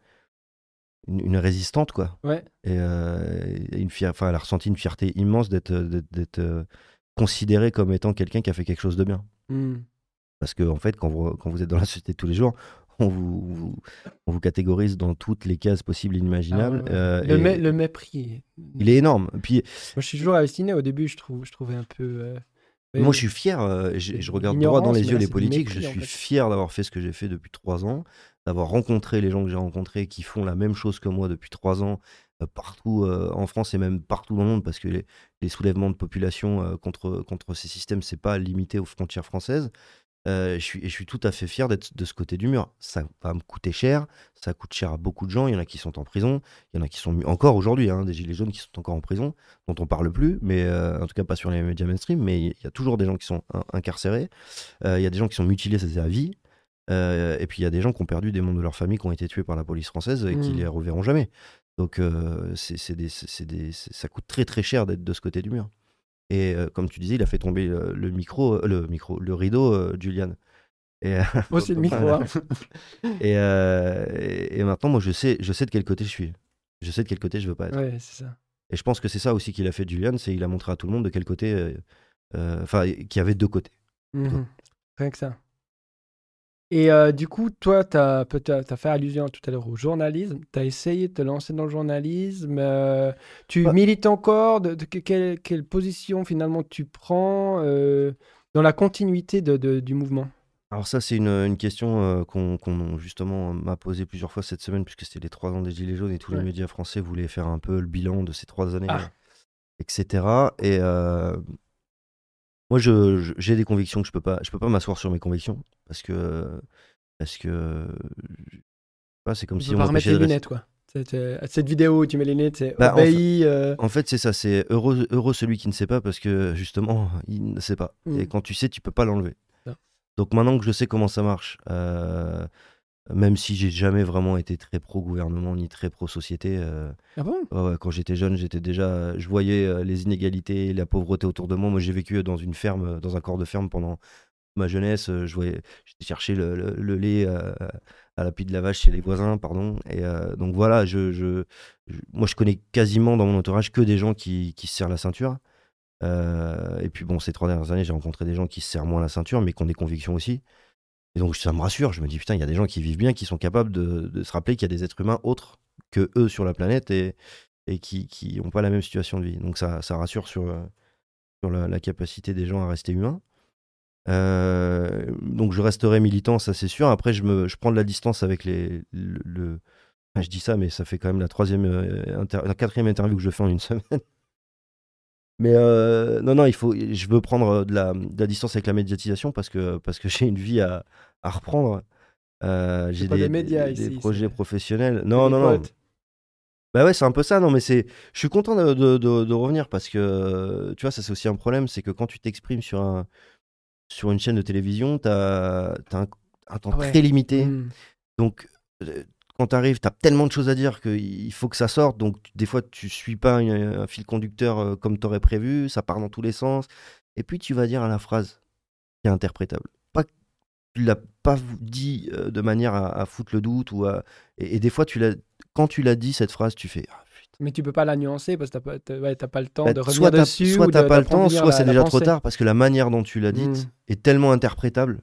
Speaker 2: une, une résistante quoi.
Speaker 1: Ouais.
Speaker 2: Et, et une enfin, elle a ressenti une fierté immense d'être considérée comme étant quelqu'un qui a fait quelque chose de bien.
Speaker 1: Hmm.
Speaker 2: Parce que, en fait, quand vous, quand vous êtes dans la société de tous les jours, on vous, vous- on vous catégorise dans toutes les cases possibles et inimaginables.
Speaker 1: Ah
Speaker 2: euh,
Speaker 1: le,
Speaker 2: et
Speaker 1: mé- le mépris.
Speaker 2: Il est énorme. Puis,
Speaker 1: Moi, je suis toujours halluciné. Au début, je, trouve, je trouvais un peu. euh,
Speaker 2: moi, je suis fier. euh, je, regarde droit dans les yeux
Speaker 1: là,
Speaker 2: les politiques.
Speaker 1: mépris,
Speaker 2: je
Speaker 1: en
Speaker 2: suis
Speaker 1: fait.
Speaker 2: fier d'avoir fait ce que j'ai fait depuis trois ans, d'avoir rencontré les gens que j'ai rencontrés qui font la même chose que moi depuis trois ans, partout euh, en France et même partout dans le monde, parce que les, les soulèvements de population euh, contre, contre ces systèmes, c'est pas limité aux frontières françaises. Euh, je, suis, et je suis tout à fait fier d'être de ce côté du mur. Ça va me coûter cher, ça coûte cher à beaucoup de gens. Il y en a qui sont en prison, il y en a qui sont encore aujourd'hui, hein, des gilets jaunes qui sont encore en prison, dont on parle plus, mais euh, en tout cas pas sur les médias mainstream. Mais il y a toujours des gens qui sont in- incarcérés, Euh, il y a des gens qui sont mutilés, c'est à vie. Euh, et puis il y a des gens qui ont perdu des membres de leur famille, qui ont été tués par la police française et qui
Speaker 1: Mm.
Speaker 2: les reverront jamais. Donc c'est c'est des- c'est des- c'est- ça coûte très très cher d'être de ce côté du mur. Et euh, comme tu disais, il a fait tomber euh, le micro, euh, le micro, le rideau, Julian. Et, [LAUGHS]
Speaker 1: Moi, c'est le micro. hein. [LAUGHS]
Speaker 2: et, et- et maintenant, moi, je sais, je sais de quel côté je suis. Je sais de quel côté je veux pas être.
Speaker 1: Ouais, c'est ça.
Speaker 2: Et je pense que c'est ça aussi qu'il a fait Julian, c'est il a montré à tout le monde de quel côté, enfin, qu'il y avait deux côtés.
Speaker 1: Mhm. Rien que ça. Et euh, du coup, toi, tu as, as, fait allusion tout à l'heure au journalisme. Tu as essayé de te lancer dans le journalisme. Euh, tu milites encore de, quelle, quelle, position finalement tu prends euh, dans la continuité de, du mouvement?
Speaker 2: Alors ça, c'est une, une question qu'on justement m'a posée plusieurs fois cette semaine, puisque c'était les trois ans des Gilets jaunes et tous les médias français voulaient faire un peu le bilan de ces trois années, ah. etc. Et moi, je, j'ai des convictions que je peux pas, je peux pas m'asseoir sur mes convictions parce que, parce que,
Speaker 1: c'est comme si on remettre les lunettes, quoi. Cette, cette, vidéo où tu mets les lunettes, c'est bah, euh.
Speaker 2: En fait, c'est ça, c'est heureux, heureux celui qui ne sait pas parce que justement, [LAUGHS] il ne sait pas. Et mm. quand tu sais, tu peux pas l'enlever. Donc maintenant que je sais comment ça marche, euh, même si j'ai jamais vraiment été très pro gouvernement ni très pro société. Euh,
Speaker 1: ah bon?
Speaker 2: Quand j'étais jeune, j'étais déjà, je voyais euh, les inégalités, la pauvreté autour de moi. Moi, j'ai vécu dans une ferme, dans un corps de ferme pendant ma jeunesse. Je voyais, j'étais chercher le, lait à la pile de la vache chez les voisins, pardon. Et euh, donc voilà, je, je, moi, je connais quasiment dans mon entourage que des gens qui, qui se serrent la ceinture. et puis bon, ces trois dernières années, j'ai rencontré des gens qui se serrent moins la ceinture, mais qui ont des convictions aussi. Et donc ça me rassure, je me dis putain, il y a des gens qui vivent bien, qui sont capables de, se rappeler qu'il y a des êtres humains autres que eux sur la planète et, et qui n'ont pas la même situation de vie. Donc ça, ça rassure sur, euh, sur la, capacité des gens à rester humains. Euh, donc je resterai militant, ça c'est sûr. Après, je, me, je prends de la distance avec les. Le, je dis ça, mais ça fait quand même la troisième, euh, la quatrième interview que je fais en une [LAUGHS] semaine. Mais non, non, il faut, je veux prendre de la, de la, distance avec la médiatisation parce que, parce que j'ai une vie à, à reprendre. Euh, j'ai des, médias des, projets professionnels. Non, non, non. Bah ouais, c'est un peu ça. Non, mais c'est, je suis content de, de, de, revenir parce que tu vois, ça c'est aussi un problème, c'est que quand tu t'exprimes sur un, sur une chaîne de télévision, tu as, un, un, temps très limité. Mmh. Donc quand tu arrives, tu as tellement de choses à dire qu'il faut que ça sorte. Donc, des fois, tu suis pas un, fil conducteur euh, comme tu aurais prévu, ça part dans tous les sens. Et puis, tu vas dire à la phrase qui est interprétable. Pas, tu l'as pas dit euh, de manière à, foutre le doute. ou et, des fois, tu quand tu l'as dit, cette phrase, tu fais. Ah,
Speaker 1: mais tu peux pas la nuancer parce que tu n'as pas, le temps bah, de revenir soit dessus.
Speaker 2: Soit tu n'as pas le temps, soit c'est déjà trop tard parce que la manière dont tu l'as dite mmh. est tellement interprétable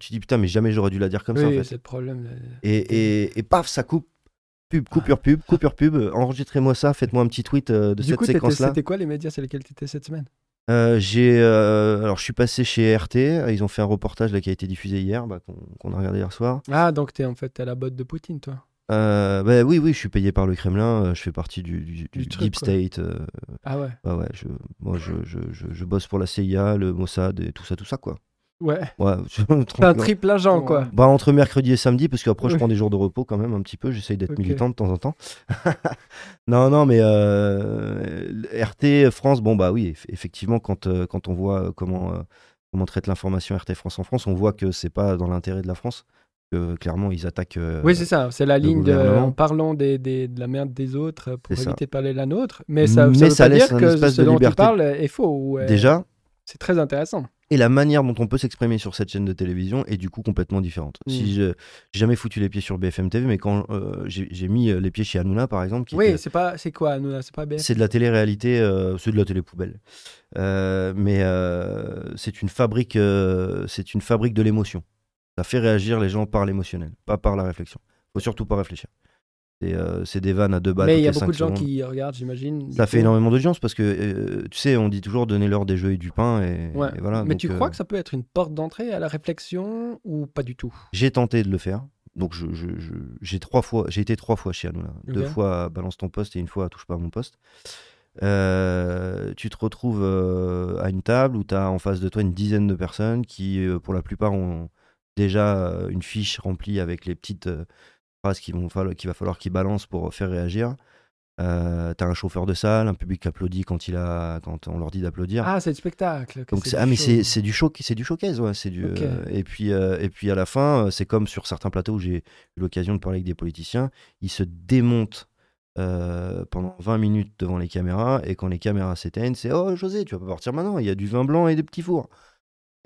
Speaker 2: tu dis putain, mais jamais j'aurais dû la dire comme ça. En fait.
Speaker 1: c'est le problème.
Speaker 2: Et, et, et, paf, ça coupe. Pub, coupure pub, coupure pub. Enregistrez-moi ça, faites-moi un petit tweet euh, de cette séquence-là.
Speaker 1: C'était quoi les médias sur lesquels tu étais cette semaine?
Speaker 2: Euh, j'ai euh, alors je suis passé chez RT, ils ont fait un reportage là, qui a été diffusé hier, bah, qu'on a regardé hier soir.
Speaker 1: Ah donc t'es en fait à la botte de Poutine toi
Speaker 2: bah, oui oui je suis payé par le Kremlin, je fais partie du, du, Deep State.
Speaker 1: ah ouais.
Speaker 2: ouais je, moi je, je, je, bosse pour la CIA, le Mossad et tout ça tout ça quoi.
Speaker 1: Ouais. ouais [LAUGHS] c'est un triple agent, quoi.
Speaker 2: Bah, entre mercredi et samedi, parce qu'après, je prends des jours de repos quand même un petit peu. J'essaye d'être militant de temps en temps. [LAUGHS] non, non, mais euh, RT France, bon, bah oui, effectivement, quand, euh, quand on voit comment, euh, comment traite l'information RT France en France, on voit que c'est pas dans l'intérêt de la France. Que, clairement, ils attaquent.
Speaker 1: oui, c'est ça. C'est la ligne de, en parlant des, des, de la merde des autres pour éviter de parler de la nôtre. Mais ça, mais ça, veut pas dire que ce dont tu parles est faux.
Speaker 2: Déjà.
Speaker 1: C'est très intéressant
Speaker 2: et la manière dont on peut s'exprimer sur cette chaîne de télévision est du coup complètement différente. Si mm. je j'ai jamais foutu les pieds sur BFM TV, mais quand euh, j'ai mis euh, les pieds chez Hanouna par exemple,
Speaker 1: qui oui, c'est pas c'est quoi Hanouna, c'est pas BFM.
Speaker 2: C'est de la télé-réalité, euh, c'est de la télé poubelle, mais c'est une fabrique, c'est une fabrique de l'émotion. Ça fait réagir les gens par l'émotionnel, pas par la réflexion. Faut surtout pas réfléchir. Euh, c'est des vannes à deux balles.
Speaker 1: Mais il y a beaucoup de gens qui regardent, j'imagine.
Speaker 2: Ça fait énormément d'audience parce que, euh, tu sais, on dit toujours donnez-leur des jeux et du pain. Et, voilà,
Speaker 1: Mais tu crois euh, que ça peut être une porte d'entrée à la réflexion ou pas du tout?
Speaker 2: J'ai tenté de le faire. Donc j'ai trois fois, j'ai été trois fois chez Hanouna. Deux fois à Balance ton poste et une fois à Touche pas à mon poste. tu te retrouves à une table où tu as en face de toi une dizaine de personnes qui, pour la plupart, ont déjà une fiche remplie avec les petites qu'il va falloir qu'il balance pour faire réagir. Euh, t'as un chauffeur de salle, un public qui applaudit quand, il a, quand on leur dit d'applaudir.
Speaker 1: Ah, c'est du spectacle.
Speaker 2: Donc ah, mais c'est du show, c'est du showcase, ouais. C'est du. Euh, et puis euh, et puis à la fin, c'est comme sur certains plateaux où j'ai eu l'occasion de parler avec des politiciens, ils se démontent pendant 20 minutes devant les caméras et quand les caméras s'éteignent, c'est oh José, tu vas pas partir maintenant. Il y a du vin blanc et des petits fours.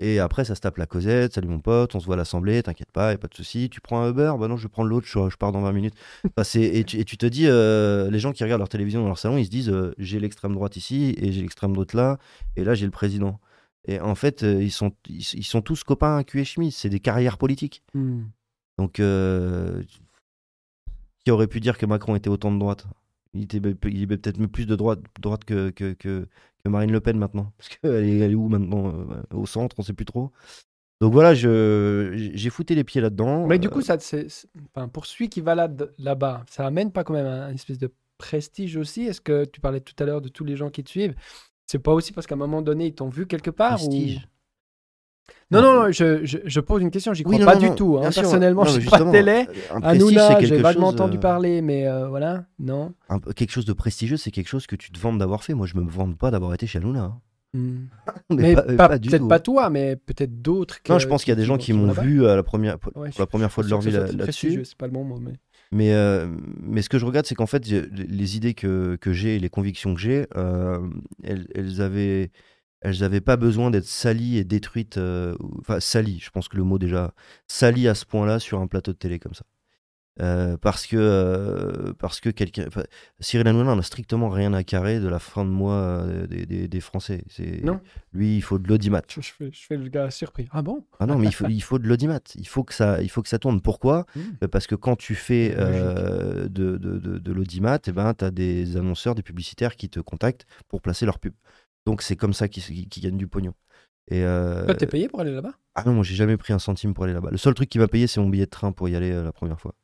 Speaker 2: Et après, ça se tape la causette. Salut mon pote, on se voit à l'assemblée, t'inquiète pas, y a pas de souci. Tu prends un Uber Bah non, je vais prendre l'autre, je, pars dans 20 minutes. [LAUGHS] et, tu, te dis, euh, les gens qui regardent leur télévision dans leur salon, ils se disent, euh, j'ai l'extrême droite ici et j'ai l'extrême droite là, et là j'ai le président. Et en fait, euh, ils, sont, ils, sont tous copains à cul et chemise. C'est des carrières politiques. Hmm. Donc, qui aurait pu dire que Macron était autant de droite? Il était, il est peut-être plus de droite, droite que, que, que, Marine Le Pen maintenant. [LAUGHS] Parce qu'elle est, elle est où maintenant euh, Au centre, on sait plus trop. Donc voilà, j'ai fouté les pieds là-dedans.
Speaker 1: Mais du coup, ça, enfin, pour celui qui va là-bas, ça amène pas quand même un, une espèce de prestige aussi? Est-ce que tu parlais tout à l'heure de tous les gens qui te suivent C'est pas aussi parce qu'à un moment donné, ils t'ont vu quelque part Prestige. Non, non, non, je, je, pose une question, j'y crois pas du tout. Hein. Personnellement, je suis pas télé. Hanouna, j'ai vaguement entendu euh, parler, mais euh, voilà, non.
Speaker 2: quelque chose de prestigieux, c'est quelque chose que tu te vantes d'avoir fait. Moi, je me vante pas d'avoir été chez Hanouna. Hein.
Speaker 1: Hmm. [LAUGHS] mais, peut-être pas toi, mais peut-être d'autres.
Speaker 2: Non, je pense qu'il y a des gens qui m'ont vu à la première, pour la première fois de leur vie là-dessus.
Speaker 1: c'est pas le bon mot, mais.
Speaker 2: Mais, euh, mais ce que je regarde, c'est qu'en fait, les idées que, que j'ai et les convictions que j'ai, euh, elles, elles, avaient, elles n'avaient pas besoin d'être salies et détruites. Euh, enfin, salies, je pense que le mot déjà, salies à ce point-là sur un plateau de télé comme ça. Euh, parce que euh, parce que quelqu'un Cyril Hanouna n'a strictement rien à carrer de la fin de mois des, des, Français. C'est non. lui il faut de l'audimat.
Speaker 1: Je, fais, je fais le gars surpris ah bon?
Speaker 2: Ah non mais il faut il faut de l'audimat. Il faut que ça il faut que ça tourne. Pourquoi? Mmh. parce que quand tu fais de, de, de, de l'audimat eh ben tu as des annonceurs des publicitaires qui te contactent pour placer leur pub donc c'est comme ça qu'ils gagnent du pognon et
Speaker 1: euh... t'es payé pour aller là-bas?
Speaker 2: Ah non, moi j'ai jamais pris un centime pour aller là-bas. Le seul truc qui m'a payé, c'est mon billet de train pour y aller la première fois.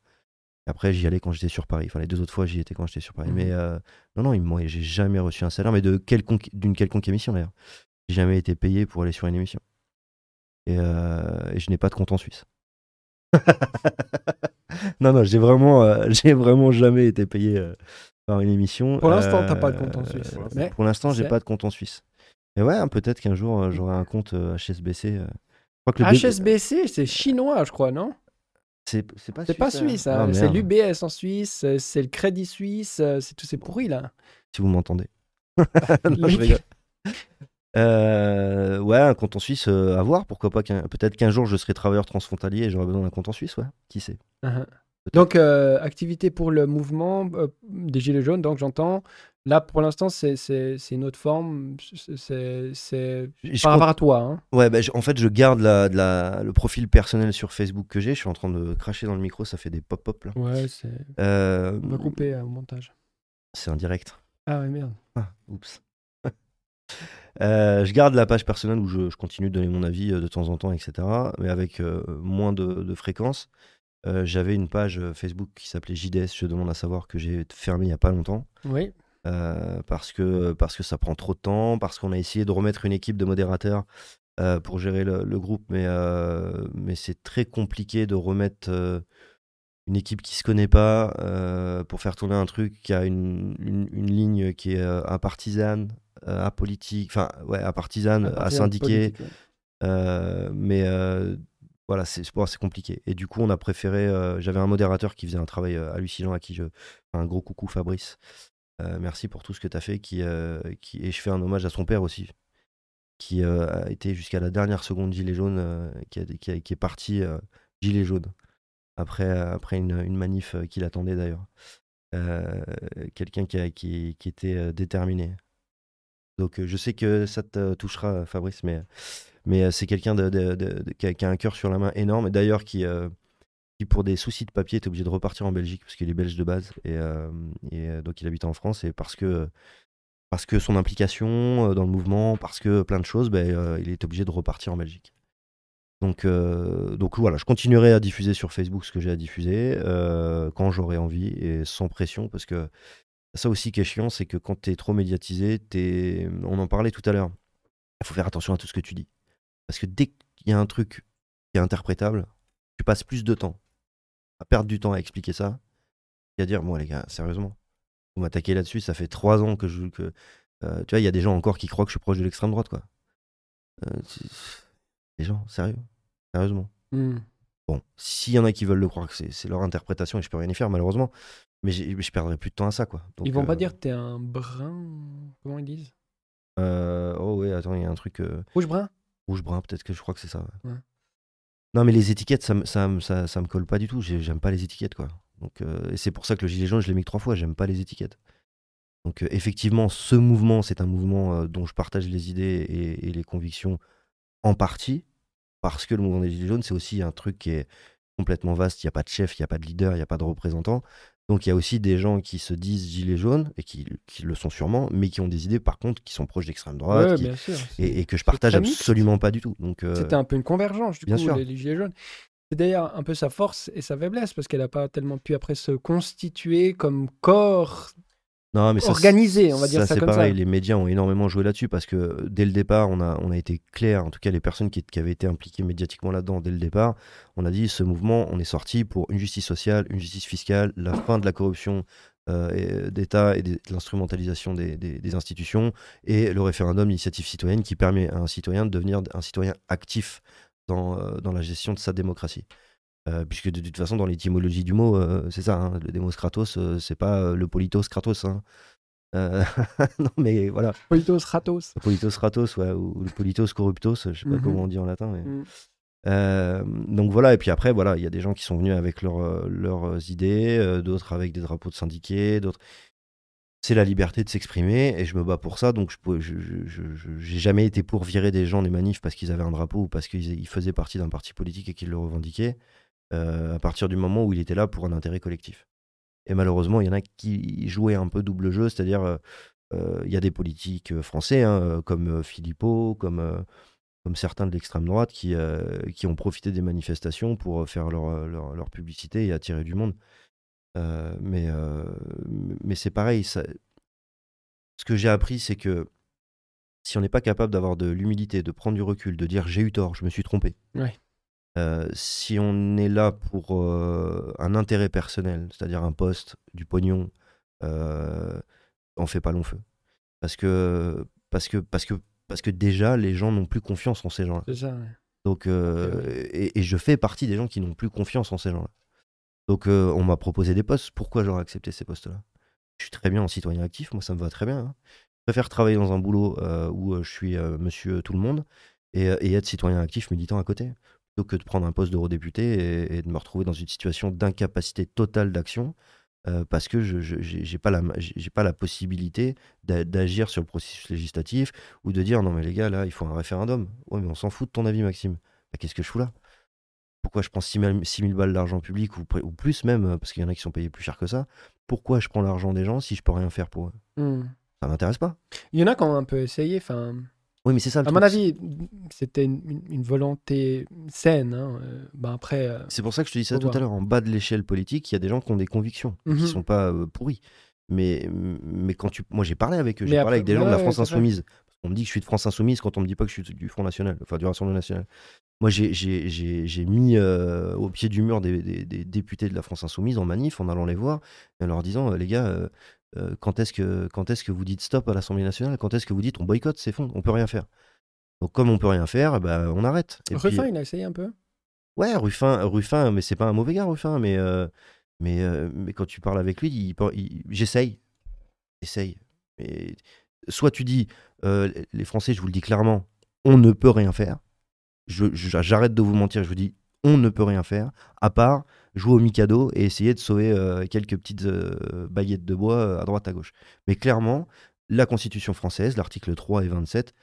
Speaker 2: Après, j'y allais quand j'étais sur Paris. Enfin, les deux autres fois, j'y étais quand j'étais sur Paris. Mais mhm. euh, non, non, moi, j'ai jamais reçu un salaire, mais quelconque, d'une quelconque émission d'ailleurs. J'ai jamais été payé pour aller sur une émission. Et, euh, je n'ai pas de compte en Suisse. [LAUGHS] non, non, j'ai vraiment, euh, [LAUGHS] j'ai vraiment jamais été payé par une émission.
Speaker 1: Pour l'instant, t'as pas de compte en Suisse.
Speaker 2: Mais pour l'instant, j'ai pas de compte en Suisse. Et ouais, hein, peut-être qu'un jour, j'aurai un compte HSBC.
Speaker 1: HSBC, c'est chinois, je crois, non?
Speaker 2: C'est pas,
Speaker 1: suisse, pas suisse. Hein. Ah, c'est l'UBS en Suisse, euh, c'est le Crédit Suisse, euh, c'est tous ces pourris là.
Speaker 2: Si vous m'entendez. [LAUGHS] [LAUGHS] Euh, ouais, un compte en Suisse, à voir. Pourquoi pas Peut-être qu'un jour je serai travailleur transfrontalier et j'aurai besoin d'un compte en Suisse, ouais. Qui sait? Uh-huh.
Speaker 1: Donc, activité pour le mouvement des Gilets jaunes, donc j'entends. Là, pour l'instant, c'est une autre forme. C'est par rapport à toi. Hein.
Speaker 2: Ouais, bah, en fait, je garde la, la, le profil personnel sur Facebook que j'ai. Je suis en train de cracher dans le micro, ça fait des pop-up là.
Speaker 1: Ouais, c'est. Euh... On va couper euh, au montage.
Speaker 2: C'est un direct.
Speaker 1: Ah ouais, merde.
Speaker 2: Ah, oups. [LAUGHS] Euh, je garde la page personnelle où je, je, continue de donner mon avis euh, de temps en temps, etc. Mais avec moins de, de fréquence. J'avais une page Facebook qui s'appelait JDS, je demande à savoir, que j'ai fermée il n'y a pas longtemps.
Speaker 1: Oui.
Speaker 2: Euh, parce, que, parce que ça prend trop de temps, parce qu'on a essayé de remettre une équipe de modérateurs euh, pour gérer le, groupe, mais, euh, mais c'est très compliqué de remettre une équipe qui se connaît pas pour faire tourner un truc qui a une, une, ligne qui est à partisane, à politique, enfin ouais, à partisane, à, syndiqué. mais voilà, c'est compliqué. Et du coup, on a préféré. J'avais un modérateur qui faisait un travail hallucinant à qui je. Un gros coucou, Fabrice. Euh, merci pour tout ce que tu as fait. Qui, euh, et je fais un hommage à son père aussi, qui euh, a été jusqu'à la dernière seconde gilet jaune, qui, a, est parti gilet jaune, après, une, manif qui l'attendait d'ailleurs. Quelqu'un qui, était déterminé. Donc je sais que ça te touchera, Fabrice, mais, mais c'est quelqu'un qui, a, un cœur sur la main énorme, et d'ailleurs qui qui, pour des soucis de papier, est obligé de repartir en Belgique parce qu'il est belge de base et, euh, euh, donc il habite en France et parce que parce que son implication euh, dans le mouvement, parce que plein de choses, ben, il est obligé de repartir en Belgique. Donc, donc voilà, je continuerai à diffuser sur Facebook ce que j'ai à diffuser quand j'aurai envie et sans pression parce que ça aussi qui est chiant, c'est que quand tu es trop médiatisé, es... on en parlait tout à l'heure, il faut faire attention à tout ce que tu dis. Parce que dès qu'il y a un truc qui est interprétable, tu passes plus de temps à perdre du temps à expliquer ça et à dire, moi les gars, sérieusement, vous m'attaquez là-dessus, ça fait trois ans que je. Que, euh, tu vois, il y a des gens encore qui croient que je suis proche de l'extrême droite, quoi. Euh, les gens, sérieux, sérieusement. Hmm. Bon, s'il y en a qui veulent le croire c'est leur interprétation et je peux rien y faire, malheureusement, mais je perdrai plus de temps à ça, quoi.
Speaker 1: ils vont pas euh, dire que t'es un brun. Comment ils disent?
Speaker 2: Oh, ouais, attends, il y a un truc.
Speaker 1: Rouge-brun?
Speaker 2: Rouge-brun, peut-être que je crois que c'est ça. Ouais. Non, mais les étiquettes, ça, ça, ça, ça me colle pas du tout. J'aime pas les étiquettes, quoi. Donc, euh, et c'est pour ça que le gilet jaune, je l'ai mis que trois fois. J'aime pas les étiquettes. Donc effectivement, ce mouvement, c'est un mouvement dont je partage les idées et, les convictions en partie, parce que le mouvement des Gilets jaunes, c'est aussi un truc qui est complètement vaste. Il n'y a pas de chef, il n'y a pas de leader, il n'y a pas de représentant. Donc il y a aussi des gens qui se disent gilets jaunes et qui, le sont sûrement, mais qui ont des idées par contre qui sont proches d'extrême droite et, que je partage absolument pas du tout. Donc
Speaker 1: c'était un peu une convergence du coup Les, gilets jaunes. C'est d'ailleurs un peu sa force et sa faiblesse parce qu'elle n'a pas tellement pu après se constituer comme corps non, mais organisé, on va dire ça,
Speaker 2: ça comme pareil, Les médias ont énormément joué là-dessus parce que dès le départ, on a, on a été clair, en tout cas les personnes qui, qui avaient été impliquées médiatiquement là-dedans dès le départ, on a dit ce mouvement, on est sorti pour une justice sociale, une justice fiscale, la fin de la corruption euh, d'État et de l'instrumentalisation des, des, institutions et le référendum d'initiative citoyenne qui permet à un citoyen de devenir un citoyen actif dans, euh, dans la gestion de sa démocratie. Euh, puisque de toute façon, dans l'étymologie du mot, euh, c'est ça, hein, le démos kratos, euh, c'est pas le politos kratos. Hein. [LAUGHS] non, mais voilà.
Speaker 1: Politos kratos.
Speaker 2: Politos kratos, ouais, ou le politos corruptos, je sais pas mhm. comment on dit en latin. Mhm. donc voilà, et puis après, voilà, il y a des gens qui sont venus avec leurs idées, d'autres avec des drapeaux de syndiqués, d'autres. C'est la liberté de s'exprimer et je me bats pour ça. Donc, je n'ai jamais été pour virer des gens des manifs parce qu'ils avaient un drapeau ou parce qu'ils faisaient partie d'un parti politique et qu'ils le revendiquaient. Euh, à partir du moment où il était là pour un intérêt collectif. Et malheureusement, il y en a qui jouaient un peu double jeu, c'est-à-dire euh, euh, il y a des politiques français hein, comme Philippot, comme, certains de l'extrême droite qui, qui ont profité des manifestations pour faire leur, leur, publicité et attirer du monde. mais mais c'est pareil, ce que j'ai appris, c'est que si on n'est pas capable d'avoir de l'humilité, de prendre du recul, de dire j'ai eu tort, je me suis trompé. Euh, si on est là pour euh, un intérêt personnel, c'est-à-dire un poste, du pognon, euh, on fait pas long feu. Parce que, parce que, parce que, parce que déjà, les gens n'ont plus confiance en ces gens-là.
Speaker 1: C'est ça,
Speaker 2: Donc, et, je fais partie des gens qui n'ont plus confiance en ces gens-là. Donc, on m'a proposé des postes. Pourquoi j'aurais accepté ces postes-là? Je suis très bien en citoyen actif, moi ça me va très bien. Hein. Je préfère travailler dans un boulot où je suis monsieur tout le monde et, et être citoyen actif militant à côté plutôt que de prendre un poste d'eurodéputé et, de me retrouver dans une situation d'incapacité totale d'action euh, parce que je n'ai pas, la, pas la possibilité d'agir sur le processus législatif ou de dire non mais les gars là il faut un référendum. Ouais mais on s'en fout de ton avis Maxime. Bah, Qu'est-ce que je fous là? Pourquoi je prends 6 000, balles d'argent public ou, ou, plus même parce qu'il y en a qui sont payés plus cher que ça? Pourquoi je prends l'argent des gens si je peux rien faire pour eux? Mmh. Ça m'intéresse pas.
Speaker 1: Il y en a qui ont un peu essayé. Enfin
Speaker 2: oui, mais c'est ça.
Speaker 1: à mon avis, c'était une, volonté saine. Hein. Euh, ben après. Euh,
Speaker 2: c'est pour ça que je te dis ça tout à l'heure. En bas de l'échelle politique, il y a des gens qui ont des convictions, qui ne mhm. sont pas euh, pourris. Mais, mais quand tu, moi, j'ai parlé avec eux. J'ai parlé avec des gens de la France Insoumise. On me dit que je suis de France Insoumise quand on me dit pas que je suis du Front National, enfin du Rassemblement National. Moi, j'ai mis au pied du mur des, des, députés de la France Insoumise en manif en allant les voir et en leur disant les gars, euh, quand est-ce que, quand est que vous dites stop à l'Assemblée nationale? Quand est-ce que vous dites on boycotte C'est fond, on peut rien faire. Donc comme on peut rien faire, bah, on arrête.
Speaker 1: Ruffin, il a essayé un peu?
Speaker 2: Ouais, Ruffin, Ruffin mais c'est pas un mauvais gars, Ruffin, mais, euh, mais, euh, mais quand tu parles avec lui, il, j'essaye. Mais soit tu dis, les Français, je vous le dis clairement, on ne peut rien faire. J'arrête de vous mentir, je vous dis, on ne peut rien faire, à part jouer au Mikado et essayer de sauver euh, quelques petites euh, baguettes de bois euh, à droite à gauche. Mais clairement, la Constitution française, l'article 3 et 27,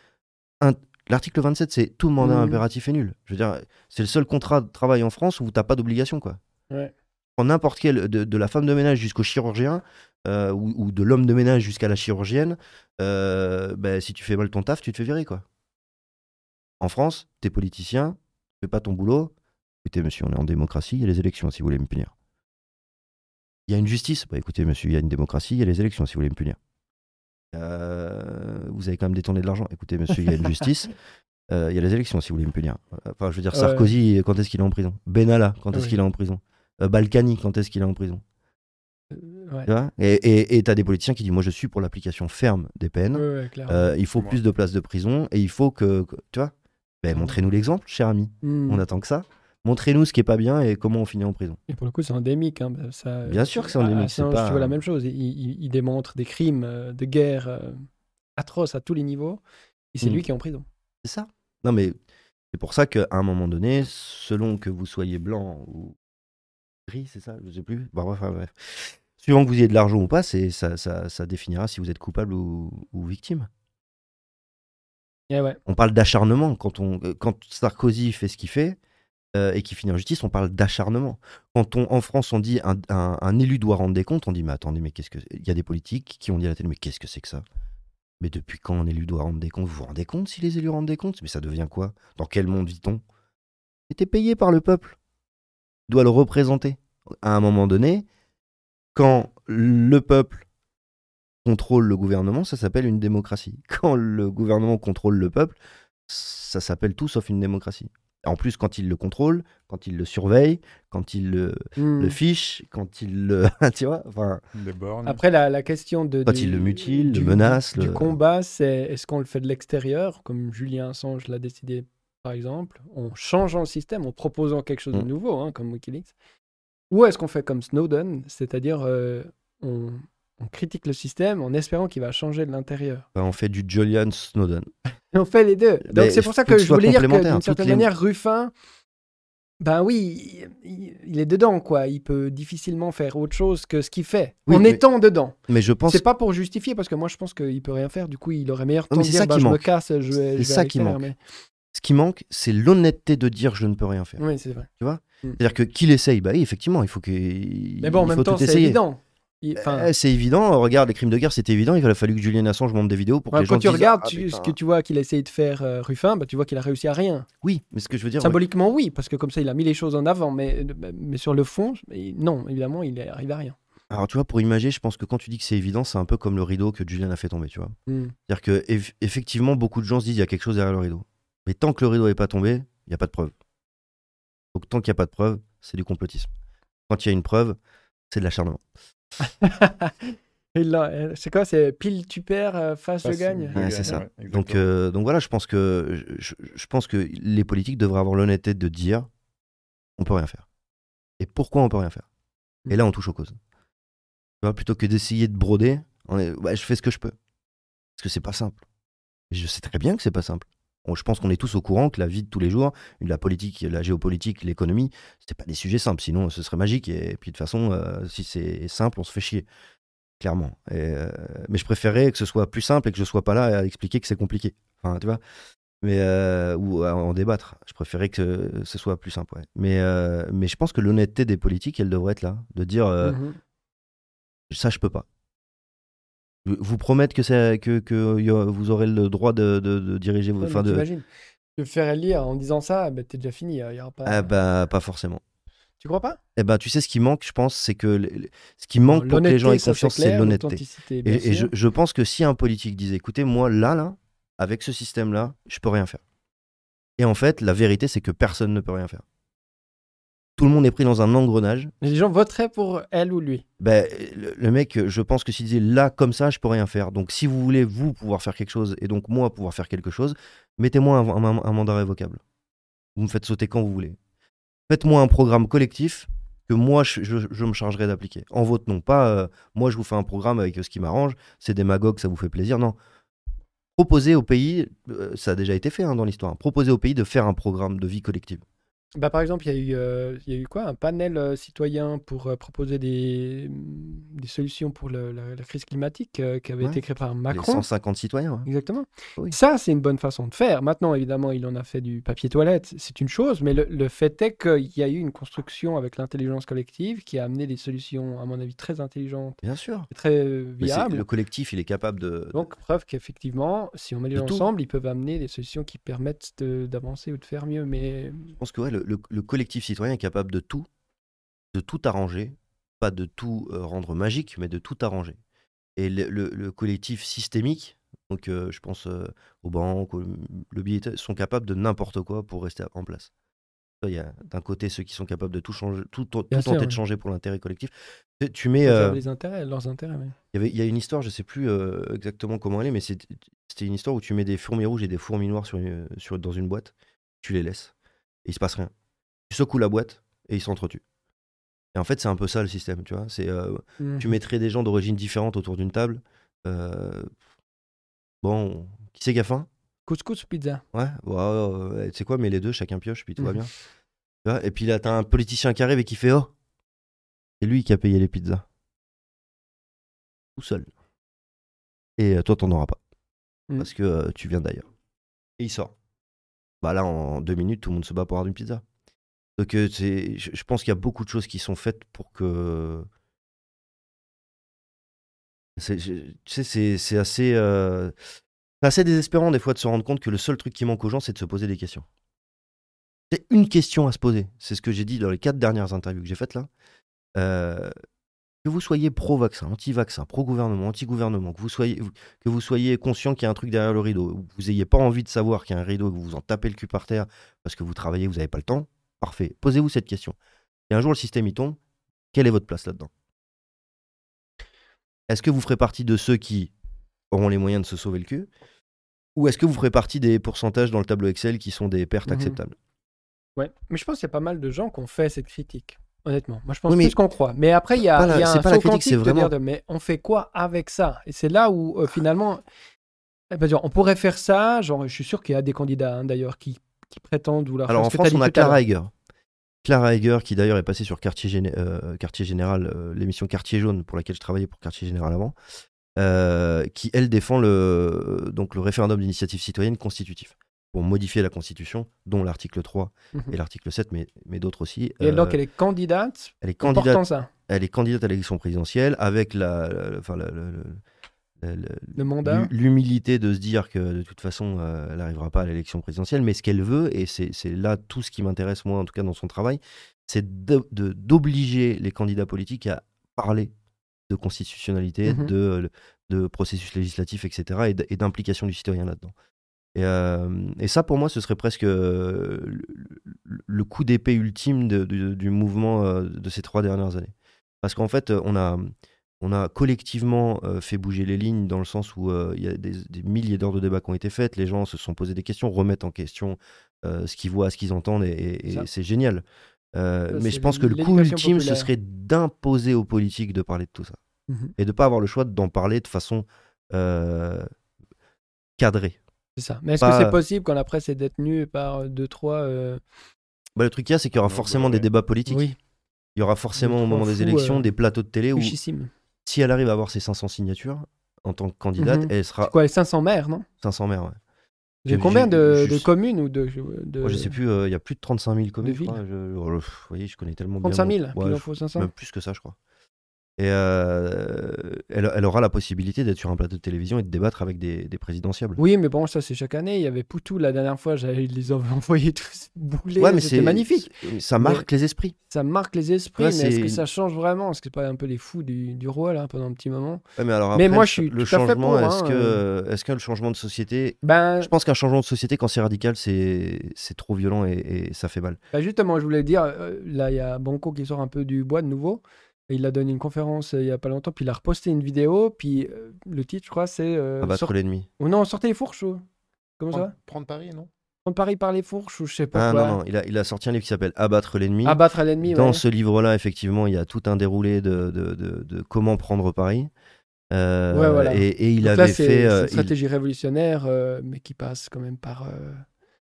Speaker 2: l'article 27, c'est tout mandat mmh. impératif est nul. Je veux dire, c'est le seul contrat de travail en France où tu n'as pas d'obligation, quoi.
Speaker 1: Ouais.
Speaker 2: En n'importe quel, de, la femme de ménage jusqu'au chirurgien, ou, de l'homme de ménage jusqu'à la chirurgienne, ben, si tu fais mal ton taf, tu te fais virer, quoi. En France, t'es politicien, tu fais pas ton boulot, Écoutez, monsieur, on est en démocratie, il y a les élections si vous voulez me punir. Il y a une justice. Bah, écoutez, monsieur, il y a une démocratie, il y a les élections si vous voulez me punir. Euh, vous avez quand même détourné de l'argent. Écoutez, monsieur, il y a une justice. [LAUGHS] Euh, il y a les élections si vous voulez me punir. Enfin, je veux dire, Sarkozy, quand est-ce qu'il est en prison? Benalla, quand est-ce qu'il est en prison? Euh, Balkany, quand est-ce qu'il est en prison? Et tu as des politiciens qui disent Moi, je suis pour l'application ferme des peines. il faut plus de places de prison et il faut que. tu vois? Ben, Montrez-nous l'exemple, cher ami. Hmm. On attend que ça montrez-nous ce qui est pas bien et comment on finit en prison.
Speaker 1: Et pour le coup, c'est endémique. Hein, ça,
Speaker 2: bien sûr que c'est endémique.
Speaker 1: c'est pas... tu vois la même chose. Il, démontre des crimes euh, de guerre euh, atroces à tous les niveaux. Et c'est mm. lui qui est en prison.
Speaker 2: C'est ça. Non, mais c'est pour ça qu'à un moment donné, selon que vous soyez blanc ou gris, c'est ça Je sais plus. bref, bref. suivant que vous ayez de l'argent ou pas, c'est ça, ça, ça, définira si vous êtes coupable ou, victime.
Speaker 1: Eh ouais.
Speaker 2: On parle d'acharnement. Quand, on, quand Sarkozy fait ce qu'il fait euh, et qu'il finit en justice, on parle d'acharnement. Quand on, en France, on dit un, élu doit rendre des comptes, on dit mais attendez, mais qu'est-ce que. Il y a des politiques qui ont dit à la télé, mais qu'est-ce que c'est que ça? Mais depuis quand un élu doit rendre des comptes? Vous vous rendez compte si les élus rendent des comptes? Mais ça devient quoi? Dans quel monde vit-on? Était payé par le peuple. Doit le représenter. À un moment donné, quand le peuple contrôle le gouvernement, ça s'appelle une démocratie. Quand le gouvernement contrôle le peuple, ça s'appelle tout sauf une démocratie. En plus, quand il le contrôle, quand il le surveille, quand il le, hmm. fiche, quand il le. [LAUGHS] tu vois enfin,
Speaker 1: Après, la, question de.
Speaker 2: Quand il le mutile, le menace.
Speaker 1: Du combat, c'est est-ce qu'on le fait de l'extérieur, comme Julien Assange l'a décidé par exemple, en changeant le système, en proposant quelque chose de mm. nouveau, hein, comme Wikileaks Ou est-ce qu'on fait comme Snowden, c'est-à-dire euh, on, critique le système en espérant qu'il va changer de l'intérieur
Speaker 2: bah, On fait du Julian Snowden. [LAUGHS]
Speaker 1: on fait les deux. Donc c'est pour ça que, je voulais dire que d'une certaine manière, Ruffin, ben oui, il, est dedans, quoi. Il peut difficilement faire autre chose que ce qu'il fait, en étant dedans.
Speaker 2: Mais je pense.
Speaker 1: C'est pas pour justifier, parce que moi, je pense qu'il peut rien faire. Du coup, il aurait meilleur temps de dire, bah, je me casse, je vais.
Speaker 2: C'est ça qui manque. Ce qui manque, c'est l'honnêteté de dire je ne peux rien faire.
Speaker 1: Oui, c'est vrai.
Speaker 2: Tu vois? Mm. C'est-à-dire que qu'il essaye, bah oui, effectivement, il faut qu'il.
Speaker 1: Mais bon, en même temps, c'est évident.
Speaker 2: Eh, c'est évident, regarde, les crimes de guerre, c'était évident. Il a fallu que Julien Assange monte des vidéos pour que les gens
Speaker 1: Quand tu regardes
Speaker 2: ah,
Speaker 1: ce que tu vois qu'il a essayé de faire euh, Ruffin, bah, tu vois qu'il a réussi à rien.
Speaker 2: Oui, mais ce que je veux dire.
Speaker 1: Symboliquement, oui, parce que comme ça, il a mis les choses en avant, mais, mais sur le fond, non, évidemment, il arrive à rien.
Speaker 2: Alors, tu vois, pour imaginer, je pense que quand tu dis que c'est évident, c'est un peu comme le rideau que Julien a fait tomber, tu vois. Mm. C'est-à-dire que, effectivement, beaucoup de gens se disent il y a quelque chose derrière le rideau. Mais tant que le rideau n'est pas tombé, il n'y a pas de preuve. Donc tant qu'il n'y a pas de preuve, c'est du complotisme. Quand il y a une preuve, c'est de l'acharnement. [LAUGHS]
Speaker 1: Euh, c'est quoi C'est pile tu perds, euh, face, je gagne
Speaker 2: C'est ça. donc, euh, donc voilà, je pense, que, je, pense que les politiques devraient avoir l'honnêteté de dire on peut rien faire. Et pourquoi on peut rien faire? Et là, on touche aux causes. Tu vois, plutôt que d'essayer de broder, je fais ce que je peux. Parce que c'est pas simple. je sais très bien que c'est pas simple je pense qu'on est tous au courant que la vie de tous les jours, la politique, la géopolitique, l'économie, c'est pas des sujets simples. Sinon, ce serait magique. Et, puis de toute façon, euh, si c'est simple, on se fait chier, clairement. Euh, mais je préférerais que ce soit plus simple et que je sois pas là à expliquer que c'est compliqué. Enfin, tu vois. Mais euh, ou à en débattre. Je préférerais que ce soit plus simple. Mais mais je pense que l'honnêteté des politiques, elle devrait être là, de dire mmh ça, je peux pas vous promettre que, que, que vous aurez le droit de, de, diriger vos.
Speaker 1: Enfin, de... Je ferais lire en disant ça, bah, t'es déjà fini. Y aura pas...
Speaker 2: Ah bah, pas forcément.
Speaker 1: Tu crois pas?
Speaker 2: Eh ben, tu sais, ce qui manque, je pense, c'est que ce qui manque pour que les gens aient confiance, c'est l'honnêteté. Et, et je, je, pense que si un politique disait, écoutez, moi, là, là, avec ce système-là, je peux rien faire. Et en fait, la vérité, c'est que personne ne peut rien faire tout le monde est pris dans un engrenage.
Speaker 1: Les gens voteraient pour elle ou lui
Speaker 2: ben, le, mec, je pense que s'il disait là, comme ça, je peux rien faire. Donc, si vous voulez, vous, pouvoir faire quelque chose, et donc moi, pouvoir faire quelque chose, mettez-moi un, mandat révocable. Vous me faites sauter quand vous voulez. Faites-moi un programme collectif que moi, je, me chargerai d'appliquer. En votre nom. Pas, euh, moi, je vous fais un programme avec ce qui m'arrange, c'est démagogue, ça vous fait plaisir. Non. Proposez au pays, euh, ça a déjà été fait hein, dans l'histoire, proposez au pays de faire un programme de vie collective.
Speaker 1: Bah, par exemple, il y, a eu, euh, y a eu quoi? Un panel euh, citoyen pour euh, proposer des, des solutions pour la, crise climatique qui avait été créé par Macron.
Speaker 2: Les 150 citoyens.
Speaker 1: Exactement. Ça, c'est une bonne façon de faire. Maintenant, évidemment, il en a fait du papier toilette, c'est une chose, mais le, fait est qu'il y a eu une construction avec l'intelligence collective qui a amené des solutions, à mon avis, très intelligentes.
Speaker 2: Bien sûr.
Speaker 1: Et très viables.
Speaker 2: Le collectif, il est capable de.
Speaker 1: Donc, preuve qu'effectivement, si on met les gens ensemble, ils peuvent amener des solutions qui permettent d'avancer ou de faire mieux. Mais...
Speaker 2: Je pense que ouais, le, collectif citoyen est capable de tout, de tout arranger, pas de tout euh, rendre magique, mais de tout arranger. Et le, collectif systémique, donc euh, je pense euh, aux banques, le billet, sont capables de n'importe quoi pour rester en place. Il y a d'un côté ceux qui sont capables de tout changer, tout, tenter de changer pour l'intérêt collectif. Tu mets
Speaker 1: les intérêts, leurs intérêts.
Speaker 2: Il y avait, il y a une histoire, je sais plus exactement comment elle est, mais c'était une histoire où tu mets des fourmis rouges et des fourmis noires sur, sur, dans une boîte, tu les laisses et il se passe rien tu secoues la boîte et ils s'entretuent. Et en fait, c'est un peu ça le système, tu vois. C'est, euh, mmh. Tu mettrais des gens d'origine différente autour d'une table. Euh, bon, qui c'est qui a faim?
Speaker 1: Couscous pizza?
Speaker 2: Ouais, ouais, tu sais quoi, mais les deux, chacun pioche, puis tout va mmh. bien. et puis là, t'as un politicien qui arrive et qui fait Oh C'est lui qui a payé les pizzas. tout seul. Et euh, toi, t'en auras pas.
Speaker 1: Mm.
Speaker 2: Parce que euh, tu viens d'ailleurs. Et il sort. Bah là, en deux minutes, tout le monde se bat pour avoir une pizza. Donc, euh, je, pense qu'il y a beaucoup de choses qui sont faites pour que. Tu sais, c'est assez, euh, c'est assez désespérant des fois de se rendre compte que le seul truc qui manque aux gens, c'est de se poser des questions. C'est une question à se poser. C'est ce que j'ai dit dans les quatre dernières interviews que j'ai faites là. Euh, que vous soyez pro-vaccin, anti-vaccin, pro-gouvernement, anti-gouvernement, que vous soyez, que vous soyez conscient qu'il y a un truc derrière le rideau, que vous n'ayez pas envie de savoir qu'il y a un rideau, que vous vous en tapez le cul par terre parce que vous travaillez, vous n'avez pas le temps, parfait. Posez-vous cette question. Et un jour le système y tombe, quelle est votre place là-dedans? Est-ce que vous ferez partie de ceux qui auront les moyens de se sauver le cul Ou est-ce que vous ferez partie des pourcentages dans le tableau Excel qui sont des pertes
Speaker 1: Mhm.
Speaker 2: acceptables?
Speaker 1: Ouais, mais je pense qu'il y a pas mal de gens qui ont fait cette critique. Honnêtement, moi je pense
Speaker 2: Oui, mais-
Speaker 1: plus qu'on croit. Mais après, il y a, il y a un
Speaker 2: pas la critique, c'est
Speaker 1: de
Speaker 2: vraiment-
Speaker 1: dire de, mais on fait quoi avec ça? Et c'est là où euh, finalement, eh ben, genre, on pourrait faire ça. Genre, je suis sûr qu'il y a des candidats hein, d'ailleurs qui, qui prétendent vouloir.
Speaker 2: Alors en France, on a. Clara Heger. Clara Heger, qui d'ailleurs est passée sur Quartier, Géné- euh, Quartier Général, euh, l'émission Quartier Jaune, pour laquelle je travaillais pour Quartier Général avant, qui elle défend le, donc, le référendum d'initiative citoyenne constitutif pour modifier la Constitution, dont l'article 3
Speaker 1: Mhm.
Speaker 2: et l'article 7, mais, mais d'autres aussi.
Speaker 1: Et
Speaker 2: Euh,
Speaker 1: donc, elle est candidate
Speaker 2: elle est candidate,
Speaker 1: ça,
Speaker 2: elle est candidate à l'élection présidentielle avec la, enfin,
Speaker 1: le mandat.
Speaker 2: l'hu- l'humilité de se dire que de toute façon, euh, elle n'arrivera pas à l'élection présidentielle, mais ce qu'elle veut, et c'est là tout ce qui m'intéresse, moi, en tout cas dans son travail, c'est d'obliger les candidats politiques à parler de constitutionnalité,
Speaker 1: Mhm.
Speaker 2: de, de processus législatif, etc., et d'implication du citoyen là-dedans. Et, euh, et ça, pour moi, ce serait presque euh, le, coup d'épée ultime de- de- du mouvement euh, de ces trois dernières années. Parce qu'en fait, on a, on a collectivement fait bouger les lignes dans le sens où il y a des, des milliers d'heures de débats qui ont été faites, les gens se sont posés des questions, remettent en question ce qu'ils voient, ce qu'ils entendent, et, et- et
Speaker 1: Ça.
Speaker 2: c'est génial.
Speaker 1: Ça,
Speaker 2: mais je pense que le coup ultime, ce serait d'imposer aux politiques de parler de tout ça.
Speaker 1: Mhm.
Speaker 2: Et de ne pas avoir le choix d'en parler de façon cadrée.
Speaker 1: C'est ça. Mais est-ce
Speaker 2: Pas-
Speaker 1: que c'est possible quand la presse est détenue par euh, deux, trois. euh,
Speaker 2: Bah, le truc qu'il y a, c'est qu'il y aura forcément des débats politiques.
Speaker 1: Oui,
Speaker 2: Il y aura forcément
Speaker 1: Deux,
Speaker 2: au moment des élections
Speaker 1: euh,
Speaker 2: des plateaux de télé où,
Speaker 1: richissimes.
Speaker 2: si elle arrive à avoir ses 500 signatures en tant que candidate,
Speaker 1: Mhm.
Speaker 2: elle sera
Speaker 1: C'est quoi, les 500 maires, non?
Speaker 2: 500 maires. Ouais.
Speaker 1: J'ai combien de, communes ou de. de...
Speaker 2: Moi, je sais plus, euh, il y a plus de 35 000 communes.
Speaker 1: de villes?
Speaker 2: Je- oh, vous voyez, je connais tellement
Speaker 1: 35
Speaker 2: bien.
Speaker 1: 000
Speaker 2: mon-
Speaker 1: Puis il en faut
Speaker 2: je-
Speaker 1: 500
Speaker 2: Même plus que ça, je crois. Et euh, elle, elle aura la possibilité d'être sur un plateau de télévision et de débattre avec des, des présidentiables.
Speaker 1: Oui, mais bon, ça c'est chaque année. Il y avait Poutou la dernière fois, j'avais les [LAUGHS] envoyés tous bouler.
Speaker 2: Ouais, mais
Speaker 1: c'était
Speaker 2: c'est
Speaker 1: magnifique.
Speaker 2: Ça marque les esprits.
Speaker 1: Ça marque les esprits,
Speaker 2: Ouais,
Speaker 1: mais est-ce que ça change vraiment? Est-ce que c'est pas un peu les fous du, du roi là pendant un petit moment?
Speaker 2: Ouais, mais alors
Speaker 1: Mais
Speaker 2: après,
Speaker 1: moi,
Speaker 2: le
Speaker 1: je suis
Speaker 2: le
Speaker 1: tout
Speaker 2: changement, est-ce
Speaker 1: hein,
Speaker 2: que, est-ce que le changement de société
Speaker 1: Ben,
Speaker 2: Je pense qu'un changement de société, quand c'est radical, c'est trop violent et, et ça fait mal.
Speaker 1: bah, justement, je voulais dire, euh, là il y a Banco qui sort un peu du bois de nouveau. Et il a donné une conférence euh, il y a pas longtemps, puis il a reposté une vidéo, puis euh, le titre, je crois, c'est. euh,
Speaker 2: Abattre
Speaker 1: sort-
Speaker 2: l'ennemi.
Speaker 1: Ou non, sortez les fourches. ou- Comment ça va
Speaker 3: Prendre, Paris, non?
Speaker 1: Prendre Paris par les fourches, ou je sais pas
Speaker 2: Ah
Speaker 1: quoi.
Speaker 2: non, non, il a, il a sorti un livre qui s'appelle Abattre l'ennemi.
Speaker 1: Abattre l'ennemi,
Speaker 2: Dans
Speaker 1: ouais.
Speaker 2: ce livre-là, effectivement, il y a tout un déroulé de, de, de- de comment prendre Paris. Euh,
Speaker 1: Ouais, voilà.
Speaker 2: et, et il
Speaker 1: Donc
Speaker 2: avait
Speaker 1: c'est
Speaker 2: fait,
Speaker 1: c'est
Speaker 2: euh,
Speaker 1: une
Speaker 2: il-
Speaker 1: stratégie révolutionnaire, euh, mais qui passe quand même par.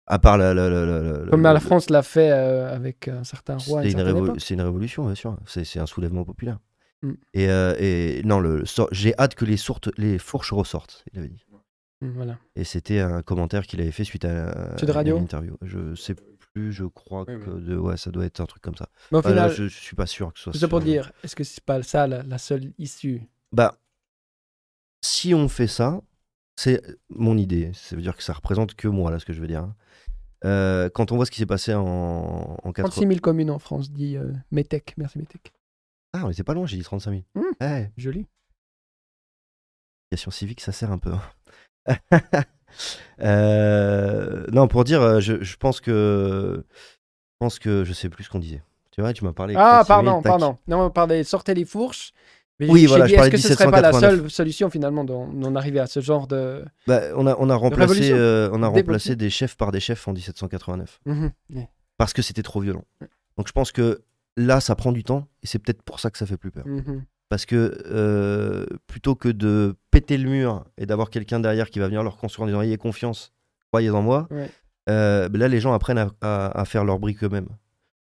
Speaker 1: Euh,
Speaker 2: à part la, la- la- la- la-
Speaker 1: Comme
Speaker 2: la-
Speaker 1: France l'a fait euh, avec un certain roi
Speaker 2: c'est
Speaker 1: une
Speaker 2: révo- révolution, bien sûr. C'est un soulèvement populaire.
Speaker 1: Mm.
Speaker 2: Et, euh, et non, le, so- j'ai hâte que les, sourtes, les fourches ressortent, il avait dit.
Speaker 1: Mm, Voilà.
Speaker 2: Et c'était un commentaire qu'il avait fait suite à, à
Speaker 1: Radio
Speaker 2: une interview. Je sais plus, je crois
Speaker 3: Oui,
Speaker 2: que
Speaker 3: oui.
Speaker 2: de, ouais, ça doit être un truc comme ça.
Speaker 1: Mais au
Speaker 2: Enfin,
Speaker 1: final,
Speaker 2: là, je, je suis pas sûr que ce soit.
Speaker 1: tout ça pour dire, est-ce que c'est pas ça la, la seule issue?
Speaker 2: Bah, si on fait ça, c'est mon idée. Ça veut dire que ça représente que moi, là, ce que je veux dire. Euh, quand on voit ce qui s'est passé en, en 80...
Speaker 1: 36 000 communes en France, dit euh, Metec. Merci Metec.
Speaker 2: Ah, on était pas loin, j'ai dit 35 000.
Speaker 1: Mm.
Speaker 2: Eh,
Speaker 1: Joli.
Speaker 2: éducation civique, ça sert un peu. hein. [LAUGHS] Euh, non, pour dire, euh, je, je pense que... Je pense que je sais plus ce qu'on disait. Tu vois, tu m'as parlé.
Speaker 1: Ah, pardon, pardon. Non, pardon, sortez les fourches. Mais
Speaker 2: Oui, voilà,
Speaker 1: dit,
Speaker 2: je parlais
Speaker 1: est-ce
Speaker 2: de
Speaker 1: que ce serait pas la
Speaker 2: 1789.
Speaker 1: seule solution finalement d'en arriver à ce genre de.
Speaker 2: Bah, on, a, on a remplacé, euh, on a remplacé des chefs par des chefs en 1789.
Speaker 1: Mhm. Ouais.
Speaker 2: Parce que c'était trop violent. Donc je pense que là, ça prend du temps et c'est peut-être pour ça que ça fait plus peur.
Speaker 1: Mhm.
Speaker 2: Parce que euh, plutôt que de péter le mur et d'avoir quelqu'un derrière qui va venir leur construire en disant ayez confiance, croyez en moi,
Speaker 1: Ouais.
Speaker 2: euh, ben là les gens apprennent à, à- à faire leur brique eux-mêmes.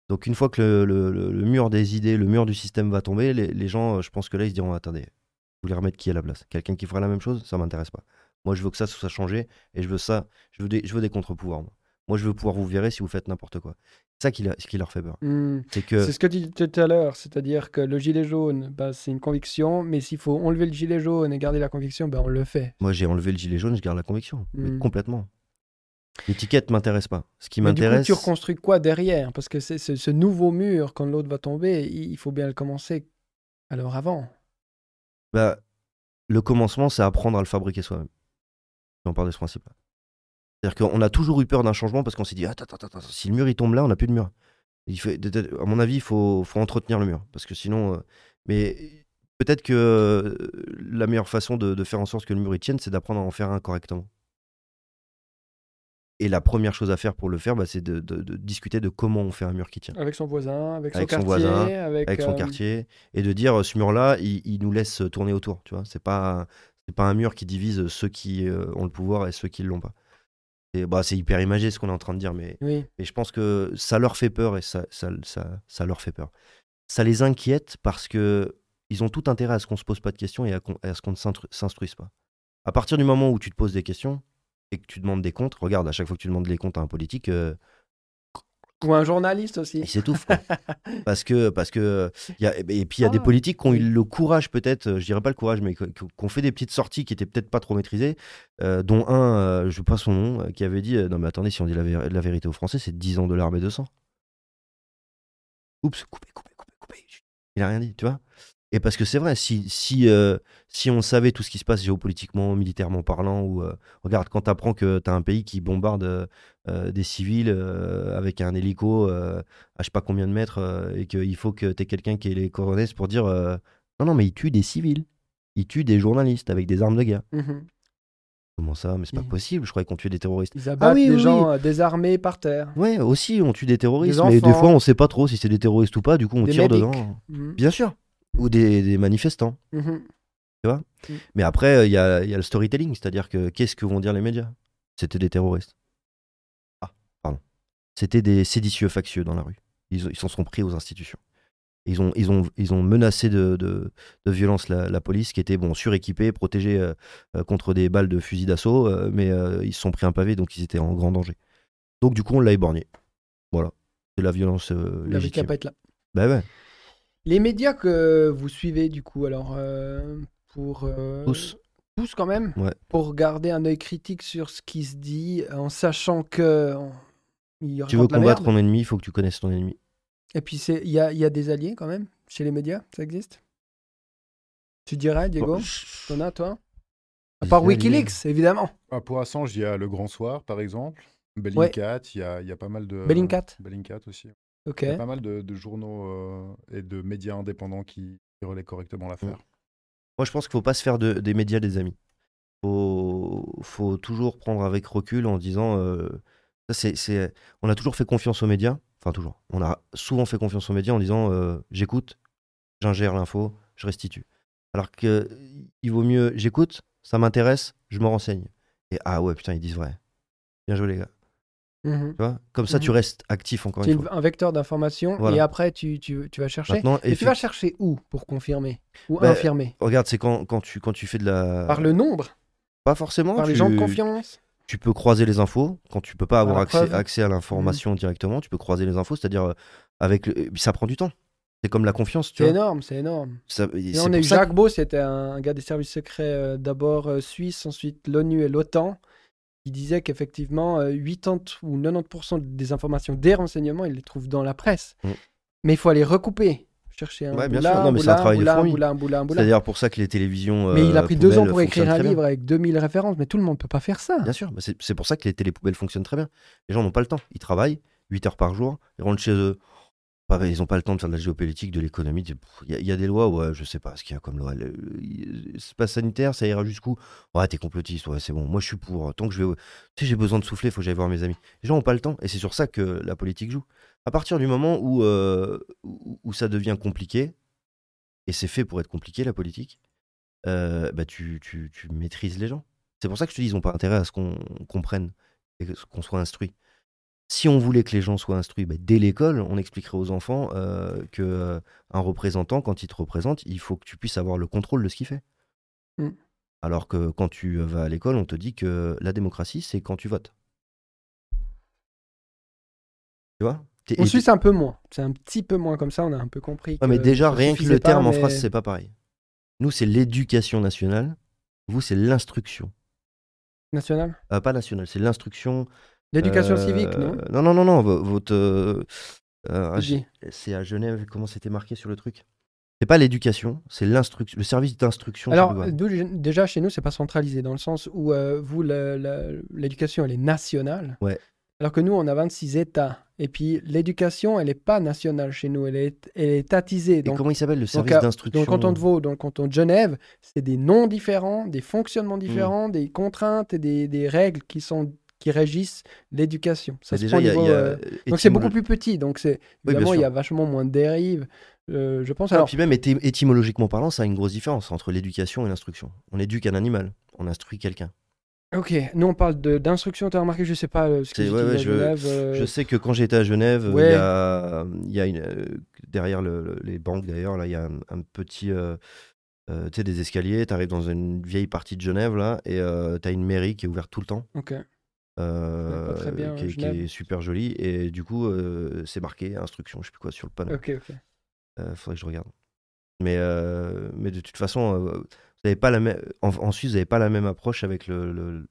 Speaker 2: Donc une fois que le, le- le- le mur des idées, le mur du système va tomber, les, les gens, euh, je pense que là ils se diront attendez, Vous voulez remettre qui à la place? Quelqu'un qui fera la même chose? Ça m'intéresse pas. Moi, je veux que ça soit changé et je veux ça. Je veux des, je veux des contre-pouvoirs. Moi. je veux pouvoir vous virer si vous faites n'importe quoi. C'est ça qui, ce qui leur fait peur.
Speaker 1: Hmm. C'est que... ce que tu disais tout à l'heure, c'est-à-dire que le gilet jaune, bah, c'est une conviction, mais s'il faut enlever le gilet jaune et garder la conviction, bah, on le fait.
Speaker 2: Moi, j'ai enlevé le gilet jaune, je garde la conviction. Hmm. Complètement. L'étiquette m'intéresse pas. Ce qui m'intéresse.
Speaker 1: Tu reconstruis quoi derrière? Parce que c'est ce, nouveau mur, quand l'autre va tomber, il faut bien le commencer alors avant.
Speaker 2: Bah, le commencement, c'est apprendre à le fabriquer soi-même. On part de ce principe-là. C'est-à-dire qu'on a toujours eu peur d'un changement parce qu'on s'est dit attends, attends, attends, si le mur il tombe là, on n'a plus de mur. Il fait, à mon avis, il faut, faut, entretenir le mur parce que sinon. Euh, mais peut-être que euh, la meilleure façon de, de, faire en sorte que le mur il tienne, c'est d'apprendre à en faire un correctement. Et la première chose à faire pour le faire, bah, c'est de, discuter de comment on fait un mur qui tient.
Speaker 1: Avec son voisin, avec son, quartier, voisin,
Speaker 2: avec, son euh, quartier, et de dire ce mur-là, il, nous laisse tourner autour. Tu vois, c'est pas c'est pas un mur qui divise ceux qui euh, ont le pouvoir et ceux qui l'ont pas. Et bah, c'est hyper imagé ce qu'on est en train de dire, mais,
Speaker 1: mais
Speaker 2: je pense que ça leur fait peur et ça, ça, ça, ça leur fait peur. Ça les inquiète parce que ils ont tout intérêt à ce qu'on se pose pas de questions et à, à ce qu'on ne s'instruise pas. À partir du moment où tu te poses des questions, et que tu demandes des comptes, regarde, à chaque fois que tu demandes des comptes à un politique. Euh,
Speaker 1: ou un journaliste aussi.
Speaker 2: Il s'étouffe. [LAUGHS] parce que, parce que, y a, et puis il y a des ah, politiques qui ont eu le courage, peut-être, je dirais pas le courage, mais qui ont fait des petites sorties qui étaient peut-être pas trop maîtrisées, euh, dont un, euh, je ne sais pas son nom, qui avait dit Non, mais attendez, si on dit la, la vérité aux Français, c'est 10 ans de l'armée de sang. Oups, coupé, coupé, coupé, coupé. Il a rien dit, tu vois. Et parce que c'est vrai, si, si, euh, si on savait tout ce qui se passe géopolitiquement, militairement parlant, ou euh, regarde, quand tu apprends que tu as un pays qui bombarde euh, des civils avec un hélico à je sais pas combien de mètres, et qu'il faut que tu aies quelqu'un qui ait les coronets pour dire non, non, mais il tue des civils, il tue des journalistes avec des armes de guerre. Mmh Comment ça? Mais c'est pas possible, je croyais qu'on tuait des terroristes.
Speaker 1: Ils abattent ah des gens désarmés par terre.
Speaker 2: Ouais, aussi, on tue des terroristes, mais des fois on sait pas trop si c'est des terroristes ou pas, du coup on tire dedans. Mmh. Bien sûr ou des, manifestants. Mhm. Tu vois mm. Mais après, il y a, y a, le storytelling, c'est-à-dire que qu'est-ce que vont dire les médias? C'était des terroristes. Ah, pardon. C'était des séditieux factieux dans la rue. Ils s'en sont pris aux institutions. Ils ont, ils ont, ils ont menacé de, de, violence la, police, qui était bon, suréquipée, protégée euh, euh, contre des balles de fusil d'assaut, euh, mais ils se sont pris un pavé, donc ils étaient en grand danger. Donc du coup, on l'a éborgné. Voilà. C'est la violence légitime.
Speaker 1: pas être là.
Speaker 2: Bah ouais.
Speaker 1: Les médias que vous suivez, du coup, alors, euh, pour.
Speaker 2: Euh, tous.
Speaker 1: Tous quand même
Speaker 2: ouais.
Speaker 1: Pour garder un œil critique sur ce qui se dit, en sachant que.
Speaker 2: Il tu veux combattre ton ennemi, il faut que tu connaisses ton ennemi.
Speaker 1: Et puis, il y a, y a, des alliés quand même chez les médias Ça existe? Tu dirais, Diego? T'en as, toi? À part Wikileaks, évidemment.
Speaker 3: Ah, pour Assange, il y a Le Grand Soir, par exemple. Bellingcat, il y, a, y, a, pas mal de.
Speaker 1: Bellingcat
Speaker 3: Bellingcat aussi. Il y a pas mal de, journaux euh, et de médias indépendants qui, relaient correctement l'affaire. Mm.
Speaker 2: Moi, je pense qu'il ne faut pas se faire des médias des amis. Il faut, toujours prendre avec recul en disant. Euh, on a toujours fait confiance aux médias. Enfin, toujours. On a souvent fait confiance aux médias en disant euh, j'écoute, j'ingère l'info, je restitue. Alors qu'il vaut mieux j'écoute, ça m'intéresse, je me renseigne. Et ah ouais, putain, ils disent vrai. Bien joué, les gars. Mhm. Comme ça, tu mhm. restes actif encore une fois.
Speaker 1: un vecteur d'information et après, tu, tu, tu vas chercher. et, tu vas chercher où pour confirmer ou bah, infirmer?
Speaker 2: Regarde, c'est quand, quand, tu, quand tu fais de la.
Speaker 1: Par le nombre?
Speaker 2: Pas forcément.
Speaker 1: Par les gens de confiance?
Speaker 2: tu peux croiser les infos quand tu peux pas avoir accès, accès, à l'information mhm. directement. Tu peux croiser les infos, c'est-à-dire euh, avec ça prend du temps. C'est comme la confiance,
Speaker 1: C'est énorme, c'est énorme. on a eu Jacques Beau, c'était un gars des services secrets euh, d'abord euh, suisse, ensuite l'ONU et l'OTAN il disait qu'effectivement, 80 euh, ou 90% des informations, des renseignements, il les trouve dans la presse. Mm. Mais il faut aller recouper. Chercher un
Speaker 2: ouais, bien sûr. Non, mais c'est un C'est d'ailleurs pour ça que les télévisions.
Speaker 1: mais il a pris deux ans pour écrire un livre avec 2000 références, mais tout le monde ne peut pas faire ça.
Speaker 2: Bien sûr, c'est pour ça que les télépoubelles fonctionnent très bien. Les gens n'ont pas le temps. Ils travaillent 8 heures par jour, ils rentrent chez eux ils n'ont pas le temps de faire de la géopolitique, de l'économie. Il y, a des lois, ouais, je sais pas ce qu'il y a comme loi. C'est pas sanitaire, ça ira jusqu'où? Ouais, t'es complotiste, ouais, c'est bon. Moi, je suis pour. Tant que je vais. Tu sais, j'ai besoin de souffler, faut que j'aille voir mes amis. Les gens n'ont pas le temps, et c'est sur ça que la politique joue. À partir du moment où, euh, où, ça devient compliqué, et c'est fait pour être compliqué, la politique, euh, bah, tu, tu, tu maîtrises les gens. C'est pour ça que je te dis, ils n'ont pas intérêt à ce qu'on comprenne et qu'on soit instruit. Si on voulait que les gens soient instruits bah, dès l'école, on expliquerait aux enfants euh, que euh, un représentant, quand il te représente, il faut que tu puisses avoir le contrôle de ce qu'il fait.
Speaker 1: Mm.
Speaker 2: Alors que quand tu vas à l'école, on te dit que la démocratie, c'est quand tu votes. Tu vois?
Speaker 1: En Suisse, c'est un peu moins. C'est un petit peu moins comme ça, on a un peu compris.
Speaker 2: Ouais, mais déjà, rien que le
Speaker 1: pas,
Speaker 2: terme en France, c'est pas pareil. Nous, c'est l'éducation nationale. Vous, c'est l'instruction.
Speaker 1: National
Speaker 2: Euh, pas nationale, c'est l'instruction.
Speaker 1: L'éducation
Speaker 2: euh,
Speaker 1: civique, non?
Speaker 2: Non, non, non, non. vo- Votre. euh, euh, c'est à Genève, comment c'était marqué sur le truc? C'est pas l'éducation, c'est l'instruction, le service d'instruction.
Speaker 1: Alors, déjà, chez nous, c'est pas centralisé, dans le sens où euh, vous, l'éducation, elle est nationale.
Speaker 2: Ouais.
Speaker 1: Alors que nous, on a 26 États. Et puis, l'éducation, elle n'est pas nationale chez nous, elle est, elle est étatisée.
Speaker 2: Et
Speaker 1: Donc,
Speaker 2: comment il s'appelle le service
Speaker 1: à- dans
Speaker 2: d'instruction
Speaker 1: le canton de Vaud, dans le canton de Genève, c'est des noms différents, des fonctionnements
Speaker 2: Hmm.
Speaker 1: différents, des contraintes et des, des règles qui, sont, qui régissent l'éducation. Ça
Speaker 2: Mais
Speaker 1: se
Speaker 2: déjà,
Speaker 1: prend au
Speaker 2: il y a.
Speaker 1: niveau,
Speaker 2: il y a
Speaker 1: euh, donc c'est beaucoup plus petit. Donc c'est évidemment il y a vachement moins de dérives. euh, je pense.
Speaker 2: Ah,
Speaker 1: Alors
Speaker 2: puis même éty- étymologiquement parlant, ça a une grosse différence entre l'éducation et l'instruction. On éduque un animal, on instruit quelqu'un.
Speaker 1: ok, nous on parle d'instruction. Tu as remarqué, je sais pas euh, ce que
Speaker 2: ouais, ouais,
Speaker 1: à
Speaker 2: je-
Speaker 1: Genève, euh,
Speaker 2: Je sais que quand j'étais à Genève, il
Speaker 1: Ouais.
Speaker 2: y a, il y a une, euh, derrière le- le- les banques d'ailleurs, là, il y a un, un petit, tu sais, des escaliers. Tu arrives dans une vieille partie de Genève là, et tu as une mairie qui est ouverte tout le temps,
Speaker 1: Ok.
Speaker 2: Euh,
Speaker 1: pas très bien,
Speaker 2: qui, est- qui
Speaker 1: Genève.
Speaker 2: est super jolie. Et du coup, euh, c'est marqué instruction, je sais plus quoi sur le panneau.
Speaker 1: Ok, ok.
Speaker 2: Euh, faudrait que je regarde. Mais, euh, mais de toute façon, vous avez pas la même, en, en Suisse, vous n'avez pas la même approche avec le, le- le-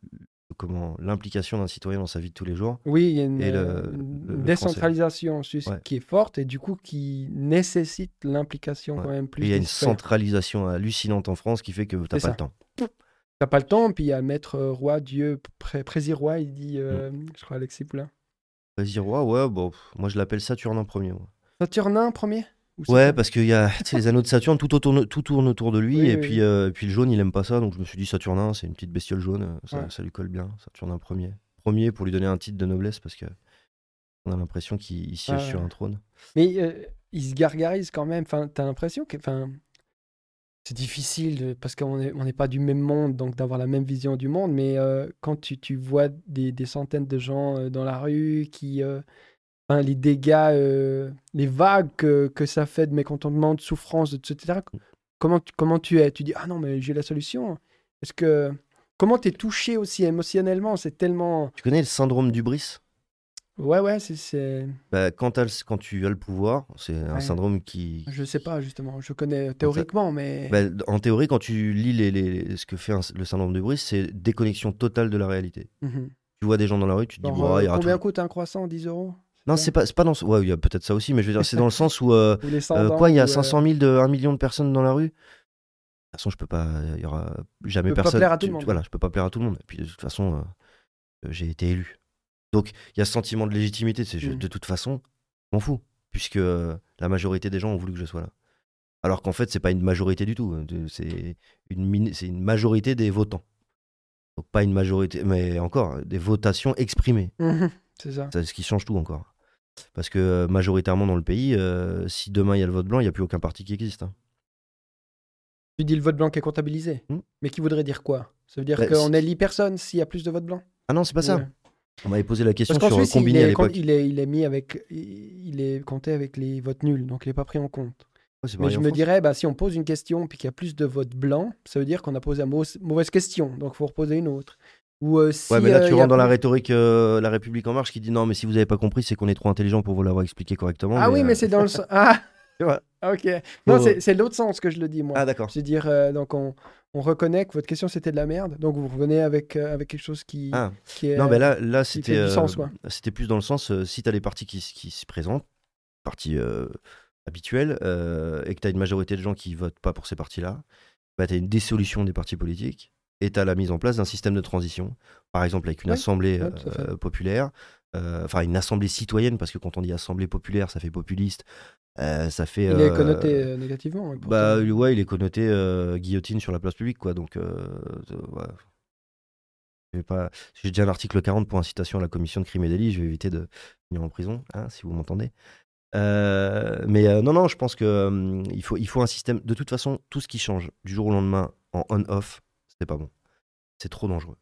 Speaker 2: comment l'implication d'un citoyen dans sa vie de tous les jours.
Speaker 1: Oui, il y a une,
Speaker 2: le-
Speaker 1: décentralisation en Suisse
Speaker 2: Ouais.
Speaker 1: qui est forte et du coup qui nécessite l'implication
Speaker 2: Ouais.
Speaker 1: quand même plus.
Speaker 2: Il y a une
Speaker 1: citoyens.
Speaker 2: centralisation hallucinante en France qui fait que t'as
Speaker 1: C'est
Speaker 2: pas
Speaker 1: ça.
Speaker 2: le temps.
Speaker 1: T'as pas le temps, puis il y a Maître euh, Roi, Dieu, pré il dit, euh,
Speaker 2: Mm.
Speaker 1: je crois Alexis Poulain.
Speaker 2: Roi, ouais, bon, moi je l'appelle Saturne en premier. moi.
Speaker 1: Saturnin premier?
Speaker 2: Ouais, parce qu'il y a [LAUGHS] les anneaux de Saturne, tout, autour, tout tourne autour de lui,
Speaker 1: Oui,
Speaker 2: et,
Speaker 1: oui,
Speaker 2: puis,
Speaker 1: oui.
Speaker 2: euh, et puis le jaune, il aime pas ça, donc je me suis dit Saturnin, c'est une petite bestiole jaune, euh, ça,
Speaker 1: Ouais.
Speaker 2: ça lui colle bien, Saturnin premier. Premier pour lui donner un titre de noblesse, parce que on a l'impression qu'il il siège
Speaker 1: Ah,
Speaker 2: sur un trône.
Speaker 1: Mais euh, il se gargarise quand même. Enfin, t'as l'impression que, enfin, c'est difficile de- parce qu'on n'est on pas du même monde, donc d'avoir la même vision du monde. Mais euh, quand tu, tu vois des, des centaines de gens euh, dans la rue qui, euh, les dégâts, les vagues que, que ça fait de mécontentement, de souffrance, etc. Comment tu, comment tu es? Tu dis ah non mais j'ai la solution. Est-ce que comment t'es touché aussi émotionnellement? C'est tellement
Speaker 2: Tu connais le syndrome d'Ubris
Speaker 1: ouais ouais c'est-
Speaker 2: bah, quand, tu as le pouvoir, c'est un syndrome qui.
Speaker 1: je sais pas justement. Je connais théoriquement mais
Speaker 2: Bah, en théorie, quand tu lis les, les- ce que fait un- le syndrome d'Ubris, c'est déconnexion totale de la réalité.
Speaker 1: Mhm.
Speaker 2: Tu vois des gens dans la rue, tu te dis, Bon,
Speaker 1: euh,
Speaker 2: il
Speaker 1: combien
Speaker 2: tout-
Speaker 1: coûte un croissant? 10 euros?
Speaker 2: Non, c'est pas, c'est pas dans ce... Ouais, il y a peut-être ça aussi, mais je veux dire, c'est dans le sens où. euh, [LAUGHS] euh,
Speaker 1: 100
Speaker 2: quoi, il y a
Speaker 1: ou, euh,
Speaker 2: 500 000 de 1 million de personnes dans la rue? De toute façon, je peux pas. Il y aura jamais
Speaker 1: Tu peux pas
Speaker 2: personne.
Speaker 1: plaire à tout le monde.
Speaker 2: Voilà, je peux pas plaire à tout le monde. Et puis de toute façon, j'ai été élu. Donc il y a ce sentiment de légitimité. C'est
Speaker 1: Mm.
Speaker 2: de toute façon, je m'en fous, puisque euh, la majorité des gens ont voulu que je sois là. Alors qu'en fait, c'est pas une majorité du tout. De- C'est une, mini- c'est une majorité des votants. Donc pas une majorité, mais encore des votations exprimées. [LAUGHS]
Speaker 1: C'est ça.
Speaker 2: C'est ce qui change tout encore. Parce que euh, majoritairement dans le pays, euh, si demain il y a le vote blanc, il n'y a plus aucun parti qui existe. hein.
Speaker 1: Tu dis le vote blanc qui est comptabilisé.
Speaker 2: Hmm.
Speaker 1: Mais qui voudrait dire quoi? Ça veut dire
Speaker 2: Bah,
Speaker 1: qu'on élit personne s'il y a plus de votes blancs
Speaker 2: Ah non, c'est pas ça. On m'avait posé la question
Speaker 1: Parce
Speaker 2: sur
Speaker 1: Suisse, il
Speaker 2: combiné à
Speaker 1: est, con-
Speaker 2: l'époque.
Speaker 1: il, est, il est mis avec. Il est compté avec les votes nuls, donc il n'est pas pris en compte.
Speaker 2: C'est
Speaker 1: Mais je me
Speaker 2: France.
Speaker 1: dirais, bah, si on pose une question puis qu'il y a plus de votes blancs, ça veut dire qu'on a posé la mauvaise, question, donc il faut reposer une autre. Ou euh, si,
Speaker 2: Ouais, mais là,
Speaker 1: euh,
Speaker 2: tu
Speaker 1: il
Speaker 2: rentres dans la rhétorique euh, La République En Marche qui dit non, mais si vous n'avez pas compris, c'est qu'on est trop intelligent pour vous l'avoir expliqué correctement.
Speaker 1: Ah oui, mais c'est dans le [LAUGHS] sens. Ah [LAUGHS] Ok. Non, c'est c'est l'autre sens que je le dis, moi.
Speaker 2: Ah d'accord.
Speaker 1: C'est-à-dire, euh, donc on, on reconnaît que votre question c'était de la merde, donc vous revenez avec, euh, avec quelque chose qui,
Speaker 2: Ah.
Speaker 1: qui est.
Speaker 2: Non, mais là, là c'était euh, c'était plus dans le sens, si tu as les partis qui, qui se présentent, partis habituels, euh, et que tu as une majorité de gens qui votent pas pour ces partis-là, bah, tu as une dissolution des partis politiques, et tu as la mise en place d'un système de transition, par exemple avec une assemblée
Speaker 1: ouais,
Speaker 2: euh, populaire, euh, enfin une assemblée citoyenne, parce que quand on dit assemblée populaire, ça fait populiste, euh, ça fait...
Speaker 1: Il est
Speaker 2: euh,
Speaker 1: connoté euh, négativement.
Speaker 2: Bah ouais, il est connoté euh, guillotine sur la place publique, quoi. Donc, ouais. Pas. J'ai déjà un article 40 pour incitation à la commission de crime et délit. Je vais éviter de finir en prison, hein, si vous m'entendez. Mais non, non, je pense que hum, il faut, il faut un système. De toute façon, tout ce qui change du jour au lendemain en on-off, c'est pas bon. C'est trop dangereux.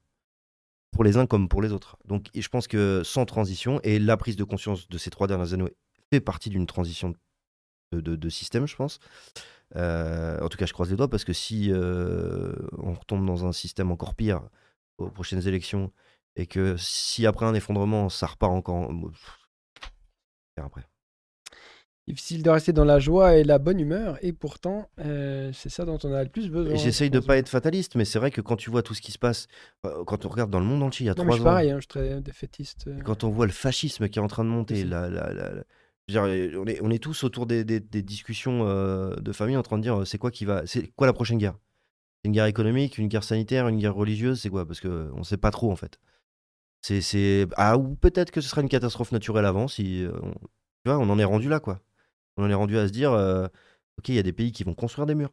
Speaker 2: Pour les uns comme pour les autres. Donc, je pense que sans transition et la prise de conscience de ces trois dernières années fait partie d'une transition de, système, je pense. en tout cas, je croise les doigts parce que si on retombe dans un système encore pire aux prochaines élections et que si après un effondrement, ça repart encore. Après.
Speaker 1: Difficile de rester dans la joie et la bonne humeur, et pourtant, euh, c'est ça dont on a le plus besoin.
Speaker 2: J'essaye de pas être fataliste, mais c'est vrai que quand tu vois tout ce qui se passe, euh, quand on regarde dans le monde entier, il y a trois ans.
Speaker 1: pareil, hein, je suis très défaitiste. Euh.
Speaker 2: Quand on voit le fascisme qui est en train de monter, la, la, on, est, on est tous autour des, des, discussions de famille en train de dire c'est quoi qui va, c'est quoi la prochaine guerre? Une guerre économique, une guerre sanitaire, une guerre religieuse, c'est quoi? Parce que on sait pas trop en fait. C'est ah ou peut-être que ce sera une catastrophe naturelle avant si on, tu vois, on en est rendu là quoi. On en est rendu à se dire, euh, ok, il y a des pays qui vont construire des murs.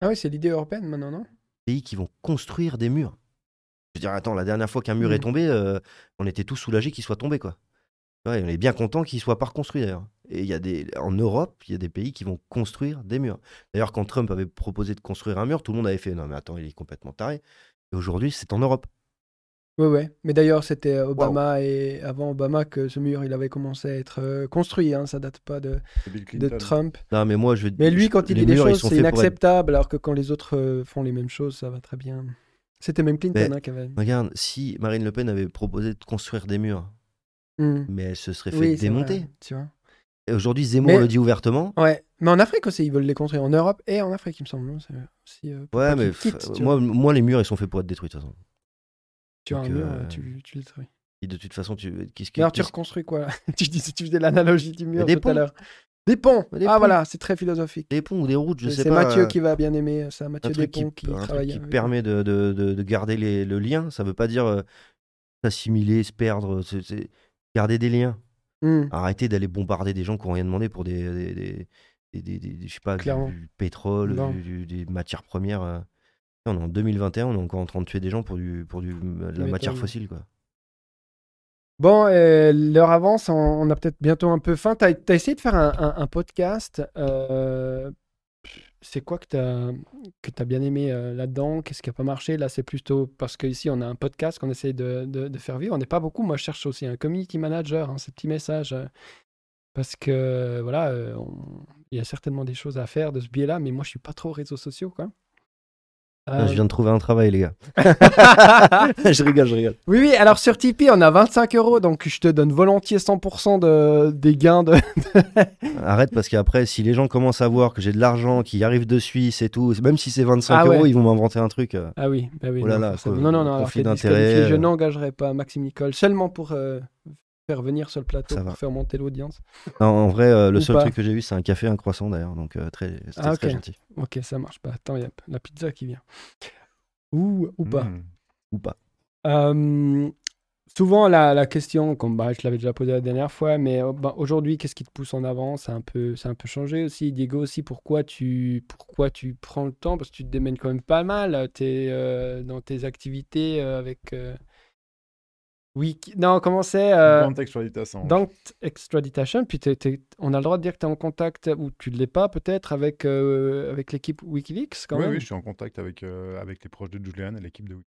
Speaker 1: Ah oui, c'est l'idée européenne maintenant, non?
Speaker 2: Pays qui vont construire des murs. Je veux dire, attends, la dernière fois qu'un mur est mmh. tombé, euh, on était tous soulagés qu'il soit tombé, quoi. Ouais, on est bien content qu'il soit pas reconstruit d'ailleurs. Et il y a des, en Europe, il y a des pays qui vont construire des murs. D'ailleurs, quand Trump avait proposé de construire un mur, tout le monde avait fait non mais attends, il est complètement taré. Et aujourd'hui, c'est en Europe.
Speaker 1: Ouais, ouais. Mais d'ailleurs, c'était Obama et avant Obama que ce mur, il avait commencé à être euh, construit. Hein. Ça date pas de, de Trump.
Speaker 2: Non, mais moi, je.
Speaker 1: Mais lui, quand il dit des choses, c'est inacceptable, alors que quand les autres euh, font les mêmes choses, ça va très bien. C'était même Clinton hein, qui avait.
Speaker 2: Regarde, si Marine Le Pen avait proposé de construire des murs, mmh. mais elle se serait fait démonter. tu vois. Et aujourd'hui, Zemmour le dit ouvertement.
Speaker 1: Ouais, mais en Afrique aussi, ils veulent les construire. En Europe et en Afrique, il me semble.
Speaker 2: Aussi, euh, ouais, mais moi, moi, les murs, ils sont faits pour être détruits, de toute façon.
Speaker 1: Tu as un mur, euh, tu, tu le détruis.
Speaker 2: Et de toute façon, tu.
Speaker 1: Qu'est-ce qui, alors, tu reconstruis quoi [LAUGHS] tu, dis, tu faisais l'analogie du mur tout à l'heure. Des ponts. ah voilà, c'est très philosophique.
Speaker 2: Des ponts ou des routes, je sais
Speaker 1: pas. C'est Mathieu qui va bien aimer ça. Mathieu Despont qui, qui travaille.
Speaker 2: qui permet de, de, de, garder les, le lien. Ça veut pas dire euh, s'assimiler, se perdre. C'est garder des liens. Hmm. Arrêter d'aller bombarder des gens qui n'ont rien demandé pour des, des, des, des je sais pas, du pétrole, des matières premières. Euh. On est en 2021, on est encore en train de tuer des gens pour, du, pour du, de la matière fossile. Quoi.
Speaker 1: Bon, euh, l'heure avance, on, a peut-être bientôt un peu faim. Tu as, essayé de faire un, podcast. Euh, c'est quoi que tu as, bien aimé euh, là-dedans? Qu'est-ce qui n'a pas marché? Là, c'est plutôt parce qu'ici, on a un podcast qu'on essaye de, faire vivre. On n'est pas beaucoup. Moi, je cherche aussi un community manager, hein, ces petits messages. parce que, voilà, il y a certainement des choses à faire de ce biais-là, mais moi, je suis pas trop réseaux sociaux, quoi.
Speaker 2: Je viens de trouver un travail, les gars. [LAUGHS] je rigole, je rigole.
Speaker 1: Oui, oui, alors sur Tipeee, on a 25 euros, donc je te donne volontiers 100% de, des gains. De...
Speaker 2: Arrête, parce qu'après, si les gens commencent à voir que j'ai de l'argent qui arrive de Suisse et tout, même si c'est 25 ah euros, ils vont m'inventer un truc. Euh.
Speaker 1: Ah oui, bah oui.
Speaker 2: Oh là là,
Speaker 1: non, non, non,
Speaker 2: d'intérêt.
Speaker 1: Je euh. n'engagerai pas Maxime Nicole seulement pour euh, faire venir sur le plateau pour faire monter l'audience.
Speaker 2: En vrai, euh, le seul truc que j'ai vu, c'est un café, un croissant d'ailleurs, donc euh, très, ah, très gentil.
Speaker 1: Ok, ça marche pas. Attends, il y a la pizza qui vient. Ou, ou pas. Hmm.
Speaker 2: Ou pas.
Speaker 1: Euh, souvent, la, la, question, comme bah, je l'avais déjà posée la dernière fois, mais bah, aujourd'hui, qu'est-ce qui te pousse en avant C'est un, peu, un peu changé aussi. Diego, aussi, pourquoi tu, pourquoi tu prends le temps? Parce que tu te démènes quand même pas mal es, dans tes activités avec oui, non, comment c'est
Speaker 3: euh, Don't extraditation.
Speaker 1: Don't extraditation. Puis on a le droit de dire que tu es en contact, ou tu ne l'es pas peut-être, avec, euh, avec l'équipe Wikileaks quand
Speaker 3: oui,
Speaker 1: même?
Speaker 3: Oui, je suis en contact avec, euh, avec les proches de Julian et l'équipe de Wikileaks.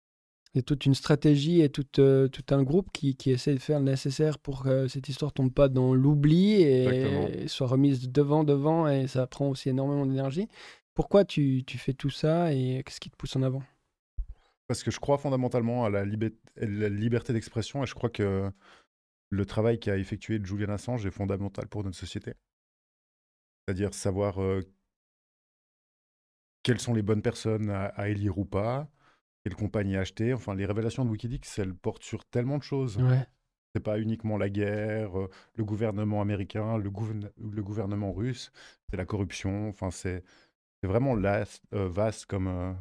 Speaker 1: Il y a toute une stratégie et tout, tout un groupe qui, qui, essaie de faire le nécessaire pour que cette histoire tombe pas dans l'oubli et, soit remise devant, devant, et ça prend aussi énormément d'énergie. Pourquoi tu, tu fais tout ça et qu'est-ce qui te pousse en avant?
Speaker 3: Parce que je crois fondamentalement à la, liberté d'expression et je crois que le travail qu'a effectué Julian Assange est fondamental pour notre société. C'est-à-dire savoir quelles sont les bonnes personnes à, élire ou pas, quelle compagnie acheter. Enfin, les révélations de Wikileaks, elles portent sur tellement de choses.
Speaker 1: Ouais.
Speaker 3: C'est pas uniquement la guerre, le gouvernement américain, le, gouvernement russe, c'est la corruption. Enfin, c'est vraiment vaste comme,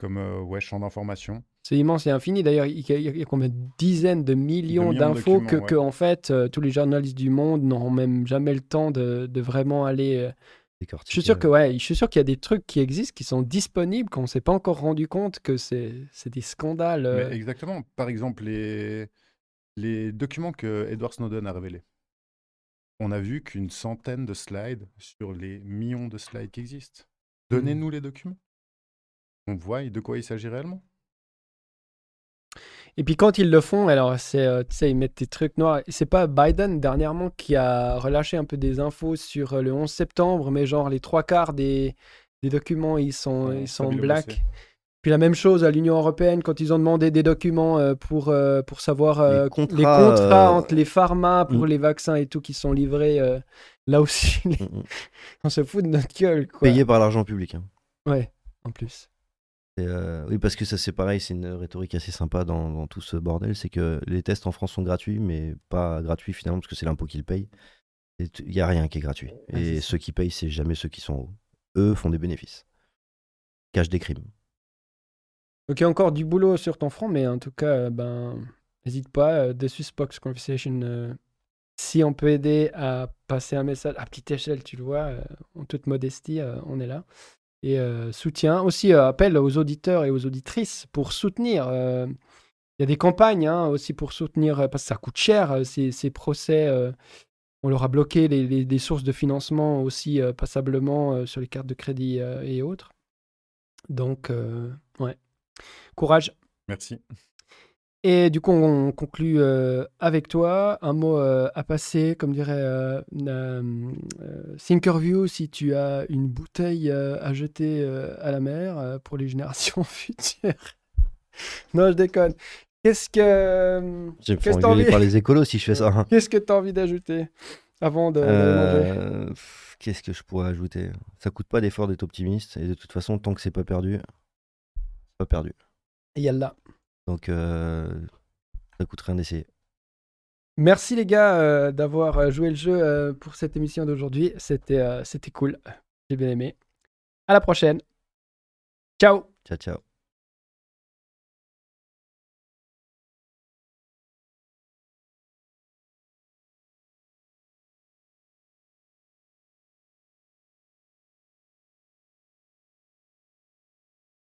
Speaker 3: comme euh, ouais, champ d'information.
Speaker 1: C'est immense et infini. D'ailleurs, il y, a, combien de dizaines de millions, d'infos que, en fait, euh, tous les journalistes du monde n'auront même jamais le temps de, de vraiment aller. Euh, je suis sûr que ouais, je suis sûr qu'il y a des trucs qui existent, qui sont disponibles, qu'on ne s'est pas encore rendu compte que c'est des scandales.
Speaker 3: exactement. Par exemple, les, les documents que Edward Snowden a révélés. On a vu qu'une centaine de slides sur les millions de slides qui existent. Mmh. Donnez-nous les documents on voit de quoi il s'agit réellement.
Speaker 1: Et puis quand ils le font, alors c'est, euh, tu sais, ils mettent des trucs noirs. C'est pas Biden dernièrement qui a relâché un peu des infos sur euh, le 11 septembre, mais genre les trois quarts des, des documents, ils sont, ils sont black. Puis la même chose à l'Union européenne, quand ils ont demandé des documents euh, pour, pour savoir les contrats, entre les pharma pour mm. les vaccins et tout qui sont livrés, là aussi, mm, mm. [LAUGHS] on se fout de notre gueule. Quoi.
Speaker 2: Payé par l'argent public. Hein.
Speaker 1: Ouais, en plus.
Speaker 2: Euh, oui, parce que ça c'est pareil, c'est une rhétorique assez sympa dans, tout ce bordel, c'est que les tests en France sont gratuits, mais pas gratuits finalement parce que c'est l'impôt qui le paye. Il n'y a rien qui est gratuit. et ceux qui payent, c'est jamais ceux qui sont hauts. Eux font des bénéfices. Cachent des crimes.
Speaker 1: Ok, encore du boulot sur ton front, mais en tout cas, euh, ben, n'hésite pas. Euh, Dessus Spox Conversation, si on peut aider à passer un message à petite échelle, tu le vois, en toute modestie, on est là et euh, soutien. Aussi, euh, appel aux auditeurs et aux auditrices pour soutenir. Euh, il y a des campagnes hein, aussi pour soutenir, parce que ça coûte cher, ces, ces, procès. on leur a bloqué les, les, sources de financement aussi passablement sur les cartes de crédit et autres. Donc, ouais. Courage.
Speaker 3: Merci.
Speaker 1: Et du coup, on conclut euh, avec toi. Un mot euh, à passer, comme dirait euh, Thinkerview, si tu as une bouteille à jeter à la mer pour les générations [LAUGHS] futures. non, je déconne. Qu'est-ce que.
Speaker 2: J'ai qu envie par les écolos si je fais ça. Hein.
Speaker 1: Qu'est-ce que tu as envie d'ajouter avant de, manger?
Speaker 2: Qu'est-ce que je pourrais ajouter? Ça coûte pas d'effort d'être optimiste. Et de toute façon, tant que c'est pas perdu, c'est pas perdu.
Speaker 1: Et yalla.
Speaker 2: Donc, euh, ça coûte rien d'essayer.
Speaker 1: Merci les gars euh, d'avoir euh, joué le jeu pour cette émission d'aujourd'hui. C'était c'était cool. J'ai bien aimé. À la prochaine. Ciao.
Speaker 2: Ciao, ciao.